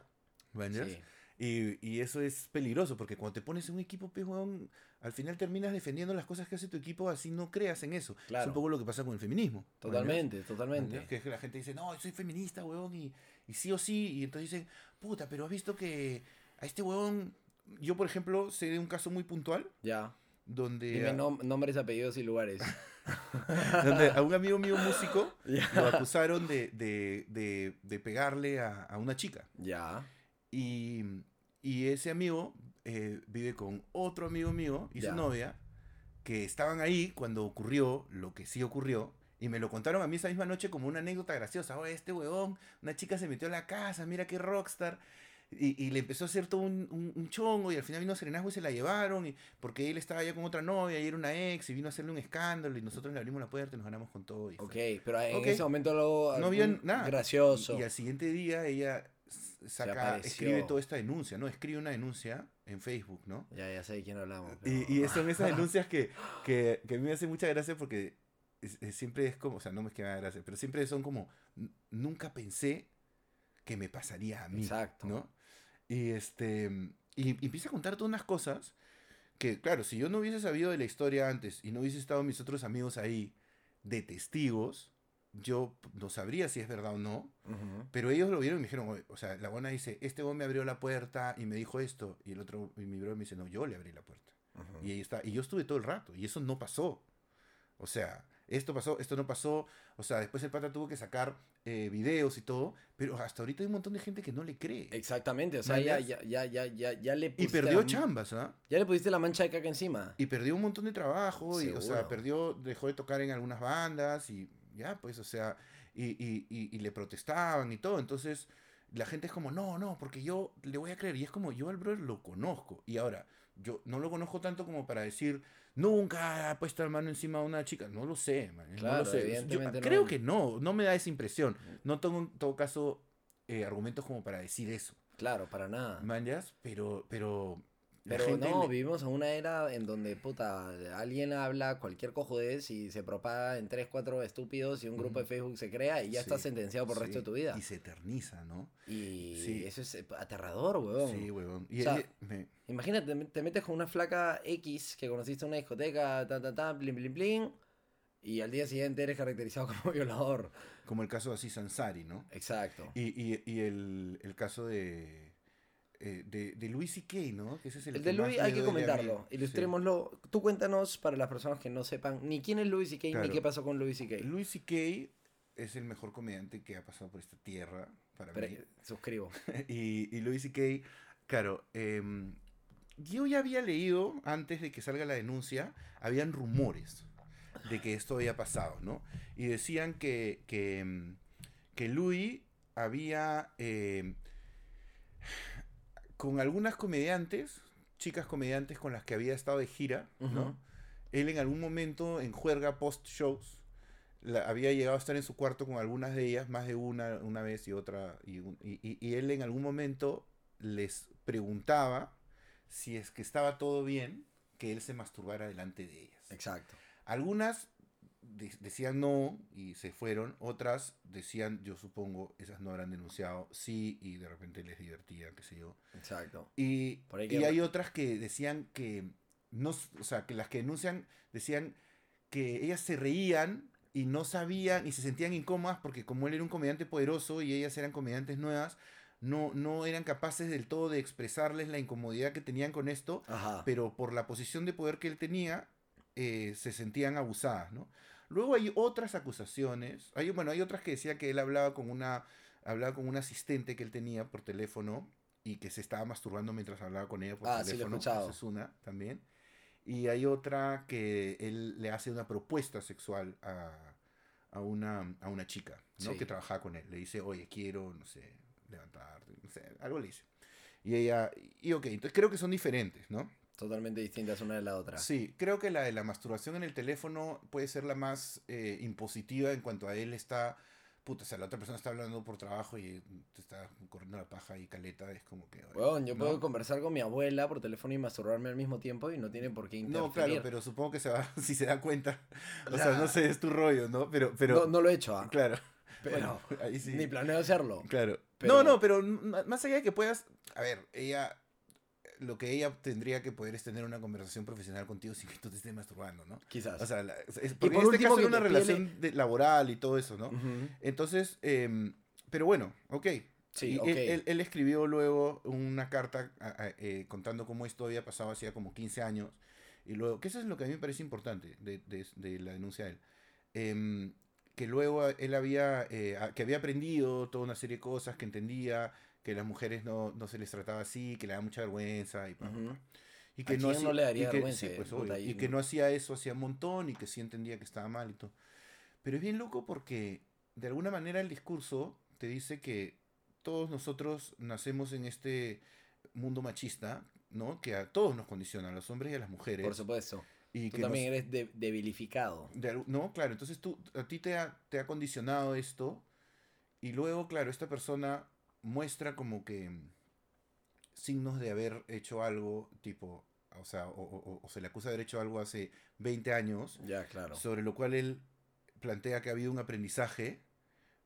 Speaker 2: Sí.
Speaker 3: Y, y eso es peligroso, porque cuando te pones en un equipo, pues, huevón, al final terminas defendiendo las cosas que hace tu equipo, así no creas en eso. Es un poco lo que pasa con el feminismo.
Speaker 2: Totalmente, totalmente.
Speaker 3: Que es que la gente dice, no, soy feminista, huevón, y, y sí o sí. Y entonces dicen, puta, pero has visto que a este huevón, yo por ejemplo, sé de un caso muy puntual
Speaker 2: Ya.
Speaker 3: donde,
Speaker 2: Dime
Speaker 3: a,
Speaker 2: nom- nombres, apellidos y lugares.
Speaker 3: donde a un amigo mío músico lo acusaron de, de, de, de pegarle a, a una chica.
Speaker 2: Ya.
Speaker 3: Y, y ese amigo eh, vive con otro amigo mío y
Speaker 2: Ya.
Speaker 3: su novia, que estaban ahí cuando ocurrió lo que sí ocurrió. Y me lo contaron a mí esa misma noche como una anécdota graciosa. Oye, este huevón, una chica se metió a la casa, mira qué rockstar. Y, y le empezó a hacer todo un, un, un chongo y al final vino Serenazgo y se la llevaron. Y, porque él estaba ya con otra novia y era una ex y vino a hacerle un escándalo y nosotros le abrimos la puerta y nos ganamos con todo. y fue-
Speaker 2: Ok, pero en
Speaker 3: Ok.
Speaker 2: ese momento lo...
Speaker 3: No
Speaker 2: algún
Speaker 3: nada.
Speaker 2: Gracioso.
Speaker 3: Y, y al siguiente día ella saca, escribe toda esta denuncia, ¿no? Escribe una denuncia en Facebook, ¿no?
Speaker 2: Ya, ya sé de quién hablamos.
Speaker 3: Y,
Speaker 2: pero-
Speaker 3: y son esas denuncias que, que, que a mí me hace mucha gracia porque es- es- siempre es como, o sea, no me es que me haga gracia, pero siempre son como, "N- nunca pensé que me pasaría a mí,
Speaker 2: Exacto.
Speaker 3: ¿no? Y este, y, y empieza a contar todas unas cosas que, claro, si yo no hubiese sabido de la historia antes y no hubiese estado mis otros amigos ahí de testigos, yo no sabría si es verdad o no, pero ellos lo vieron y me dijeron, o sea, la buena dice, este hombre me abrió la puerta y me dijo esto, y el otro, y mi bro me dice, no, yo le abrí la puerta. Y ahí está. Y yo estuve todo el rato. Y eso no pasó. O sea, esto pasó, esto no pasó. O sea, después el pata tuvo que sacar eh, videos y todo. Pero hasta ahorita hay un montón de gente que no le cree.
Speaker 2: Exactamente, o sea, ya, ya, ya, ya, ya, ya le
Speaker 3: Y
Speaker 2: pusiste
Speaker 3: perdió
Speaker 2: la-
Speaker 3: chambas, ¿ah?
Speaker 2: Ya le pusiste la mancha de caca encima.
Speaker 3: Y perdió un montón de trabajo. Y, o sea, perdió, dejó de tocar en algunas bandas. Y ya, pues, o sea, y, y, y, y le protestaban y todo. Entonces, la gente es como, no, no, porque yo le voy a creer. Y es como, yo al brother lo conozco. Y ahora, yo no lo conozco tanto como para decir, nunca ha puesto la mano encima de una chica. No lo sé, man, no
Speaker 2: Claro,
Speaker 3: lo sé. Yo
Speaker 2: no.
Speaker 3: creo que no, no me da esa impresión. No tengo en todo caso eh, argumentos como para decir eso.
Speaker 2: Claro, para nada.
Speaker 3: Manjas, pero, pero.
Speaker 2: Pero no,
Speaker 3: le-
Speaker 2: vivimos en una era en donde, puta, alguien habla cualquier cojudez y se propaga en 3, 4 estúpidos y un grupo de Facebook se crea y ya
Speaker 3: Sí,
Speaker 2: está sentenciado por el resto de tu vida.
Speaker 3: Y se eterniza, ¿no?
Speaker 2: Y
Speaker 3: sí.
Speaker 2: eso es eh, aterrador, weón.
Speaker 3: Sí, huevón. Y
Speaker 2: O sea,
Speaker 3: él- me-
Speaker 2: Imagínate, te met- te metes con una flaca X que conociste en una discoteca, ta, ta, ta, blin, blin, blin, y al día siguiente eres caracterizado como violador.
Speaker 3: como el caso de Aziz Ansari, ¿no?
Speaker 2: Exacto.
Speaker 3: Y, y, y el, el caso de, eh, de, de Louis C.K., ¿no? Que ese es el,
Speaker 2: El de Louis hay que comentarlo,
Speaker 3: Sí.
Speaker 2: ilustrémoslo. Tú cuéntanos para las personas que no sepan ni quién es Louis C.K. ni
Speaker 3: Claro.
Speaker 2: qué pasó con Louis C.K.
Speaker 3: Louis C.K. es el mejor comediante que ha pasado por esta tierra, para
Speaker 2: Pero,
Speaker 3: mí.
Speaker 2: suscribo.
Speaker 3: y, y Louis C.K., claro, em, yo ya había leído, antes de que salga la denuncia, habían rumores de que esto había pasado, ¿no? Y decían que, que, em, que Louis había, em, con algunas comediantes, chicas comediantes con las que había estado de gira, ¿no? Él en algún momento, en juerga post-shows, había llegado a estar en su cuarto con algunas de ellas, más de una, una vez y otra, y, un- y- y- y él en algún momento les preguntaba si es que estaba todo bien que él se masturbara delante de ellas.
Speaker 2: Exacto.
Speaker 3: Algunas de- decían no y se fueron, otras decían, yo supongo, esas no habrán denunciado, sí, y de repente les divertía, qué sé yo.
Speaker 2: Exacto.
Speaker 3: Y,
Speaker 2: Por
Speaker 3: y hay otras que decían que no, o sea, que las que denuncian decían que ellas se reían y no sabían y se sentían incómodas porque como él era un comediante poderoso y ellas eran comediantes nuevas, no, no eran capaces del todo de expresarles la incomodidad que tenían con esto,
Speaker 2: Ajá.
Speaker 3: pero por la posición de poder que él tenía, eh, se sentían abusadas, ¿no? Luego hay otras acusaciones, hay, bueno, hay otras que decía que él hablaba con una, hablaba con un asistente que él tenía por teléfono y que se estaba masturbando mientras hablaba con ella por
Speaker 2: Ah, sí, lo he
Speaker 3: teléfono. es una también. Y hay otra que él le hace una propuesta sexual a, a una, a una chica, ¿no?
Speaker 2: Sí.
Speaker 3: Que trabajaba con él. Le dice, oye, quiero, no sé, levantarte, no sé, algo le dice. Y ella, y ok, entonces creo que son diferentes, ¿no?
Speaker 2: Totalmente distintas una de la otra.
Speaker 3: Sí, creo que la de la masturbación en el teléfono puede ser la más eh, impositiva en cuanto a él está, puta, o sea, la otra persona está hablando por trabajo y te está corriendo la paja y caleta, es como que...
Speaker 2: Weón, yo
Speaker 3: ¿no?
Speaker 2: puedo conversar con mi abuela por teléfono y masturbarme al mismo tiempo y no tiene por qué interferir.
Speaker 3: No, claro, pero supongo que se va, si se da cuenta, o
Speaker 2: Ya.
Speaker 3: sea, no sé, es tu rollo, ¿no? Pero, pero,
Speaker 2: no, no lo he hecho, ah,
Speaker 3: claro,
Speaker 2: pero
Speaker 3: bueno, ahí sí.
Speaker 2: ni planeo hacerlo.
Speaker 3: Claro.
Speaker 2: Pero-
Speaker 3: No, no, pero más allá de que puedas. A ver, ella. Lo que ella tendría que poder es tener una conversación profesional contigo sin que tú te estés masturbando, ¿no?
Speaker 2: Quizás.
Speaker 3: O sea, la- es- porque
Speaker 2: por
Speaker 3: en este caso era una relación de- laboral y todo eso, ¿no?
Speaker 2: Ujú.
Speaker 3: Entonces, em, pero bueno, ok.
Speaker 2: Sí,
Speaker 3: Y
Speaker 2: ok.
Speaker 3: él, él- él escribió luego una carta a- a- eh, contando cómo esto había pasado hacía como 15 años. Y luego, que eso es lo que a mí me parece importante de, de- de la denuncia de él. Em, que luego él había, eh, que había aprendido toda una serie de cosas, que entendía que las mujeres no, no se les trataba así, que le da mucha vergüenza. Y, pa, pa,
Speaker 2: Ujú.
Speaker 3: pa. y
Speaker 2: ¿A quién no
Speaker 3: hacía-
Speaker 2: le daría
Speaker 3: y que-
Speaker 2: vergüenza,
Speaker 3: sí, pues,
Speaker 2: puta,
Speaker 3: obvio,
Speaker 2: y-
Speaker 3: que no hacía eso hacía un montón y que sí entendía que estaba mal y todo. Pero es bien loco porque de alguna manera el discurso te dice que todos nosotros nacemos en este mundo machista, ¿no? Que a todos nos condiciona, a los hombres y a las mujeres.
Speaker 2: Por supuesto.
Speaker 3: y
Speaker 2: Tú
Speaker 3: que
Speaker 2: también
Speaker 3: nos-
Speaker 2: eres de- debilificado.
Speaker 3: de no, claro, entonces tú, a ti te ha, te ha condicionado esto y luego, claro, esta persona muestra como que signos de haber hecho algo tipo, o sea, o, o- o- se le acusa de haber hecho algo hace 20 años,
Speaker 2: Ya, claro.
Speaker 3: sobre lo cual él plantea que ha habido un aprendizaje,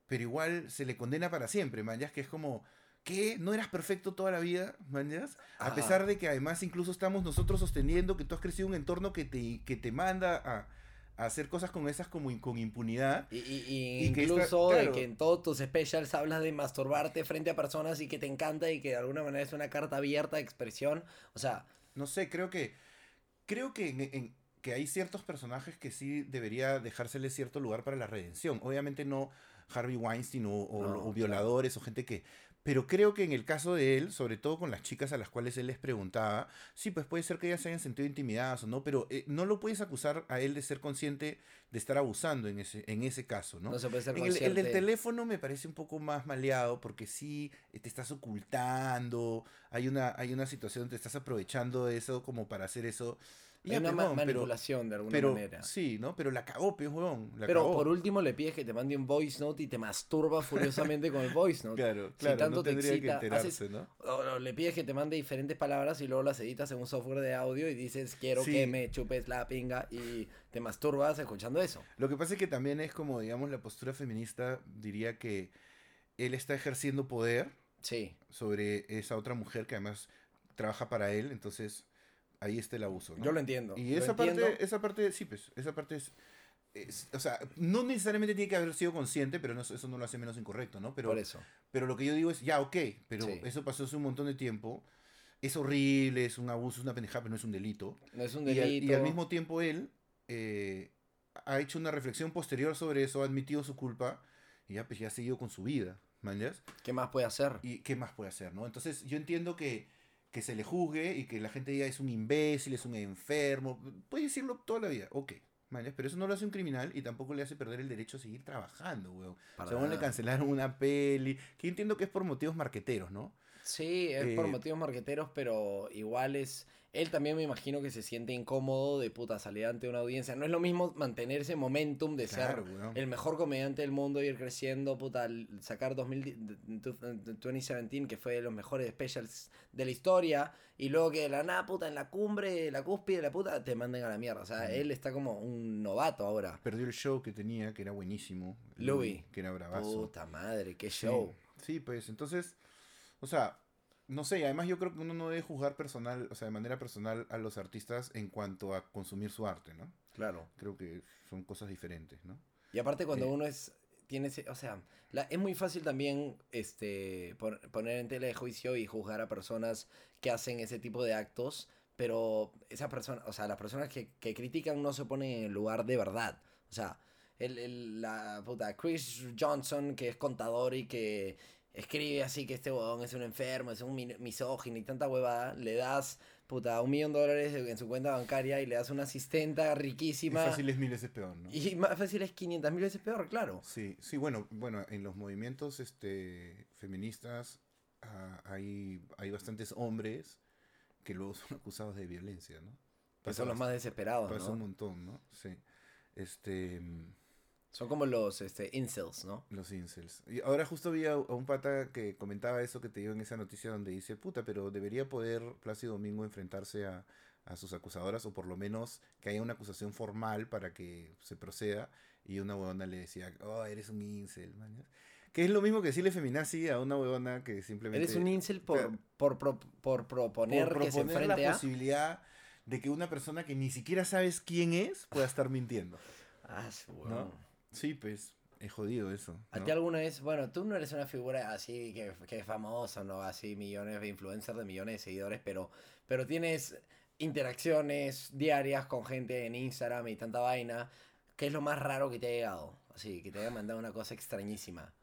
Speaker 3: pero igual se le condena para siempre, man, ya que es como... ¿Qué? ¿No eras perfecto toda la vida, mañas? A
Speaker 2: Ajá.
Speaker 3: pesar de que además incluso estamos nosotros sosteniendo que tú has crecido en un entorno que te, que te manda a hacer cosas con esas como in- con impunidad.
Speaker 2: Y, y- y
Speaker 3: Y que esta-
Speaker 2: incluso de que en todos tus specials hablas de masturbarte frente a personas y que te encanta y que de alguna manera es una carta abierta de expresión. O sea,
Speaker 3: No sé, creo que creo que en- en- que hay ciertos personajes que sí debería dejársele cierto lugar para la redención. Obviamente no Harvey Weinstein o, o-
Speaker 2: No,
Speaker 3: o
Speaker 2: claro.
Speaker 3: violadores o gente que... Pero creo que en el caso de él, sobre todo con las chicas a las cuales él les preguntaba, sí, pues puede ser que ellas se hayan sentido intimidadas o no, pero eh, no lo puedes acusar a él de ser consciente de estar abusando en ese, en ese caso, ¿no?
Speaker 2: no, se puede ser
Speaker 3: En el, el del teléfono me parece un poco más maleado porque sí eh, te estás ocultando, hay una, hay una situación, te estás aprovechando de eso como para hacer eso. Ya,
Speaker 2: una
Speaker 3: pues, pero,
Speaker 2: manipulación de alguna
Speaker 3: pero
Speaker 2: manera.
Speaker 3: sí, ¿no? Pero la cagó, huevón, la
Speaker 2: Pero
Speaker 3: cagó.
Speaker 2: por último le pides que te mande un voice note y te masturba furiosamente con el voice note.
Speaker 3: Claro,
Speaker 2: Si
Speaker 3: claro,
Speaker 2: tanto
Speaker 3: no
Speaker 2: te
Speaker 3: tendría
Speaker 2: excita,
Speaker 3: que
Speaker 2: haces-
Speaker 3: enterarse, ¿no?
Speaker 2: O, o le pides que te mande diferentes palabras y luego las editas en un software de audio y dices quiero
Speaker 3: Sí.
Speaker 2: que me chupes la pinga y te masturbas escuchando eso.
Speaker 3: Lo que pasa es que también es como, digamos, la postura feminista diría que él está ejerciendo poder
Speaker 2: Sí,
Speaker 3: sobre esa otra mujer que además trabaja para él, entonces ahí está el abuso, ¿no?
Speaker 2: yo lo entiendo.
Speaker 3: Y
Speaker 2: lo
Speaker 3: esa
Speaker 2: entiendo.
Speaker 3: parte, esa parte, sí, pues, esa parte es, es- o sea, no necesariamente tiene que haber sido consciente, pero no, eso no lo hace menos incorrecto, ¿no? Pero,
Speaker 2: por eso.
Speaker 3: pero lo que yo digo es, ya, ok, pero
Speaker 2: Sí.
Speaker 3: eso pasó hace un montón de tiempo, es horrible, es un abuso, es una pendejada, pero no es un delito.
Speaker 2: No es un
Speaker 3: Y al,
Speaker 2: delito.
Speaker 3: y al mismo tiempo él eh, ha hecho una reflexión posterior sobre eso, ha admitido su culpa y ya, pues, ya ha seguido con su vida, ¿manjas?
Speaker 2: ¿Qué más puede hacer?
Speaker 3: ¿Y qué más puede hacer, no? Entonces, yo entiendo que, que se le juzgue y que la gente diga es un imbécil, es un enfermo. Puede decirlo toda la vida, ok. mañas, Pero eso no lo hace un criminal y tampoco le hace perder el derecho a seguir trabajando, weón.
Speaker 2: Para
Speaker 3: Según le cancelaron una peli, que entiendo que es por motivos marqueteros, ¿no?
Speaker 2: Sí, es por
Speaker 3: Eh,
Speaker 2: motivos marqueteros, pero igual es. Él también me imagino que se siente incómodo de puta salir ante una audiencia. No es lo mismo mantener ese momentum de
Speaker 3: Claro,
Speaker 2: ser
Speaker 3: weón.
Speaker 2: el mejor comediante del mundo, ir creciendo, puta, sacar 2000 2017, que fue de los mejores specials de la historia, y luego que de la nada, puta, en la cumbre, la cúspide de la puta, te manden a la mierda. O sea,
Speaker 3: Mm.
Speaker 2: él está como un novato ahora.
Speaker 3: Perdió el show que tenía, que era buenísimo.
Speaker 2: Louis.
Speaker 3: Que era bravazo.
Speaker 2: Puta madre, qué
Speaker 3: Sí,
Speaker 2: show.
Speaker 3: Sí, pues entonces, o sea, no sé, además yo creo que uno no debe juzgar personal, o sea, de manera personal a los artistas en cuanto a consumir su arte, ¿no?
Speaker 2: Claro.
Speaker 3: Creo que son cosas diferentes, ¿no?
Speaker 2: Y aparte cuando
Speaker 3: Eh.
Speaker 2: uno es tiene ese, o sea, la- es muy fácil también este pon- poner en tela de juicio y juzgar a personas que hacen ese tipo de actos, pero esas personas, o sea, las personas que, que critican no se ponen en el lugar de verdad. O sea, el, el- la puta Chris Johnson que es contador y que escribe así que este huevón es un enfermo, es un mi- misógino y tanta huevada, le das puta un millón de dólares en su cuenta bancaria y le das una asistenta
Speaker 3: Y
Speaker 2: riquísima.
Speaker 3: fácil es mil veces peor, ¿no?
Speaker 2: Y más fácil es 500 mil veces peor, claro.
Speaker 3: Sí, sí, bueno, bueno, en los movimientos este, feministas ah, hay, hay bastantes hombres que luego son acusados de violencia, ¿no?
Speaker 2: Que son los más desesperados,
Speaker 3: Pasa un
Speaker 2: ¿no?
Speaker 3: montón, ¿no? Sí. Este, mm,
Speaker 2: Son como los este, incels, ¿no?
Speaker 3: los incels. Y ahora justo vi a, un pata que comentaba eso que te digo en esa noticia donde dice, puta, pero debería poder Plácido Domingo enfrentarse a, a sus acusadoras o por lo menos que haya una acusación formal para que se proceda. Y una huevona le decía, oh, eres un incel, man. Que es lo mismo que decirle feminazi a una huevona que simplemente...
Speaker 2: Eres un incel por, por, pro- por proponer
Speaker 3: por
Speaker 2: que se
Speaker 3: proponer
Speaker 2: enfrente
Speaker 3: la
Speaker 2: a...
Speaker 3: posibilidad de que una persona que ni siquiera sabes quién es pueda estar mintiendo.
Speaker 2: Ah, sí,
Speaker 3: ¿no? Sí, pues, es jodido eso.
Speaker 2: ¿A
Speaker 3: ¿no?
Speaker 2: ti alguna vez, bueno, tú no eres una figura así que, que es famosa, ¿no? Así millones de influencers de millones de seguidores, pero, pero tienes interacciones diarias con gente en Instagram y tanta vaina. ¿Qué es lo más raro que te ha llegado? Así, que te haya mandado una cosa extrañísima.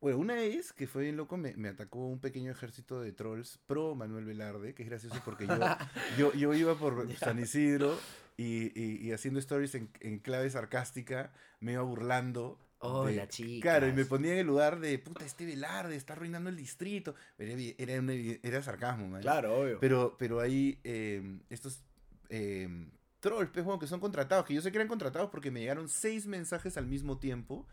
Speaker 3: Bueno, una vez que fue bien loco, me, me atacó un pequeño ejército de trolls pro Manuel Velarde, que es gracioso porque yo, yo, yo iba por. San Isidro y, y- y haciendo stories en, en clave sarcástica, me iba burlando.
Speaker 2: Hola,
Speaker 3: de-
Speaker 2: chicas.
Speaker 3: Claro, y me ponía en el lugar de, puta, este Velarde está arruinando el distrito. Era, era, una era sarcasmo, man.
Speaker 2: Claro, obvio.
Speaker 3: Pero, pero hay eh, estos eh, trolls, pues, bueno, que son contratados, que yo sé que eran contratados porque me llegaron seis mensajes al mismo tiempo.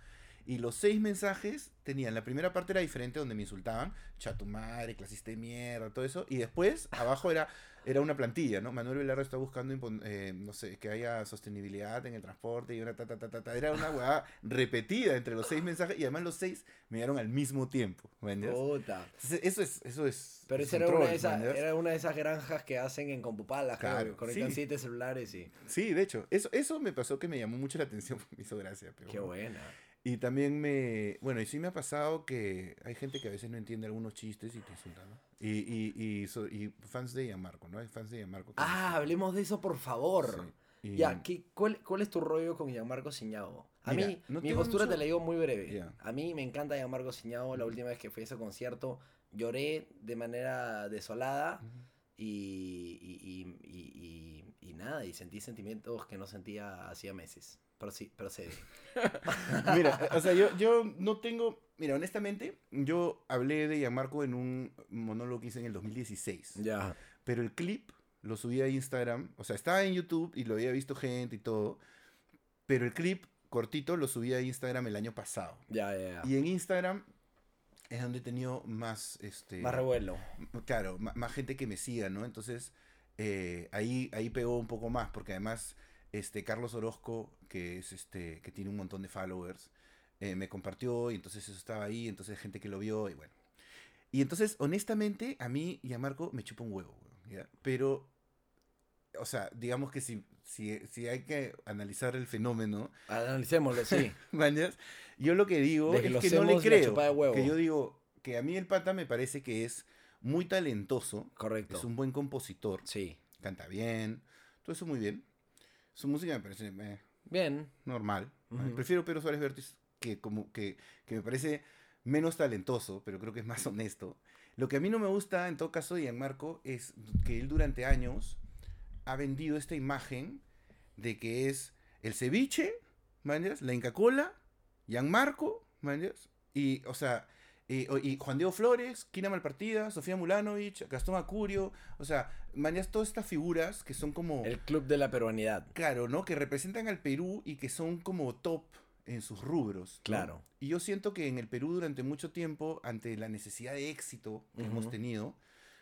Speaker 3: Y los seis mensajes tenían, la primera parte era diferente donde me insultaban, cha tu madre, clasista de mierda, todo eso. Y después, abajo era, era una plantilla, ¿no? Manuel Velarde está buscando, eh, no sé, que haya sostenibilidad en el transporte y una ta, ta, ta, ta, ta. Era una hueá repetida entre los seis mensajes y además los seis me llegaron al mismo tiempo, ¿me. Entonces, Eso es, eso es.
Speaker 2: Pero
Speaker 3: es
Speaker 2: esa era una, de esas, era una de esas granjas que hacen en Compupalas, claro,
Speaker 3: Claro,
Speaker 2: conectan
Speaker 3: sí.
Speaker 2: siete celulares y...
Speaker 3: Sí, de hecho, eso, eso me pasó que me llamó mucho la atención, me hizo gracia. Pero
Speaker 2: Qué buena.
Speaker 3: Y también me, bueno, y sí me ha pasado que hay gente que a veces no entiende algunos chistes y te insultan, ¿no? Y, y, y, so- y fans de Gianmarco, ¿no? Hay fans de Gianmarco. que
Speaker 2: Ah, hablemos de eso, por favor.
Speaker 3: Sí,
Speaker 2: Ya, ¿qué, cuál, cuál es tu rollo con Gianmarco Ciñao? A
Speaker 3: Mira,
Speaker 2: mí,
Speaker 3: no
Speaker 2: mi postura
Speaker 3: mucho-
Speaker 2: te la digo muy breve. A mí me encanta Gianmarco Ciñao. La última vez que fui a ese concierto lloré de manera desolada y- y- y- y nada, y sentí sentimientos que no sentía hacía meses. Prosi- procede.
Speaker 3: Mira, o sea, yo, yo no tengo. Mira, honestamente, yo hablé de Gianmarco en un monólogo que hice en el 2016.
Speaker 2: Ya.
Speaker 3: Pero el clip lo subí a Instagram. O sea, estaba en YouTube y lo había visto gente y todo. Pero el clip cortito lo subí a Instagram el año pasado.
Speaker 2: Ya, ya, ya.
Speaker 3: Y en Instagram es donde he tenido más. Este,
Speaker 2: Más revuelo.
Speaker 3: Claro, más gente que me siga, ¿no? Entonces, eh, ahí, ahí pegó un poco más, porque además, este, Carlos Orozco, que es este, que tiene un montón de followers, eh, me compartió, y entonces eso estaba ahí, entonces gente que lo vio, y bueno. Y entonces, honestamente, a mí y a Marco me chupa un huevo, ¿ya? Pero, o sea, digamos que si, si, si hay que analizar el fenómeno,
Speaker 2: Analicémoslo, sí.
Speaker 3: ¿Mañas? Yo lo que digo es que no le creo. Que yo digo que a mí el pata me parece que es muy talentoso,
Speaker 2: Correcto.
Speaker 3: es un buen compositor,
Speaker 2: Sí.
Speaker 3: canta bien, todo eso muy bien. Su música me parece eh,
Speaker 2: Bien.
Speaker 3: normal.
Speaker 2: Ujú.
Speaker 3: Prefiero Pedro Suárez Vértiz, que, como, que, que me parece menos talentoso, pero creo que es más honesto. Lo que a mí no me gusta, en todo caso, de Gianmarco, es que él durante años ha vendido esta imagen de que es el ceviche, ¿mañas? la Inca Cola, Gianmarco, ¿mañas? y, o sea, y, o- y Juan Diego Flores, Kina Malpartida, Sofía Mulanovich, Gastón Acurio, o sea, mañas, todas estas figuras que son como...
Speaker 2: El club de la peruanidad.
Speaker 3: Claro, ¿no? Que representan al Perú y que son como top en sus rubros. ¿no?
Speaker 2: Claro.
Speaker 3: Y yo siento que en el Perú durante mucho tiempo, ante la necesidad de éxito que hemos tenido,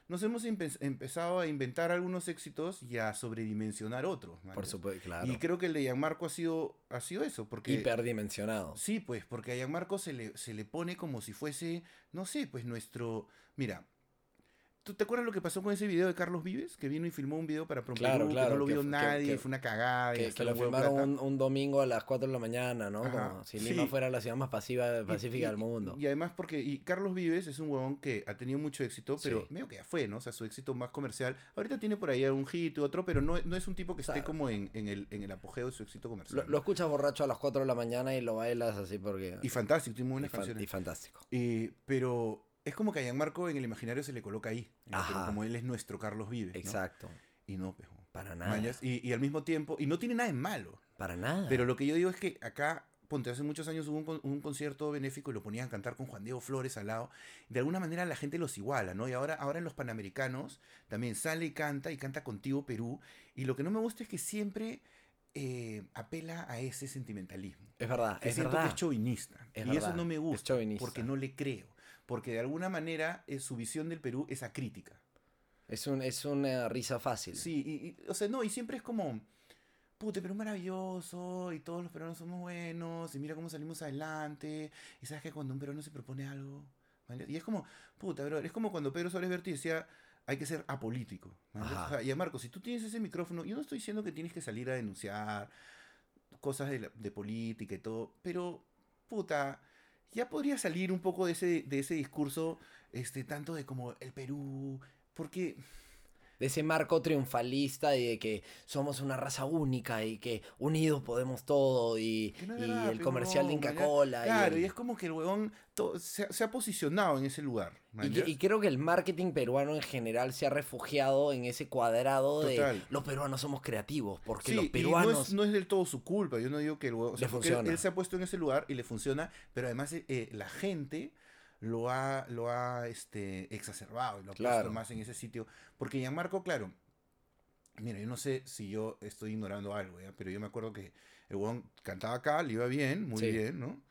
Speaker 3: nos hemos empe- empezado a inventar algunos éxitos y a sobredimensionar otros.
Speaker 2: Por supuesto, claro.
Speaker 3: Y creo que el de Gianmarco ha sido, ha sido eso, porque...
Speaker 2: Hiperdimensionado.
Speaker 3: Sí, pues, porque a Gianmarco se le, se le pone como si fuese, no sé, pues nuestro... Mira, ¿tú te acuerdas lo que pasó con ese video de Carlos Vives? Que vino y filmó un video para Promperú,
Speaker 2: Claro,
Speaker 3: que
Speaker 2: claro,
Speaker 3: no lo vio
Speaker 2: que-
Speaker 3: nadie,
Speaker 2: que-
Speaker 3: fue una cagada. y
Speaker 2: Que,
Speaker 3: hasta
Speaker 2: que lo filmaron un, un domingo a las 4 de la mañana, ¿no? Como si
Speaker 3: sí.
Speaker 2: Lima fuera la ciudad más pasiva,
Speaker 3: Y-
Speaker 2: pacífica
Speaker 3: y-
Speaker 2: del mundo.
Speaker 3: Y además porque y Carlos Vives es un huevón que ha tenido mucho éxito, pero
Speaker 2: Sí.
Speaker 3: medio que ya fue, ¿no? O sea, su éxito más comercial. Ahorita tiene por ahí un hit y otro, pero no, no es un tipo que esté
Speaker 2: Claro.
Speaker 3: como en, en el, en el apogeo de su éxito comercial.
Speaker 2: Lo, escuchas borracho a las 4 de la mañana y lo bailas así porque...
Speaker 3: Y fantástico, tiene muy
Speaker 2: y
Speaker 3: buenas
Speaker 2: fan-
Speaker 3: canciones.
Speaker 2: y fantástico.
Speaker 3: Eh, pero es como que a Gianmarco en el imaginario se le coloca ahí. en el Perú, como él es nuestro Carlos Vives. ¿no?
Speaker 2: Exacto.
Speaker 3: Y no, pues, huevón.
Speaker 2: Para nada.
Speaker 3: Mañas, Y, y al mismo tiempo, y no tiene nada de malo.
Speaker 2: Para nada.
Speaker 3: Pero lo que yo digo es que acá ponte, hace muchos años hubo un, con- un concierto benéfico y lo ponían a cantar con Juan Diego Flores al lado. De alguna manera la gente los iguala, ¿no? Y ahora, ahora en los Panamericanos también sale y canta y canta contigo Perú. Y lo que no me gusta es que siempre eh, apela a ese sentimentalismo.
Speaker 2: Es verdad,
Speaker 3: Que
Speaker 2: es
Speaker 3: siento
Speaker 2: verdad.
Speaker 3: que es chauvinista.
Speaker 2: Es
Speaker 3: y eso no me
Speaker 2: es
Speaker 3: gusta.
Speaker 2: chauvinista.
Speaker 3: Porque no le creo. Porque de alguna manera eh, su visión del Perú es acrítica.
Speaker 2: Es, un, es una risa fácil.
Speaker 3: Sí, y, y, o sea, no, y siempre es como, puta, pero es maravilloso, y todos los peruanos somos buenos, y mira cómo salimos adelante, y sabes que cuando un peruano se propone algo, ¿vale? y es como, puta, bro, es como cuando Pedro Suárez Berti decía, hay que ser apolítico. ¿vale?
Speaker 2: Ajá.
Speaker 3: O sea, y a Marco, si tú tienes ese micrófono, yo no estoy diciendo que tienes que salir a denunciar cosas de, la- de política y todo, pero, puta, ya podría salir un poco de ese, de ese discurso, este, tanto de como el Perú, porque...
Speaker 2: De ese marco triunfalista de que somos una raza única y que unidos podemos todo y,
Speaker 3: no
Speaker 2: y el comercial de Inca Cola.
Speaker 3: Claro,
Speaker 2: el-
Speaker 3: y es como que el huevón se, ha- se ha posicionado en ese lugar.
Speaker 2: Y, y creo que el marketing peruano en general se ha refugiado en ese cuadrado
Speaker 3: Total.
Speaker 2: de los peruanos somos creativos, porque
Speaker 3: Sí,
Speaker 2: los
Speaker 3: y no
Speaker 2: peruanos...
Speaker 3: es, no es del todo su culpa. Yo no digo que el huevón. o sea. Él, se ha puesto en ese lugar y le funciona, pero además eh, eh, la gente lo ha, lo ha este, exacerbado y lo ha
Speaker 2: Claro.
Speaker 3: puesto más en ese sitio. Porque Gianmarco, claro. Mira, yo no sé si yo estoy ignorando algo, ¿ya? pero yo me acuerdo que el huevón cantaba acá, le iba bien, muy
Speaker 2: Sí.
Speaker 3: bien, ¿no?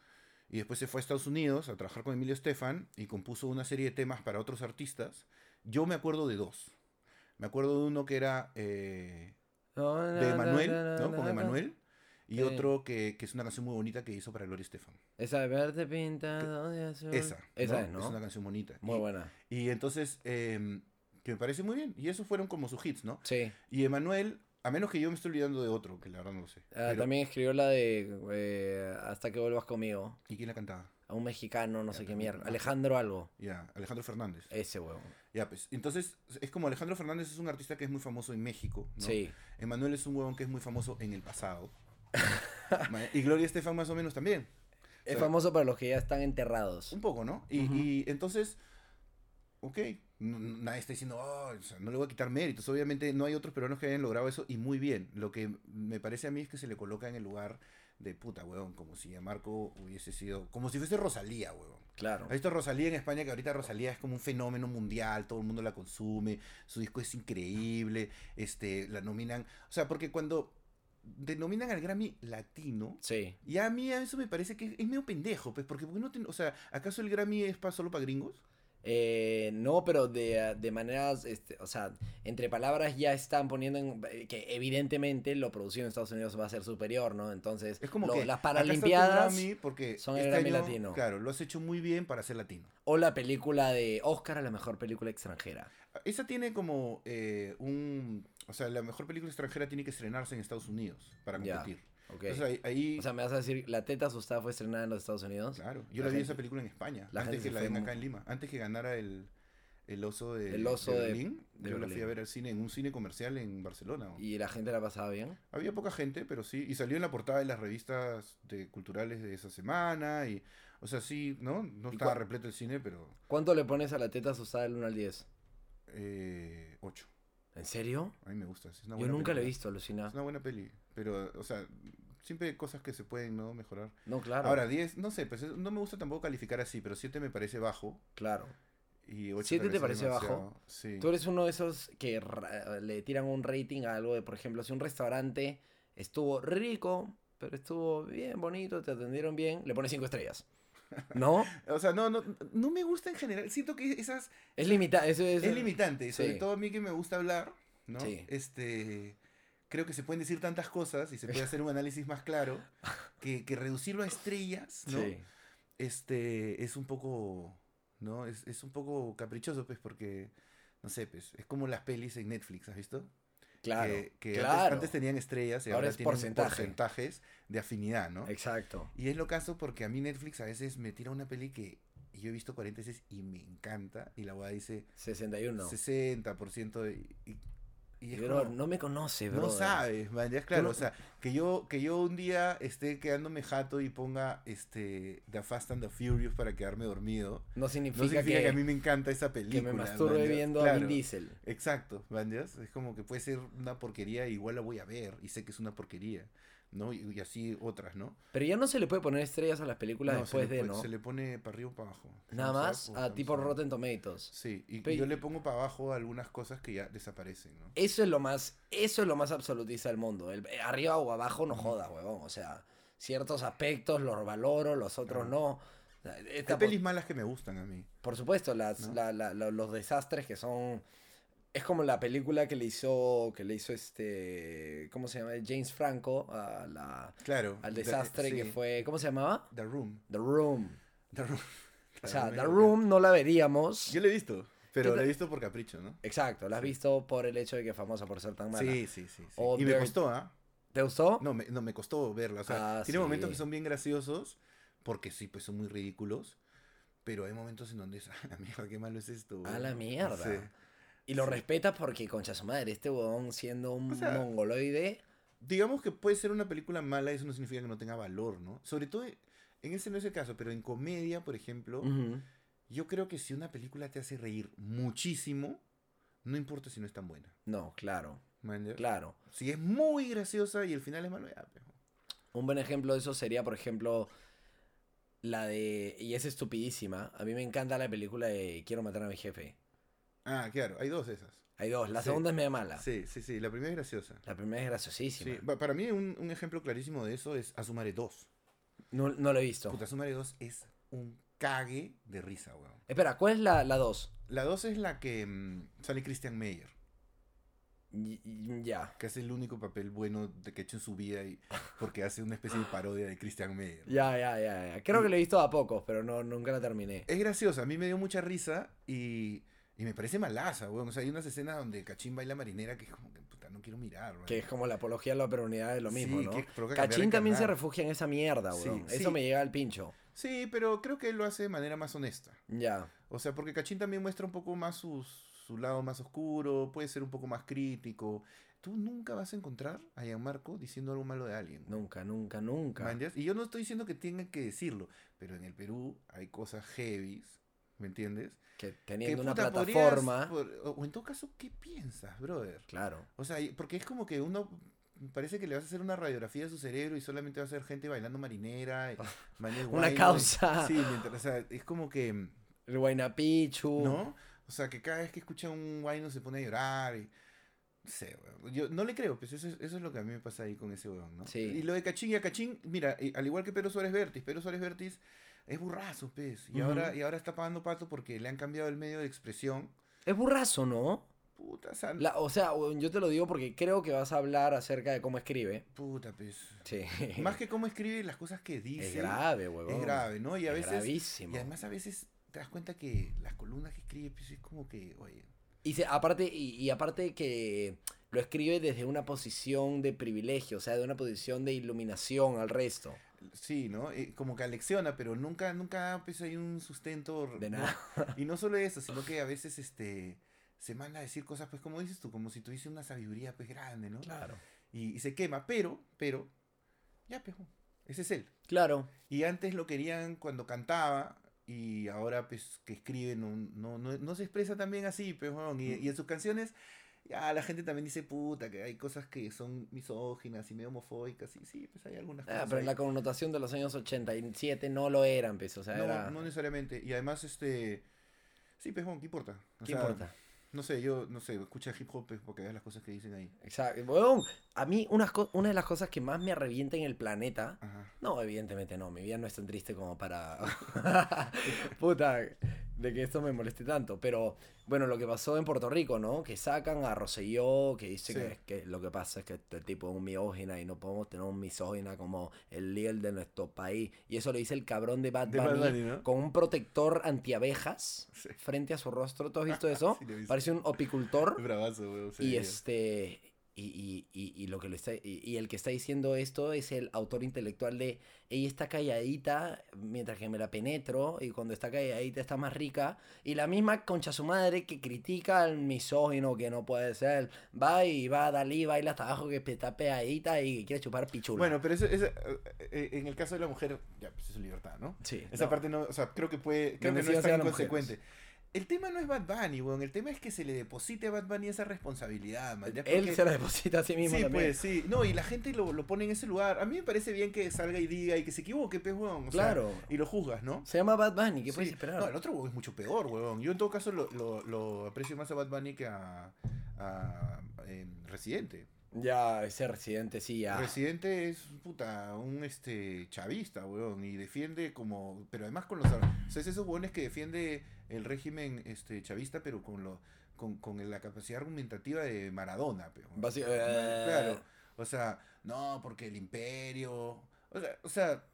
Speaker 3: Y después se fue a Estados Unidos a trabajar con Emilio Estefan y compuso una serie de temas para otros artistas. Yo me acuerdo de dos. Me acuerdo de uno que era eh, de Emanuel, ¿no? Con Emanuel. Y
Speaker 2: Sí.
Speaker 3: otro que, que es una canción muy bonita que hizo para Gloria Estefan.
Speaker 2: Esa de verde pintado de azul.
Speaker 3: Esa.
Speaker 2: Esa
Speaker 3: ¿no?
Speaker 2: es, ¿no?
Speaker 3: Es una canción bonita.
Speaker 2: Muy
Speaker 3: y,
Speaker 2: buena.
Speaker 3: y entonces, em, que me parece muy bien. Y esos fueron como sus hits, ¿no?
Speaker 2: Sí.
Speaker 3: Y Emanuel, a menos que yo me estoy olvidando de otro, que la verdad no lo sé.
Speaker 2: Ah,
Speaker 3: Pero-
Speaker 2: También escribió la de eh, Hasta que vuelvas conmigo.
Speaker 3: ¿Y quién la cantaba?
Speaker 2: A un mexicano, no sé
Speaker 3: Ya,
Speaker 2: qué
Speaker 3: no,
Speaker 2: mierda. Alejandro algo.
Speaker 3: Ya, Alejandro Fernández.
Speaker 2: Ese huevo.
Speaker 3: Ya, pues. Entonces, es como Alejandro Fernández es un artista que es muy famoso en México, ¿no?
Speaker 2: Sí.
Speaker 3: Emanuel es un huevón que es muy famoso en el pasado. Y Gloria Estefan más o menos también.
Speaker 2: Es
Speaker 3: sea,
Speaker 2: famoso para los que ya están enterrados.
Speaker 3: Un poco, ¿no? Y, entonces, ok, nadie está diciendo, "Oh, o sea, no le voy a quitar méritos. Obviamente no hay otros peruanos que hayan logrado eso y muy bien. Lo que me parece a mí es que se le coloca en el lugar de puta, huevón, como si a Marco hubiese sido, como si fuese Rosalía, huevón.
Speaker 2: Claro.
Speaker 3: ¿Has visto Rosalía en España? Que ahorita Rosalía es como un fenómeno mundial, todo el mundo la consume, su disco es increíble, este, la nominan, o sea, porque cuando denominan al Grammy latino,
Speaker 2: Sí.
Speaker 3: y a mí a eso me parece que es medio pendejo, pues, porque ¿por qué no ten- o sea, ¿acaso el Grammy es pa- solo para gringos?
Speaker 2: Eh, no, pero de, de maneras, este, o sea, entre palabras ya están poniendo en, eh, que evidentemente lo producido en Estados Unidos va a ser superior, ¿no? Entonces,
Speaker 3: Es como
Speaker 2: lo-
Speaker 3: que
Speaker 2: las Paralimpiadas
Speaker 3: porque
Speaker 2: son el
Speaker 3: este
Speaker 2: Grammy
Speaker 3: año,
Speaker 2: latino.
Speaker 3: Claro, lo has hecho muy bien para ser latino.
Speaker 2: o la película de Oscar a la mejor película extranjera.
Speaker 3: Esa tiene como eh, un, o sea, la mejor película extranjera tiene que estrenarse en Estados Unidos para competir.
Speaker 2: ¿Ok?
Speaker 3: Entonces ahí, ahí-
Speaker 2: O sea, me vas a decir, La Teta Asustada fue estrenada en los Estados Unidos.
Speaker 3: Claro, yo
Speaker 2: La
Speaker 3: vi
Speaker 2: gente-
Speaker 3: esa película en España,
Speaker 2: la
Speaker 3: antes que la den acá en Lima, antes que ganara el, el oso de,
Speaker 2: El oso
Speaker 3: de Berlín.
Speaker 2: de
Speaker 3: yo la fui a ver al cine, en un cine comercial en Barcelona. ¿no?
Speaker 2: Y la gente la pasaba bien.
Speaker 3: Había poca gente, pero sí, y salió en la portada de las revistas de, culturales de esa semana, y, o sea, sí, ¿no? No
Speaker 2: ¿Y
Speaker 3: estaba repleto el cine, pero
Speaker 2: ¿Cuánto le pones a La Teta Asustada del 1 al 10?
Speaker 3: eh, ocho.
Speaker 2: ¿En serio?
Speaker 3: A mí me gusta. es una
Speaker 2: Yo nunca la he visto, alucina.
Speaker 3: Es una buena peli, pero, o sea, siempre hay cosas que se pueden, ¿no? Mejorar.
Speaker 2: No, claro.
Speaker 3: Ahora, 10, no sé, pues es- no me gusta tampoco calificar así, pero 7 me parece bajo.
Speaker 2: claro.
Speaker 3: Y 8
Speaker 2: ¿Siete te parece bajo?
Speaker 3: Sí.
Speaker 2: Tú eres uno de esos que le tiran un rating a algo de, por ejemplo, si un restaurante estuvo rico, pero estuvo bien bonito, te atendieron bien, le pones cinco estrellas. ¿No?
Speaker 3: O sea, no, no, no me gusta en general. Siento que esas
Speaker 2: Es limitado. Eso es,
Speaker 3: es, limitante, sobre
Speaker 2: sí.
Speaker 3: todo a mí que me gusta hablar, ¿no?
Speaker 2: Sí.
Speaker 3: Este, creo que se pueden decir tantas cosas y se puede hacer un análisis más claro que, que reducirlo a estrellas, ¿no?
Speaker 2: Sí.
Speaker 3: Este, es un poco, ¿no? Es, es un poco caprichoso, pues, porque, no sé, pues, es como las pelis en Netflix, ¿has visto?
Speaker 2: Claro.
Speaker 3: que, que antes-
Speaker 2: claro.
Speaker 3: antes, tenían estrellas y
Speaker 2: Ahora
Speaker 3: ahora,
Speaker 2: es
Speaker 3: tienen
Speaker 2: porcentaje.
Speaker 3: porcentajes de afinidad, ¿no?
Speaker 2: Exacto.
Speaker 3: Y es lo caso porque a mí Netflix a veces me tira una peli que yo he visto 40 veces y me encanta y la boda dice
Speaker 2: 61.
Speaker 3: 60% de- y, y es
Speaker 2: Bro,
Speaker 3: como,
Speaker 2: no me conoce,
Speaker 3: no
Speaker 2: bro.
Speaker 3: sabes, man, ya es claro,
Speaker 2: no-
Speaker 3: o sea, que yo, que yo un día esté quedándome jato y ponga este The Fast and the Furious para quedarme dormido,
Speaker 2: No significa,
Speaker 3: no significa
Speaker 2: que,
Speaker 3: que, a mí me encanta esa
Speaker 2: que
Speaker 3: película.
Speaker 2: me masturbe viendo a. Vin Diesel.
Speaker 3: Exacto, ¿man? ya? Es como que puede ser una porquería, igual la voy a ver y sé que es una porquería, ¿no? Y, y así otras, ¿no?
Speaker 2: Pero ya no se le puede poner estrellas a las películas
Speaker 3: No,
Speaker 2: después de,
Speaker 3: pone-
Speaker 2: ¿no?
Speaker 3: Se le pone para arriba o para abajo.
Speaker 2: Nada
Speaker 3: Thumbs
Speaker 2: más
Speaker 3: o
Speaker 2: a tipo
Speaker 3: down.
Speaker 2: Rotten Tomatoes.
Speaker 3: Sí, y, yo le pongo para abajo algunas cosas que ya desaparecen, ¿no?
Speaker 2: Eso es lo más, eso es lo más absolutista del mundo. El, eh, arriba o abajo no jodas, huevón. O sea, ciertos aspectos los valoro, los otros no. Esta
Speaker 3: Hay pelis malas que me gustan a mí.
Speaker 2: Por supuesto, las,
Speaker 3: ¿No?
Speaker 2: la- la- lo- los desastres que son. Es como la película que le hizo. que le hizo este. ¿Cómo se llama? James Franco a la-
Speaker 3: Claro.
Speaker 2: al
Speaker 3: The-
Speaker 2: desastre que
Speaker 3: sí,
Speaker 2: fue. ¿Cómo se llamaba?
Speaker 3: The Room.
Speaker 2: The Room.
Speaker 3: The Room.
Speaker 2: O sea, The Room no la veríamos.
Speaker 3: Yo la he visto, pero
Speaker 2: ¿Qué
Speaker 3: la he visto por capricho, ¿no?
Speaker 2: Exacto, la has
Speaker 3: Sí.
Speaker 2: visto por el hecho de que es famosa por ser tan mala.
Speaker 3: Sí, sí, sí. sí.
Speaker 2: O
Speaker 3: Y me costó, ¿ah?
Speaker 2: ¿Te gustó?
Speaker 3: No me, no, me costó verla. O sea,
Speaker 2: Ah,
Speaker 3: tiene momentos que son bien graciosos, porque sí, pues son muy ridículos. Pero hay momentos en donde es, "Ah, la mierda, qué malo es esto.
Speaker 2: A
Speaker 3: güey".
Speaker 2: la mierda. Y lo
Speaker 3: Sí.
Speaker 2: respetas porque, concha su madre, este huevón siendo un
Speaker 3: O sea,
Speaker 2: mongoloide.
Speaker 3: Digamos que puede ser una película mala, eso no significa que no tenga valor, ¿no? Sobre todo, en ese no es el caso, pero en comedia, por ejemplo, yo creo que si una película te hace reír muchísimo, no importa si no es tan buena.
Speaker 2: No, claro, claro.
Speaker 3: Si es muy graciosa y el final es malo, ya, pues.
Speaker 2: Un buen ejemplo de eso sería, por ejemplo, la de. Y es estupidísima. A mí me encanta la película de Quiero matar a mi jefe.
Speaker 3: Ah, claro, hay dos de esas.
Speaker 2: Hay dos. La
Speaker 3: Sí.
Speaker 2: segunda es media mala.
Speaker 3: Sí, sí, sí, la primera es graciosa.
Speaker 2: La primera es graciosísima.
Speaker 3: Sí, pa- para mí un, un ejemplo clarísimo de eso es Asumare 2.
Speaker 2: No, no lo he visto.
Speaker 3: Puta, Asumare 2 es un cague de risa, weón.
Speaker 2: Espera, ¿cuál es la, la dos?
Speaker 3: La 2 es la que mm, sale Christian Meyer,
Speaker 2: Ya.
Speaker 3: que hace el único papel bueno de que ha hecho en su vida y porque hace una especie de parodia de Christian Meyer.
Speaker 2: Ya, ya, ya, ya. Creo que lo he visto a pocos, pero no, nunca la terminé.
Speaker 3: Es graciosa, a mí me dio mucha risa y, y me parece malaza, weón. O sea, hay unas escenas donde Cachín baila marinera que es como que, puta, no quiero mirar, weón.
Speaker 2: Que es como la apología de la peronidad de lo mismo,
Speaker 3: Sí,
Speaker 2: ¿no?
Speaker 3: que
Speaker 2: Cachín también se refugia en esa mierda, weón.
Speaker 3: sí.
Speaker 2: Eso me llega al pincho.
Speaker 3: Sí, pero creo que él lo hace de manera más honesta.
Speaker 2: Ya.
Speaker 3: O sea, porque Cachín también muestra un poco más sus, su lado más oscuro, puede ser un poco más crítico. Tú nunca vas a encontrar a Gianmarco diciendo algo malo de alguien.
Speaker 2: Nunca, nunca, nunca.
Speaker 3: ¿Me Y yo no estoy diciendo que tengan que decirlo, pero en el Perú hay cosas heavies, ¿me entiendes?
Speaker 2: Que teniendo una
Speaker 3: puta, podrías-
Speaker 2: plataforma.
Speaker 3: por- o en todo caso, ¿qué piensas, brother?
Speaker 2: Claro.
Speaker 3: O sea, porque es como que uno parece que le vas a hacer una radiografía de su cerebro y solamente va a ser gente bailando marinera. y mañas
Speaker 2: Una
Speaker 3: guay,
Speaker 2: causa.
Speaker 3: Sí, mientras, o sea, es como que,
Speaker 2: El Guaynapichu.
Speaker 3: ¿no? O sea, que cada vez que escucha un guayno se pone a llorar y... No sé. Yo no le creo, pues eso es, eso es lo que a mí me pasa ahí con ese weón, ¿no?
Speaker 2: Sí.
Speaker 3: Y lo de Cachín y a Cachín, mira, eh, al igual que Pedro Suárez Vértiz, Pedro Suárez Vértiz es burrazo, pues. Y, ahora, y ahora está pagando pato porque le han cambiado el medio de expresión.
Speaker 2: Es burrazo, ¿no?
Speaker 3: Puta, sea,
Speaker 2: La- o sea, yo te lo digo porque creo que vas a hablar acerca de cómo escribe.
Speaker 3: puta, pues.
Speaker 2: Sí.
Speaker 3: Más que cómo escribe las cosas que dice.
Speaker 2: Es grave, huevón.
Speaker 3: Es grave, ¿no? Y a
Speaker 2: Es
Speaker 3: veces.
Speaker 2: gravísimo.
Speaker 3: Y además a veces te das cuenta que las columnas que escribe, pues es como que, oye.
Speaker 2: Y se- aparte, y, y aparte que lo escribe desde una posición de privilegio, o sea, de una posición de iluminación al resto.
Speaker 3: Sí, ¿no? Eh, como que alecciona, pero nunca, nunca pues hay un sustento.
Speaker 2: De
Speaker 3: ¿no?
Speaker 2: nada.
Speaker 3: Y no solo eso, sino que a veces este se manda a decir cosas, pues como dices tú, como si tuviese una sabiduría pues grande, ¿no?
Speaker 2: Claro.
Speaker 3: Y, y se quema, pero, pero, ya, pejo, ese es él.
Speaker 2: Claro.
Speaker 3: Y antes lo querían cuando cantaba y ahora pues que escribe no, no, no, no se expresa también así, pues, y en sus canciones ya la gente también dice puta que hay cosas que son misóginas y medio homofóbicas y sí, pues hay algunas
Speaker 2: Ah,
Speaker 3: cosas.
Speaker 2: pero en
Speaker 3: ahí.
Speaker 2: la connotación de los años 87 no lo eran, pues, o sea,
Speaker 3: no,
Speaker 2: era...
Speaker 3: no necesariamente. Y además este sí, pues, weón, ¿qué importa? O
Speaker 2: ¿Qué
Speaker 3: sea,
Speaker 2: importa?
Speaker 3: No sé, yo no sé, escucha hip hop pues, porque veas las cosas que dicen ahí.
Speaker 2: Exacto. Weón, a mí unas co- una de las cosas que más me arrevienta en el planeta...
Speaker 3: Ajá.
Speaker 2: No, evidentemente no, mi vida no es tan triste como para... Puta, de que esto me moleste tanto. Pero, bueno, lo que pasó en Puerto Rico, ¿no? Que sacan a Rosselló, que dice
Speaker 3: Sí.
Speaker 2: que, que lo que pasa es que este tipo es un miógina y no podemos tener un misógina como el líder de nuestro país. Y eso lo dice el cabrón de Bad
Speaker 3: De
Speaker 2: Bunny,
Speaker 3: Bad Bunny, ¿no?
Speaker 2: con un protector antiabejas
Speaker 3: Sí.
Speaker 2: frente a su rostro. ¿Tú has visto eso?
Speaker 3: Sí.
Speaker 2: Parece un opicultor.
Speaker 3: Bravazo, sí,
Speaker 2: Y este. Y, y, y, y lo que lo está, y, el que está diciendo esto es el autor intelectual de ella está calladita mientras que me la penetro y cuando está calladita está más rica y la misma concha su madre que critica al misógino que no puede ser va y va a Dalí baila hasta abajo que está pegadita y quiere chupar pichula
Speaker 3: Bueno, pero eso, eso, eh, en el caso de la mujer, ya, pues es su libertad, ¿no?
Speaker 2: sí
Speaker 3: Esa
Speaker 2: no.
Speaker 3: parte no, o sea, creo que puede, creo que no es tan
Speaker 2: la mujer.
Speaker 3: El tema no es Bad Bunny, weón. El tema es que se le deposite a Bad Bunny esa responsabilidad, man.
Speaker 2: Él se la deposita a sí mismo
Speaker 3: Sí,
Speaker 2: también.
Speaker 3: pues sí. No, y la gente lo, lo pone en ese lugar. A mí me parece bien que salga y diga y que se equivoque, pues, weón. O sea,
Speaker 2: Claro.
Speaker 3: y lo juzgas, ¿no?
Speaker 2: Se llama Bad Bunny, ¿qué
Speaker 3: Sí.
Speaker 2: puedes esperar?
Speaker 3: No, el otro weón es mucho peor, weón. Yo en todo caso lo, lo, lo aprecio más a Bad Bunny que a, a, em, Residente.
Speaker 2: Ya, ese residente sí, ya.
Speaker 3: Residente es, puta, un este chavista, weón, y defiende como, pero además con los, o sea, es esos weones que defiende el régimen este chavista, pero con lo, con, con la capacidad argumentativa de Maradona, pero,
Speaker 2: eh,
Speaker 3: claro, o sea, no, porque el imperio, o sea, o sea,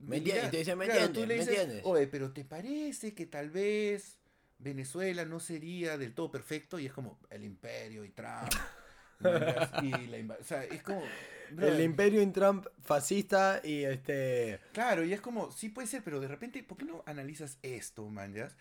Speaker 2: Me entiendes, te dicen, "Me
Speaker 3: claro,
Speaker 2: entiendes,
Speaker 3: tú le
Speaker 2: me
Speaker 3: dices,
Speaker 2: entiendes".
Speaker 3: oye, pero te parece que tal vez Venezuela no sería del todo perfecto y es como el imperio y Trump. y la o sea, es como
Speaker 2: El imperio en Trump fascista y este...
Speaker 3: Claro, y es como, sí puede ser, pero de repente, ¿por qué no analizas esto, manjas?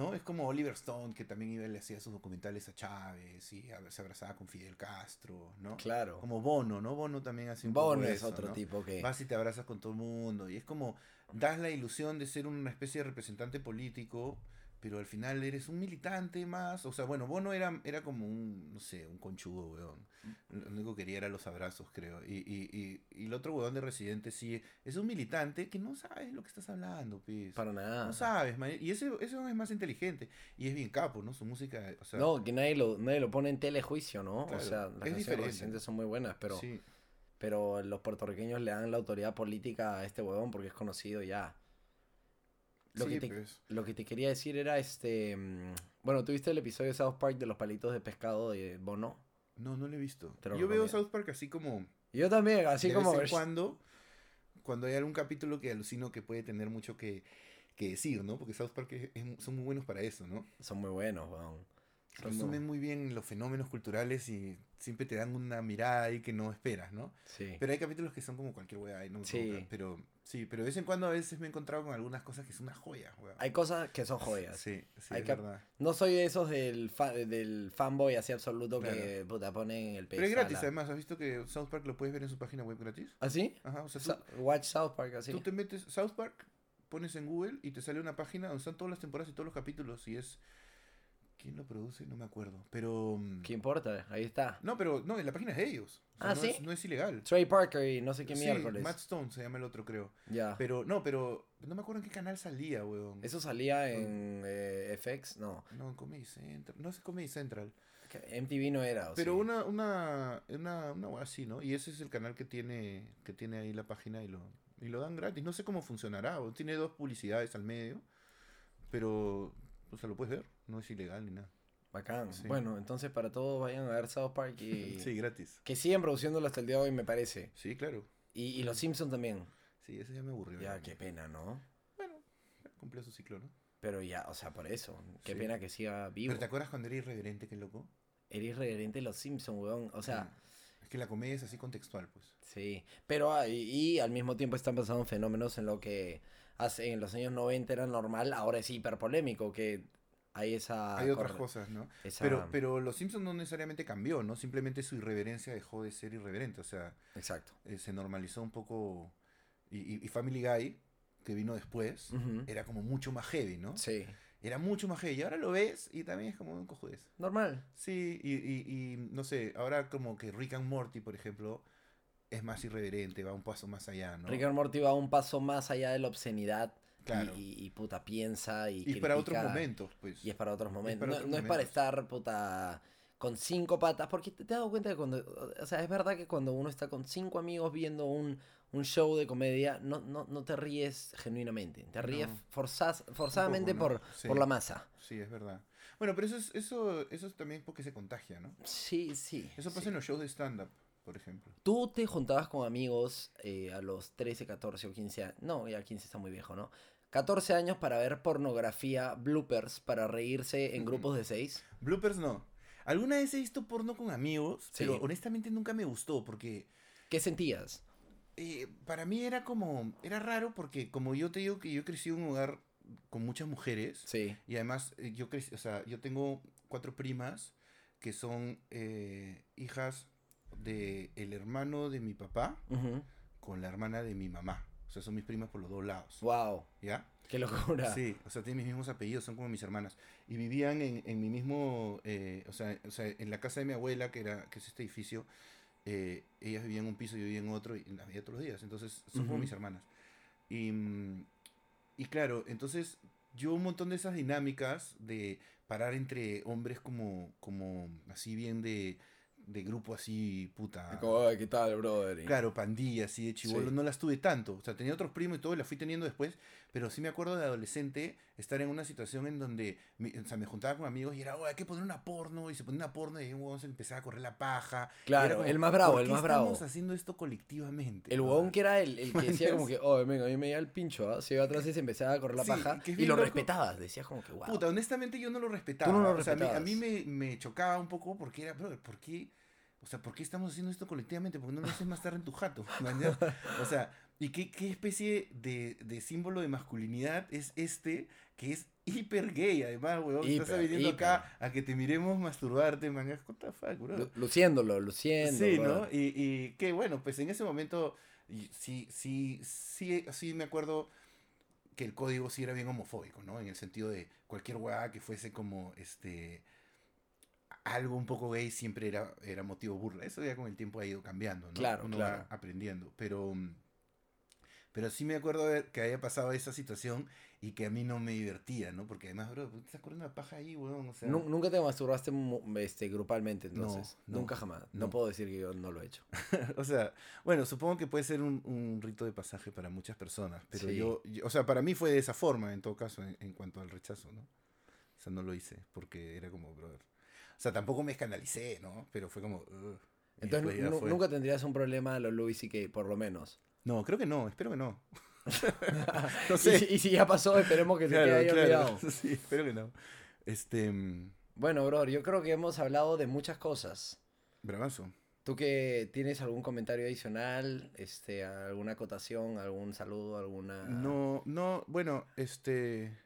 Speaker 3: ¿No? Es como Oliver Stone, que también iba y le hacía sus documentales a Chávez y a- se abrazaba con Fidel Castro, ¿no?
Speaker 2: Claro.
Speaker 3: Como Bono, ¿no? Bono también hace un poco
Speaker 2: Bono es
Speaker 3: eso,
Speaker 2: otro
Speaker 3: ¿no?
Speaker 2: tipo que...
Speaker 3: Vas y te abrazas con todo el mundo y es como, das la ilusión de ser una especie de representante político, pero al final eres un militante más. O sea, bueno, Bono era, era como un, no sé, un conchudo, weón. Lo único que quería era los abrazos, creo. Y, y, y, y el otro weón de Residente sí es un militante que no sabes lo que estás hablando, pues.
Speaker 2: Para nada.
Speaker 3: No sabes, man. Y ese, ese es más inteligente. Y es bien capo, ¿no? Su música, o sea...
Speaker 2: No, que nadie lo, nadie lo pone en telejuicio, ¿no?
Speaker 3: Claro,
Speaker 2: o sea, las
Speaker 3: es
Speaker 2: canciones recientes son muy buenas, pero,
Speaker 3: sí.
Speaker 2: pero los puertorriqueños le dan la autoridad política a este huevón porque es conocido ya. Lo,
Speaker 3: Sí,
Speaker 2: que te,
Speaker 3: pues.
Speaker 2: lo que te quería decir era este... mm, Bueno, ¿tuviste el episodio de South Park de los palitos de pescado de Bono?
Speaker 3: No, no lo he visto.
Speaker 2: Lo
Speaker 3: Yo veo. South Park así como...
Speaker 2: Yo también, así
Speaker 3: de
Speaker 2: como...
Speaker 3: vez en cuando, cuando hay algún capítulo que alucino que puede tener mucho que, que decir, ¿no? Porque South Park es- es- son muy buenos para eso, ¿no?
Speaker 2: Son muy buenos, weón.
Speaker 3: Resumen muy bien los fenómenos culturales y siempre te dan una mirada ahí que no esperas, ¿no?
Speaker 2: Sí.
Speaker 3: Pero hay capítulos que son como cualquier weá no me
Speaker 2: Sí.
Speaker 3: Pero sí, pero de vez en cuando a veces me he encontrado con algunas cosas que son una joya, weá.
Speaker 2: Hay cosas que son joyas.
Speaker 3: Sí, sí,
Speaker 2: Hay
Speaker 3: es verdad.
Speaker 2: No soy de esos del, fa- del fanboy así absoluto que puta, ponen el
Speaker 3: Pero es gratis,
Speaker 2: la-
Speaker 3: además. ¿Has visto que South Park lo puedes ver en su página web gratis?
Speaker 2: ¿Ah, sí?
Speaker 3: Ajá, o sea, tú,
Speaker 2: Sa- Watch South Park así.
Speaker 3: Tú te metes South Park, pones en Google y te sale una página donde están todas las temporadas y todos los capítulos y es ¿quién lo produce? No me acuerdo, pero mm,
Speaker 2: ¿Qué importa? Ahí está.
Speaker 3: no, pero no, en la página es de ellos. O sea,
Speaker 2: Ah,
Speaker 3: no
Speaker 2: ¿sí?
Speaker 3: es, no es ilegal.
Speaker 2: Trey Parker y no sé qué
Speaker 3: Sí,
Speaker 2: miércoles.
Speaker 3: Matt Stone se llama el otro, creo.
Speaker 2: Ya.
Speaker 3: Pero no, pero no me acuerdo en qué canal salía, weón.
Speaker 2: Eso salía en eh, FX, no.
Speaker 3: No, en Comedy Central. No es Comedy Central.
Speaker 2: MTV no era. ¿o
Speaker 3: Pero
Speaker 2: sí?
Speaker 3: una, una, una, una así, ¿no? Y ese es el canal que tiene, que tiene ahí la página y lo, y lo dan gratis. No sé cómo funcionará. o Tiene dos publicidades al medio. Pero, o sea, lo puedes ver. No es ilegal ni nada.
Speaker 2: Bacán.
Speaker 3: Sí.
Speaker 2: Bueno, entonces para todos vayan a ver South Park y.
Speaker 3: Sí, gratis.
Speaker 2: Que siguen produciéndolo hasta el día de hoy, me parece.
Speaker 3: Sí, claro.
Speaker 2: Y, y los Simpsons también.
Speaker 3: Sí, ese ya me aburrió.
Speaker 2: Ya, qué pena, ¿no?
Speaker 3: Bueno, cumplió su ciclo, ¿no?
Speaker 2: Pero ya, o sea, por eso. Qué
Speaker 3: Sí.
Speaker 2: pena que siga vivo.
Speaker 3: Pero ¿te acuerdas cuando era irreverente, qué loco?
Speaker 2: Eres reverente de los Simpsons, weón. O sea,
Speaker 3: Mm. Es que la comedia es así contextual, pues.
Speaker 2: sí. Pero ah, y, y al mismo tiempo están pasando fenómenos en lo que hace en los años 90 era normal, ahora es hiper polémico, que hay esa...
Speaker 3: Hay otras cosas, ¿no?
Speaker 2: esa-
Speaker 3: Pero, pero Los Simpsons no necesariamente cambió, ¿no? Simplemente su irreverencia dejó de ser irreverente. O sea,
Speaker 2: Exacto.
Speaker 3: eh, se normalizó un poco. Y, y- Family Guy, que vino después, era como mucho más heavy, ¿no?
Speaker 2: Sí.
Speaker 3: Era mucho más heavy. Y ahora lo ves y también es como un cojudez.
Speaker 2: Normal.
Speaker 3: Sí, y, y, y no sé, ahora como que Rick and Morty, por ejemplo, es más irreverente, va un paso más allá, ¿no?
Speaker 2: Rick and Morty va un paso más allá de la obscenidad. Y-
Speaker 3: Claro.
Speaker 2: Y, y, puta piensa y,
Speaker 3: y para otros momentos, pues.
Speaker 2: Y es para otros momentos.
Speaker 3: para
Speaker 2: no, es para estar, puta, con cinco patas. Porque te, te has dado cuenta que cuando. O sea, es verdad que cuando uno está con cinco amigos viendo un, un show de comedia, no, no, no te ríes genuinamente. Te ríes
Speaker 3: No.
Speaker 2: forzadamente por,
Speaker 3: Sí.
Speaker 2: por la masa.
Speaker 3: Sí, es verdad. Bueno, pero eso es, eso, eso es también porque se contagia, ¿no?
Speaker 2: Sí, sí.
Speaker 3: Eso pasa
Speaker 2: sí.
Speaker 3: en los shows de stand-up, por ejemplo.
Speaker 2: Tú te juntabas con amigos eh, a los 13, 14 o 15 años. No, ya 15 está muy viejo, ¿no? 14 años para ver pornografía, bloopers, para reírse en grupos de 6.
Speaker 3: Bloopers no. Alguna vez he visto porno con amigos,
Speaker 2: Sí.
Speaker 3: pero honestamente nunca me gustó porque
Speaker 2: ¿Qué sentías?
Speaker 3: eh, para mí era como, era raro porque como yo te digo que yo crecí en un hogar con muchas mujeres
Speaker 2: Sí.
Speaker 3: y además eh, yo crecí, o sea, yo tengo cuatro primas que son eh, hijas de el hermano de mi papá con la hermana de mi mamá. O sea, son mis primas por los dos lados.
Speaker 2: Wow,
Speaker 3: ¿Ya?
Speaker 2: qué locura.
Speaker 3: Sí, o sea, tienen mis mismos apellidos, son como mis hermanas. Y vivían en, en mi mismo, eh, o, sea, o sea, en la casa de mi abuela, que, era, que es este edificio, eh, ellas vivían en un piso y yo vivía en otro, y las veía todos los días. Entonces, son como mis hermanas. Y, y claro, entonces, yo un montón de esas dinámicas de parar entre hombres como, como así bien de, de grupo así, puta.
Speaker 2: Como, "Ay, ¿qué tal, brother?
Speaker 3: Claro, pandilla, así de chivolo,
Speaker 2: Sí.
Speaker 3: no las tuve tanto. O sea, tenía otros primos y todo, y las fui teniendo después. Pero sí me acuerdo de adolescente estar en una situación en donde me, o sea, me juntaba con amigos y era, "Oye, hay que poner una porno. Y se ponía una porno y un huevón se empezaba a correr la paja.
Speaker 2: Claro,
Speaker 3: como,
Speaker 2: el más bravo,
Speaker 3: "¿Por
Speaker 2: el más bravo?"
Speaker 3: estamos haciendo esto colectivamente?
Speaker 2: El
Speaker 3: no?
Speaker 2: huevón que era el, el que decía como que, oh, venga, a mí me llega el pincho, ¿ah? se iba atrás y se empezaba a correr la
Speaker 3: Sí,
Speaker 2: paja y lo
Speaker 3: loco.
Speaker 2: respetabas, decías como que, wow.
Speaker 3: Puta, honestamente yo no lo respetaba.
Speaker 2: Tú no lo
Speaker 3: o sea, a mí- a mí, me, me chocaba un poco porque era, brother, ¿por qué? O sea, ¿por qué estamos haciendo esto colectivamente? ¿Por qué no lo haces más tarde en tu jato? o sea, ¿y qué, qué especie de, de símbolo de masculinidad es este que es hiper gay? Además, weón, estás
Speaker 2: Hiper,
Speaker 3: viniendo
Speaker 2: hiper.
Speaker 3: acá a que te miremos masturbarte, man. What the fuck, bro?
Speaker 2: Luciéndolo, luciendo.
Speaker 3: Sí, ¿no? Y, y que bueno, pues en ese momento sí, sí, sí, sí me acuerdo que el código sí era bien homofóbico, ¿no? En el sentido de cualquier weá que fuese como este algo un poco gay siempre era, era motivo burla. Eso ya con el tiempo ha ido cambiando, ¿no?
Speaker 2: Claro,
Speaker 3: Uno
Speaker 2: claro.
Speaker 3: va aprendiendo. Pero, mm, pero sí me acuerdo de que haya pasado esa situación y que a mí no me divertía, ¿no? Porque además, bro, te estás corriendo la paja ahí, weón. O sea,
Speaker 2: Nu- Nunca te masturbaste este, grupalmente, entonces.
Speaker 3: no,
Speaker 2: Nunca jamás. No.
Speaker 3: no.
Speaker 2: puedo decir que yo no lo he hecho.
Speaker 3: O sea, bueno, supongo que puede ser un, un rito de pasaje para muchas personas, pero
Speaker 2: Sí.
Speaker 3: yo, yo- o sea, para mí fue de esa forma, en todo caso, en, en cuanto al rechazo, ¿no? O sea, no lo hice, porque era como, brother. O sea, tampoco me escanalicé, ¿no? Pero fue como,
Speaker 2: Entonces nunca tendrías un problema a los Louis C.K., por lo menos.
Speaker 3: No, creo que no, espero que no.
Speaker 2: Y si, y si ya pasó, esperemos que se quede ahí olvidado.
Speaker 3: Sí, espero que no. Este, mm,
Speaker 2: Bueno, bro, yo creo que hemos hablado de muchas cosas.
Speaker 3: bravazo.
Speaker 2: ¿Tú que tienes algún comentario adicional, este, alguna acotación, algún saludo, alguna...
Speaker 3: No, no, bueno, este.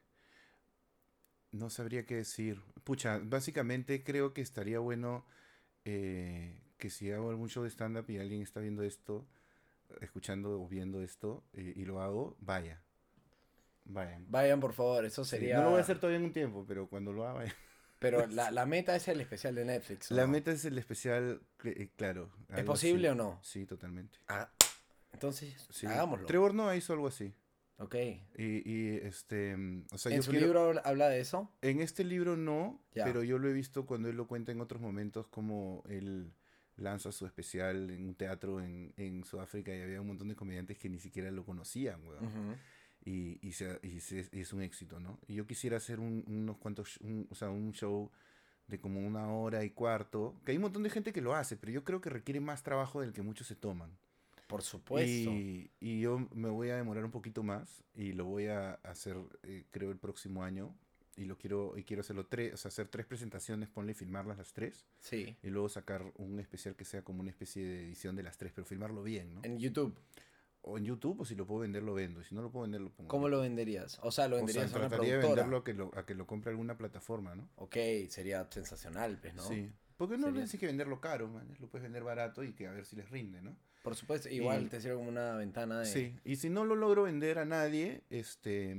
Speaker 3: No sabría qué decir. Pucha, básicamente creo que estaría bueno eh, que si hago algún show de stand-up y alguien está viendo esto, escuchando o viendo esto eh, y lo hago, vaya. Vayan.
Speaker 2: Vayan, por favor, eso
Speaker 3: Sí,
Speaker 2: sería...
Speaker 3: No lo voy a hacer todavía en un tiempo, pero cuando lo haga, vayan.
Speaker 2: Pero la, la meta es el especial de Netflix. ¿o
Speaker 3: La
Speaker 2: no?
Speaker 3: meta es el especial, eh, claro.
Speaker 2: ¿Es
Speaker 3: algo
Speaker 2: posible
Speaker 3: así.
Speaker 2: o no?
Speaker 3: Sí, totalmente.
Speaker 2: Ah, entonces,
Speaker 3: Sí.
Speaker 2: hagámoslo.
Speaker 3: Trevor Noah hizo algo así.
Speaker 2: Ok.
Speaker 3: Y, y, este, mm, o sea,
Speaker 2: ¿En
Speaker 3: yo
Speaker 2: su
Speaker 3: quiero-
Speaker 2: libro habla- habla de eso?
Speaker 3: En este libro no,
Speaker 2: Ya.
Speaker 3: pero yo lo he visto cuando él lo cuenta en otros momentos, como él lanza su especial en un teatro en, en Sudáfrica y había un montón de comediantes que ni siquiera lo conocían, weón.
Speaker 2: Ujú.
Speaker 3: y, y, se- y se- y es un éxito, ¿no? Y yo quisiera hacer un- unos cuantos, un- o sea, un show de como una hora y cuarto, que hay un montón de gente que lo hace, pero yo creo que requiere más trabajo del que muchos se toman.
Speaker 2: Por supuesto.
Speaker 3: Y, y yo me voy a demorar un poquito más y lo voy a hacer, eh, creo, el próximo año. Y lo quiero, y quiero hacerlo tres, o sea, hacer tres presentaciones, ponle y filmarlas las tres.
Speaker 2: Sí.
Speaker 3: Y luego sacar un especial que sea como una especie de edición de las tres, pero filmarlo bien, ¿no?
Speaker 2: En YouTube.
Speaker 3: O en YouTube, o si lo puedo vender, lo vendo. Y si no lo puedo vender, lo pongo.
Speaker 2: ¿Cómo lo venderías? O sea, lo
Speaker 3: O sea,
Speaker 2: venderías a una
Speaker 3: trataría de venderlo a que lo, a que lo compre alguna plataforma, ¿no?
Speaker 2: Ok, sería sensacional, pues, ¿no?
Speaker 3: Sí. Porque no tienes que venderlo caro, man. Lo puedes vender barato y que a ver si les rinde, ¿no?
Speaker 2: Por supuesto, igual
Speaker 3: Y-
Speaker 2: te sirve como una ventana de...
Speaker 3: Sí. Y si no lo logro vender a nadie, este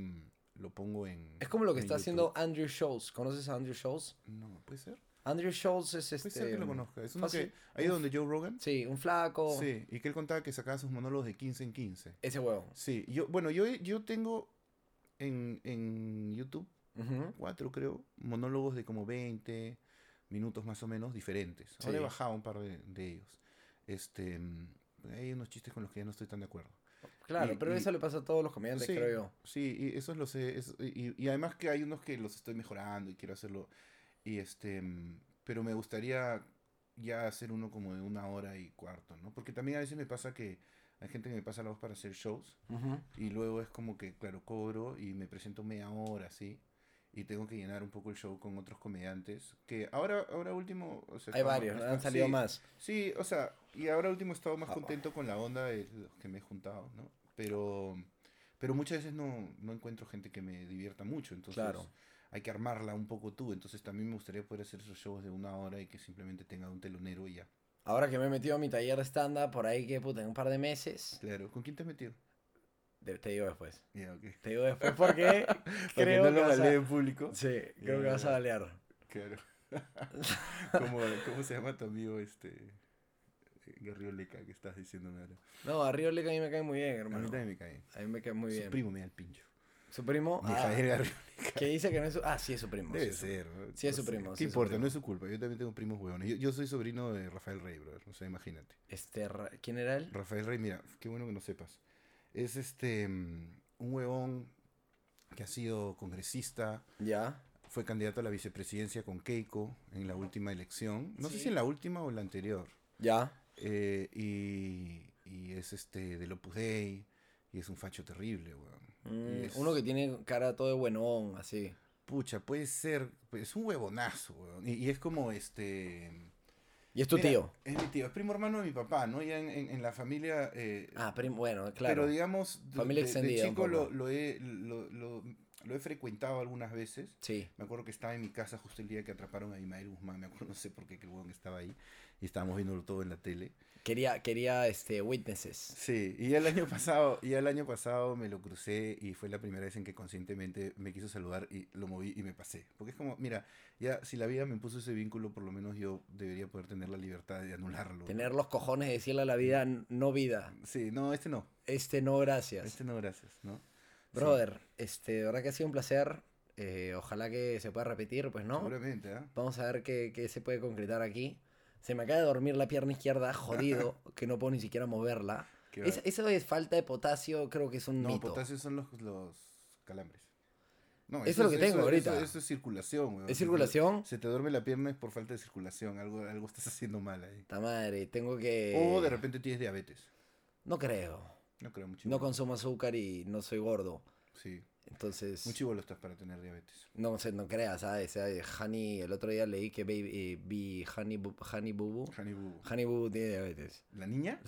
Speaker 3: lo pongo en.
Speaker 2: Es como lo que está
Speaker 3: YouTube.
Speaker 2: haciendo Andrew Schultz. ¿Conoces a Andrew Schultz?
Speaker 3: No, puede ser.
Speaker 2: Andrew Schultz es
Speaker 3: Puede
Speaker 2: este...
Speaker 3: ser que lo conozca. Es uno
Speaker 2: fácil.
Speaker 3: que. Ahí donde Joe Rogan.
Speaker 2: Sí, un flaco.
Speaker 3: Sí. Y que él contaba que sacaba sus monólogos de 15 en 15.
Speaker 2: Ese huevo.
Speaker 3: Sí. Yo, bueno, yo, yo tengo en, en YouTube cuatro, creo, monólogos de como 20 minutos más o menos diferentes. Ahora he bajado un par de, de ellos. Este, mm, hay unos chistes con los que ya no estoy tan de acuerdo.
Speaker 2: Claro,
Speaker 3: Y-
Speaker 2: pero
Speaker 3: y-
Speaker 2: eso le pasa a todos los comediantes,
Speaker 3: Sí,
Speaker 2: creo yo.
Speaker 3: Sí, y eso lo sé. es- y, y además que hay unos que los estoy mejorando y quiero hacerlo. Y este, pero me gustaría ya hacer uno como de una hora y cuarto, ¿no? Porque también a veces me pasa que hay gente que me pasa la voz para hacer shows y luego es como que, claro, cobro y me presento media hora, ¿sí? Y tengo que llenar un poco el show con otros comediantes. Que ahora, ahora último. o sea,
Speaker 2: Hay varios, han salido
Speaker 3: sí,
Speaker 2: más.
Speaker 3: Sí, o sea, y ahora último he estado más
Speaker 2: Ah.
Speaker 3: contento con la onda de los que me he juntado, ¿no? Pero, pero muchas veces no, no encuentro gente que me divierta mucho, entonces
Speaker 2: Claro.
Speaker 3: hay que armarla un poco tú. Entonces también me gustaría poder hacer esos shows de una hora y que simplemente tenga un telonero y ya.
Speaker 2: Ahora que me he metido a mi taller de stand-up por ahí que puta, en un par de meses,
Speaker 3: Claro, ¿con quién te has metido?
Speaker 2: De- te digo después. Te digo después porque
Speaker 3: Porque
Speaker 2: creo
Speaker 3: no
Speaker 2: que
Speaker 3: lo
Speaker 2: vas a-
Speaker 3: en público.
Speaker 2: Sí, creo que vas a balear.
Speaker 3: Claro. ¿Cómo, ¿Cómo se llama tu amigo este Garrioleca que estás diciéndome ahora?
Speaker 2: No, a Río Leca a mí me cae muy bien,
Speaker 3: A
Speaker 2: hermano.
Speaker 3: mí también me cae.
Speaker 2: A mí me cae muy
Speaker 3: Su
Speaker 2: bien.
Speaker 3: primo me da el pincho.
Speaker 2: Su primo. ah,
Speaker 3: Garrioleca.
Speaker 2: que dice que no es su. Ah, sí es su primo.
Speaker 3: Debe
Speaker 2: sí su-
Speaker 3: ser.
Speaker 2: Sí, es su primo,
Speaker 3: ¿Qué
Speaker 2: sí su
Speaker 3: importa?
Speaker 2: primo.
Speaker 3: No es su culpa. Yo también tengo primos huevones. Yo, yo soy sobrino de Rafael Rey, brother. No sé, imagínate.
Speaker 2: Este, ¿Quién era él?
Speaker 3: Rafael Rey, mira, qué bueno que no sepas. Es este un huevón que ha sido congresista,
Speaker 2: Ya.
Speaker 3: fue candidato a la vicepresidencia con Keiko en la última elección. No sé si en la última o en la anterior.
Speaker 2: Ya.
Speaker 3: Eh, y, y es este del Opus Dei y es un facho terrible, weón.
Speaker 2: Mm,
Speaker 3: es-
Speaker 2: Uno que tiene cara todo de buenón, así.
Speaker 3: Pucha, puede ser, pues, es un huevonazo, weón. Y, y es como este...
Speaker 2: Y es tu
Speaker 3: mira,
Speaker 2: tío.
Speaker 3: Es mi tío, es primo hermano de mi papá, ¿no? Ya en, en- en la familia... eh,
Speaker 2: Ah, primo, bueno, claro.
Speaker 3: Pero digamos,
Speaker 2: Familia
Speaker 3: de,
Speaker 2: extendida
Speaker 3: chico lo, lo he, lo, lo- lo he frecuentado algunas veces.
Speaker 2: Sí.
Speaker 3: Me acuerdo que estaba en mi casa justo el día que atraparon a Imael Guzmán. Me acuerdo, no sé por qué, que el huevón estaba ahí. Y estábamos viéndolo todo en la tele.
Speaker 2: Quería, quería este, witnesses.
Speaker 3: Sí, y el año pasado, y el año pasado me lo crucé y fue la primera vez en que conscientemente me quiso saludar y lo moví y me pasé. Porque es como, mira, ya si la vida me puso ese vínculo, por lo menos yo debería poder tener la libertad de anularlo.
Speaker 2: Tener los cojones de decirle a la vida, "N- no vida.
Speaker 3: Sí, no, este no.
Speaker 2: Este no, gracias.
Speaker 3: Este no, gracias, ¿no?
Speaker 2: Brother, este, de verdad que ha sido un placer. Eh, ojalá que se pueda repetir, pues no.
Speaker 3: Seguramente, ¿ah?
Speaker 2: Vamos a ver qué, qué se puede concretar aquí. Se me acaba de dormir la pierna izquierda, jodido, que no puedo ni siquiera moverla. Es- eso es falta de potasio, creo que es un
Speaker 3: No,
Speaker 2: mito.
Speaker 3: potasio son los, los calambres. No,
Speaker 2: Eso es lo que tengo
Speaker 3: eso-
Speaker 2: ahorita.
Speaker 3: Eso, eso es circulación, weón.
Speaker 2: ¿Es circulación?
Speaker 3: Se te duerme la pierna es por falta de circulación. Algo, algo estás haciendo mal ahí.
Speaker 2: Ta madre, tengo que...
Speaker 3: O de repente tienes diabetes.
Speaker 2: No creo.
Speaker 3: No creo mucho.
Speaker 2: No consumo azúcar y no soy gordo.
Speaker 3: Sí.
Speaker 2: Entonces,
Speaker 3: Muy chivolo estás para tener diabetes.
Speaker 2: no sé, no creas, ¿sabes? ¿sabes? Honey, el otro día leí que baby, eh, vi Honey, Bu- Boo.
Speaker 3: Honey Boo.
Speaker 2: Honey Boo Boo tiene diabetes.
Speaker 3: ¿La niña?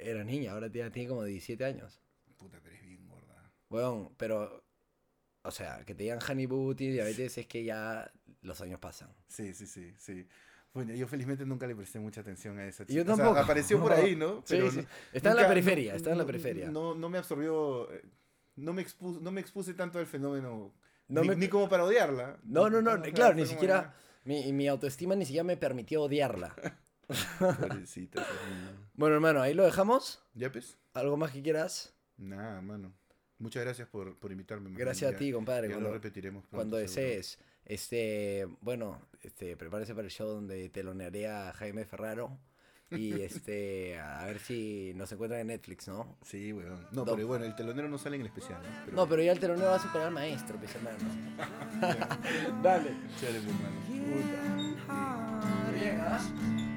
Speaker 2: Era niña, ahora tiene, tiene como 17 años.
Speaker 3: Puta, pero es bien gorda.
Speaker 2: Weón, pero... O sea, que te digan Honey Boo Boo tiene diabetes es que ya los años pasan.
Speaker 3: Sí, sí, sí, sí. Bueno, yo felizmente nunca le presté mucha atención a esa chica.
Speaker 2: Yo
Speaker 3: O sea, apareció por ahí, ¿no?
Speaker 2: Sí,
Speaker 3: Pero
Speaker 2: sí. Está en la periferia, está en la
Speaker 3: no-
Speaker 2: periferia.
Speaker 3: No, no me absorbió. No me, expu- no me expuse tanto al fenómeno.
Speaker 2: No
Speaker 3: ni,
Speaker 2: me-
Speaker 3: ni como para odiarla.
Speaker 2: No, no, no, claro, ni siquiera... Mi, mi autoestima ni siquiera me permitió odiarla.
Speaker 3: Pobrecita.
Speaker 2: Bueno, hermano, ahí lo dejamos.
Speaker 3: ¿Ya pues?
Speaker 2: ¿Algo más que quieras?
Speaker 3: Nada, mano. Muchas gracias por, por invitarme.
Speaker 2: Gracias
Speaker 3: Ya-
Speaker 2: a ti, compadre.
Speaker 3: Ya
Speaker 2: cuando-
Speaker 3: lo repetiremos pronto,
Speaker 2: cuando
Speaker 3: seguro.
Speaker 2: desees. Este, bueno, este, prepárese para el show donde telonearía a Jaime Ferraro. Y este, a ver si nos encuentran en Netflix, ¿no?
Speaker 3: Sí, weón. No, pero bueno, el telonero no sale en el especial, ¿no?
Speaker 2: Pero, no, pero ya el telonero va a superar al maestro, pues hermano. Dale.
Speaker 3: Chale, hermano.
Speaker 2: Puta. Bien, ¿ah?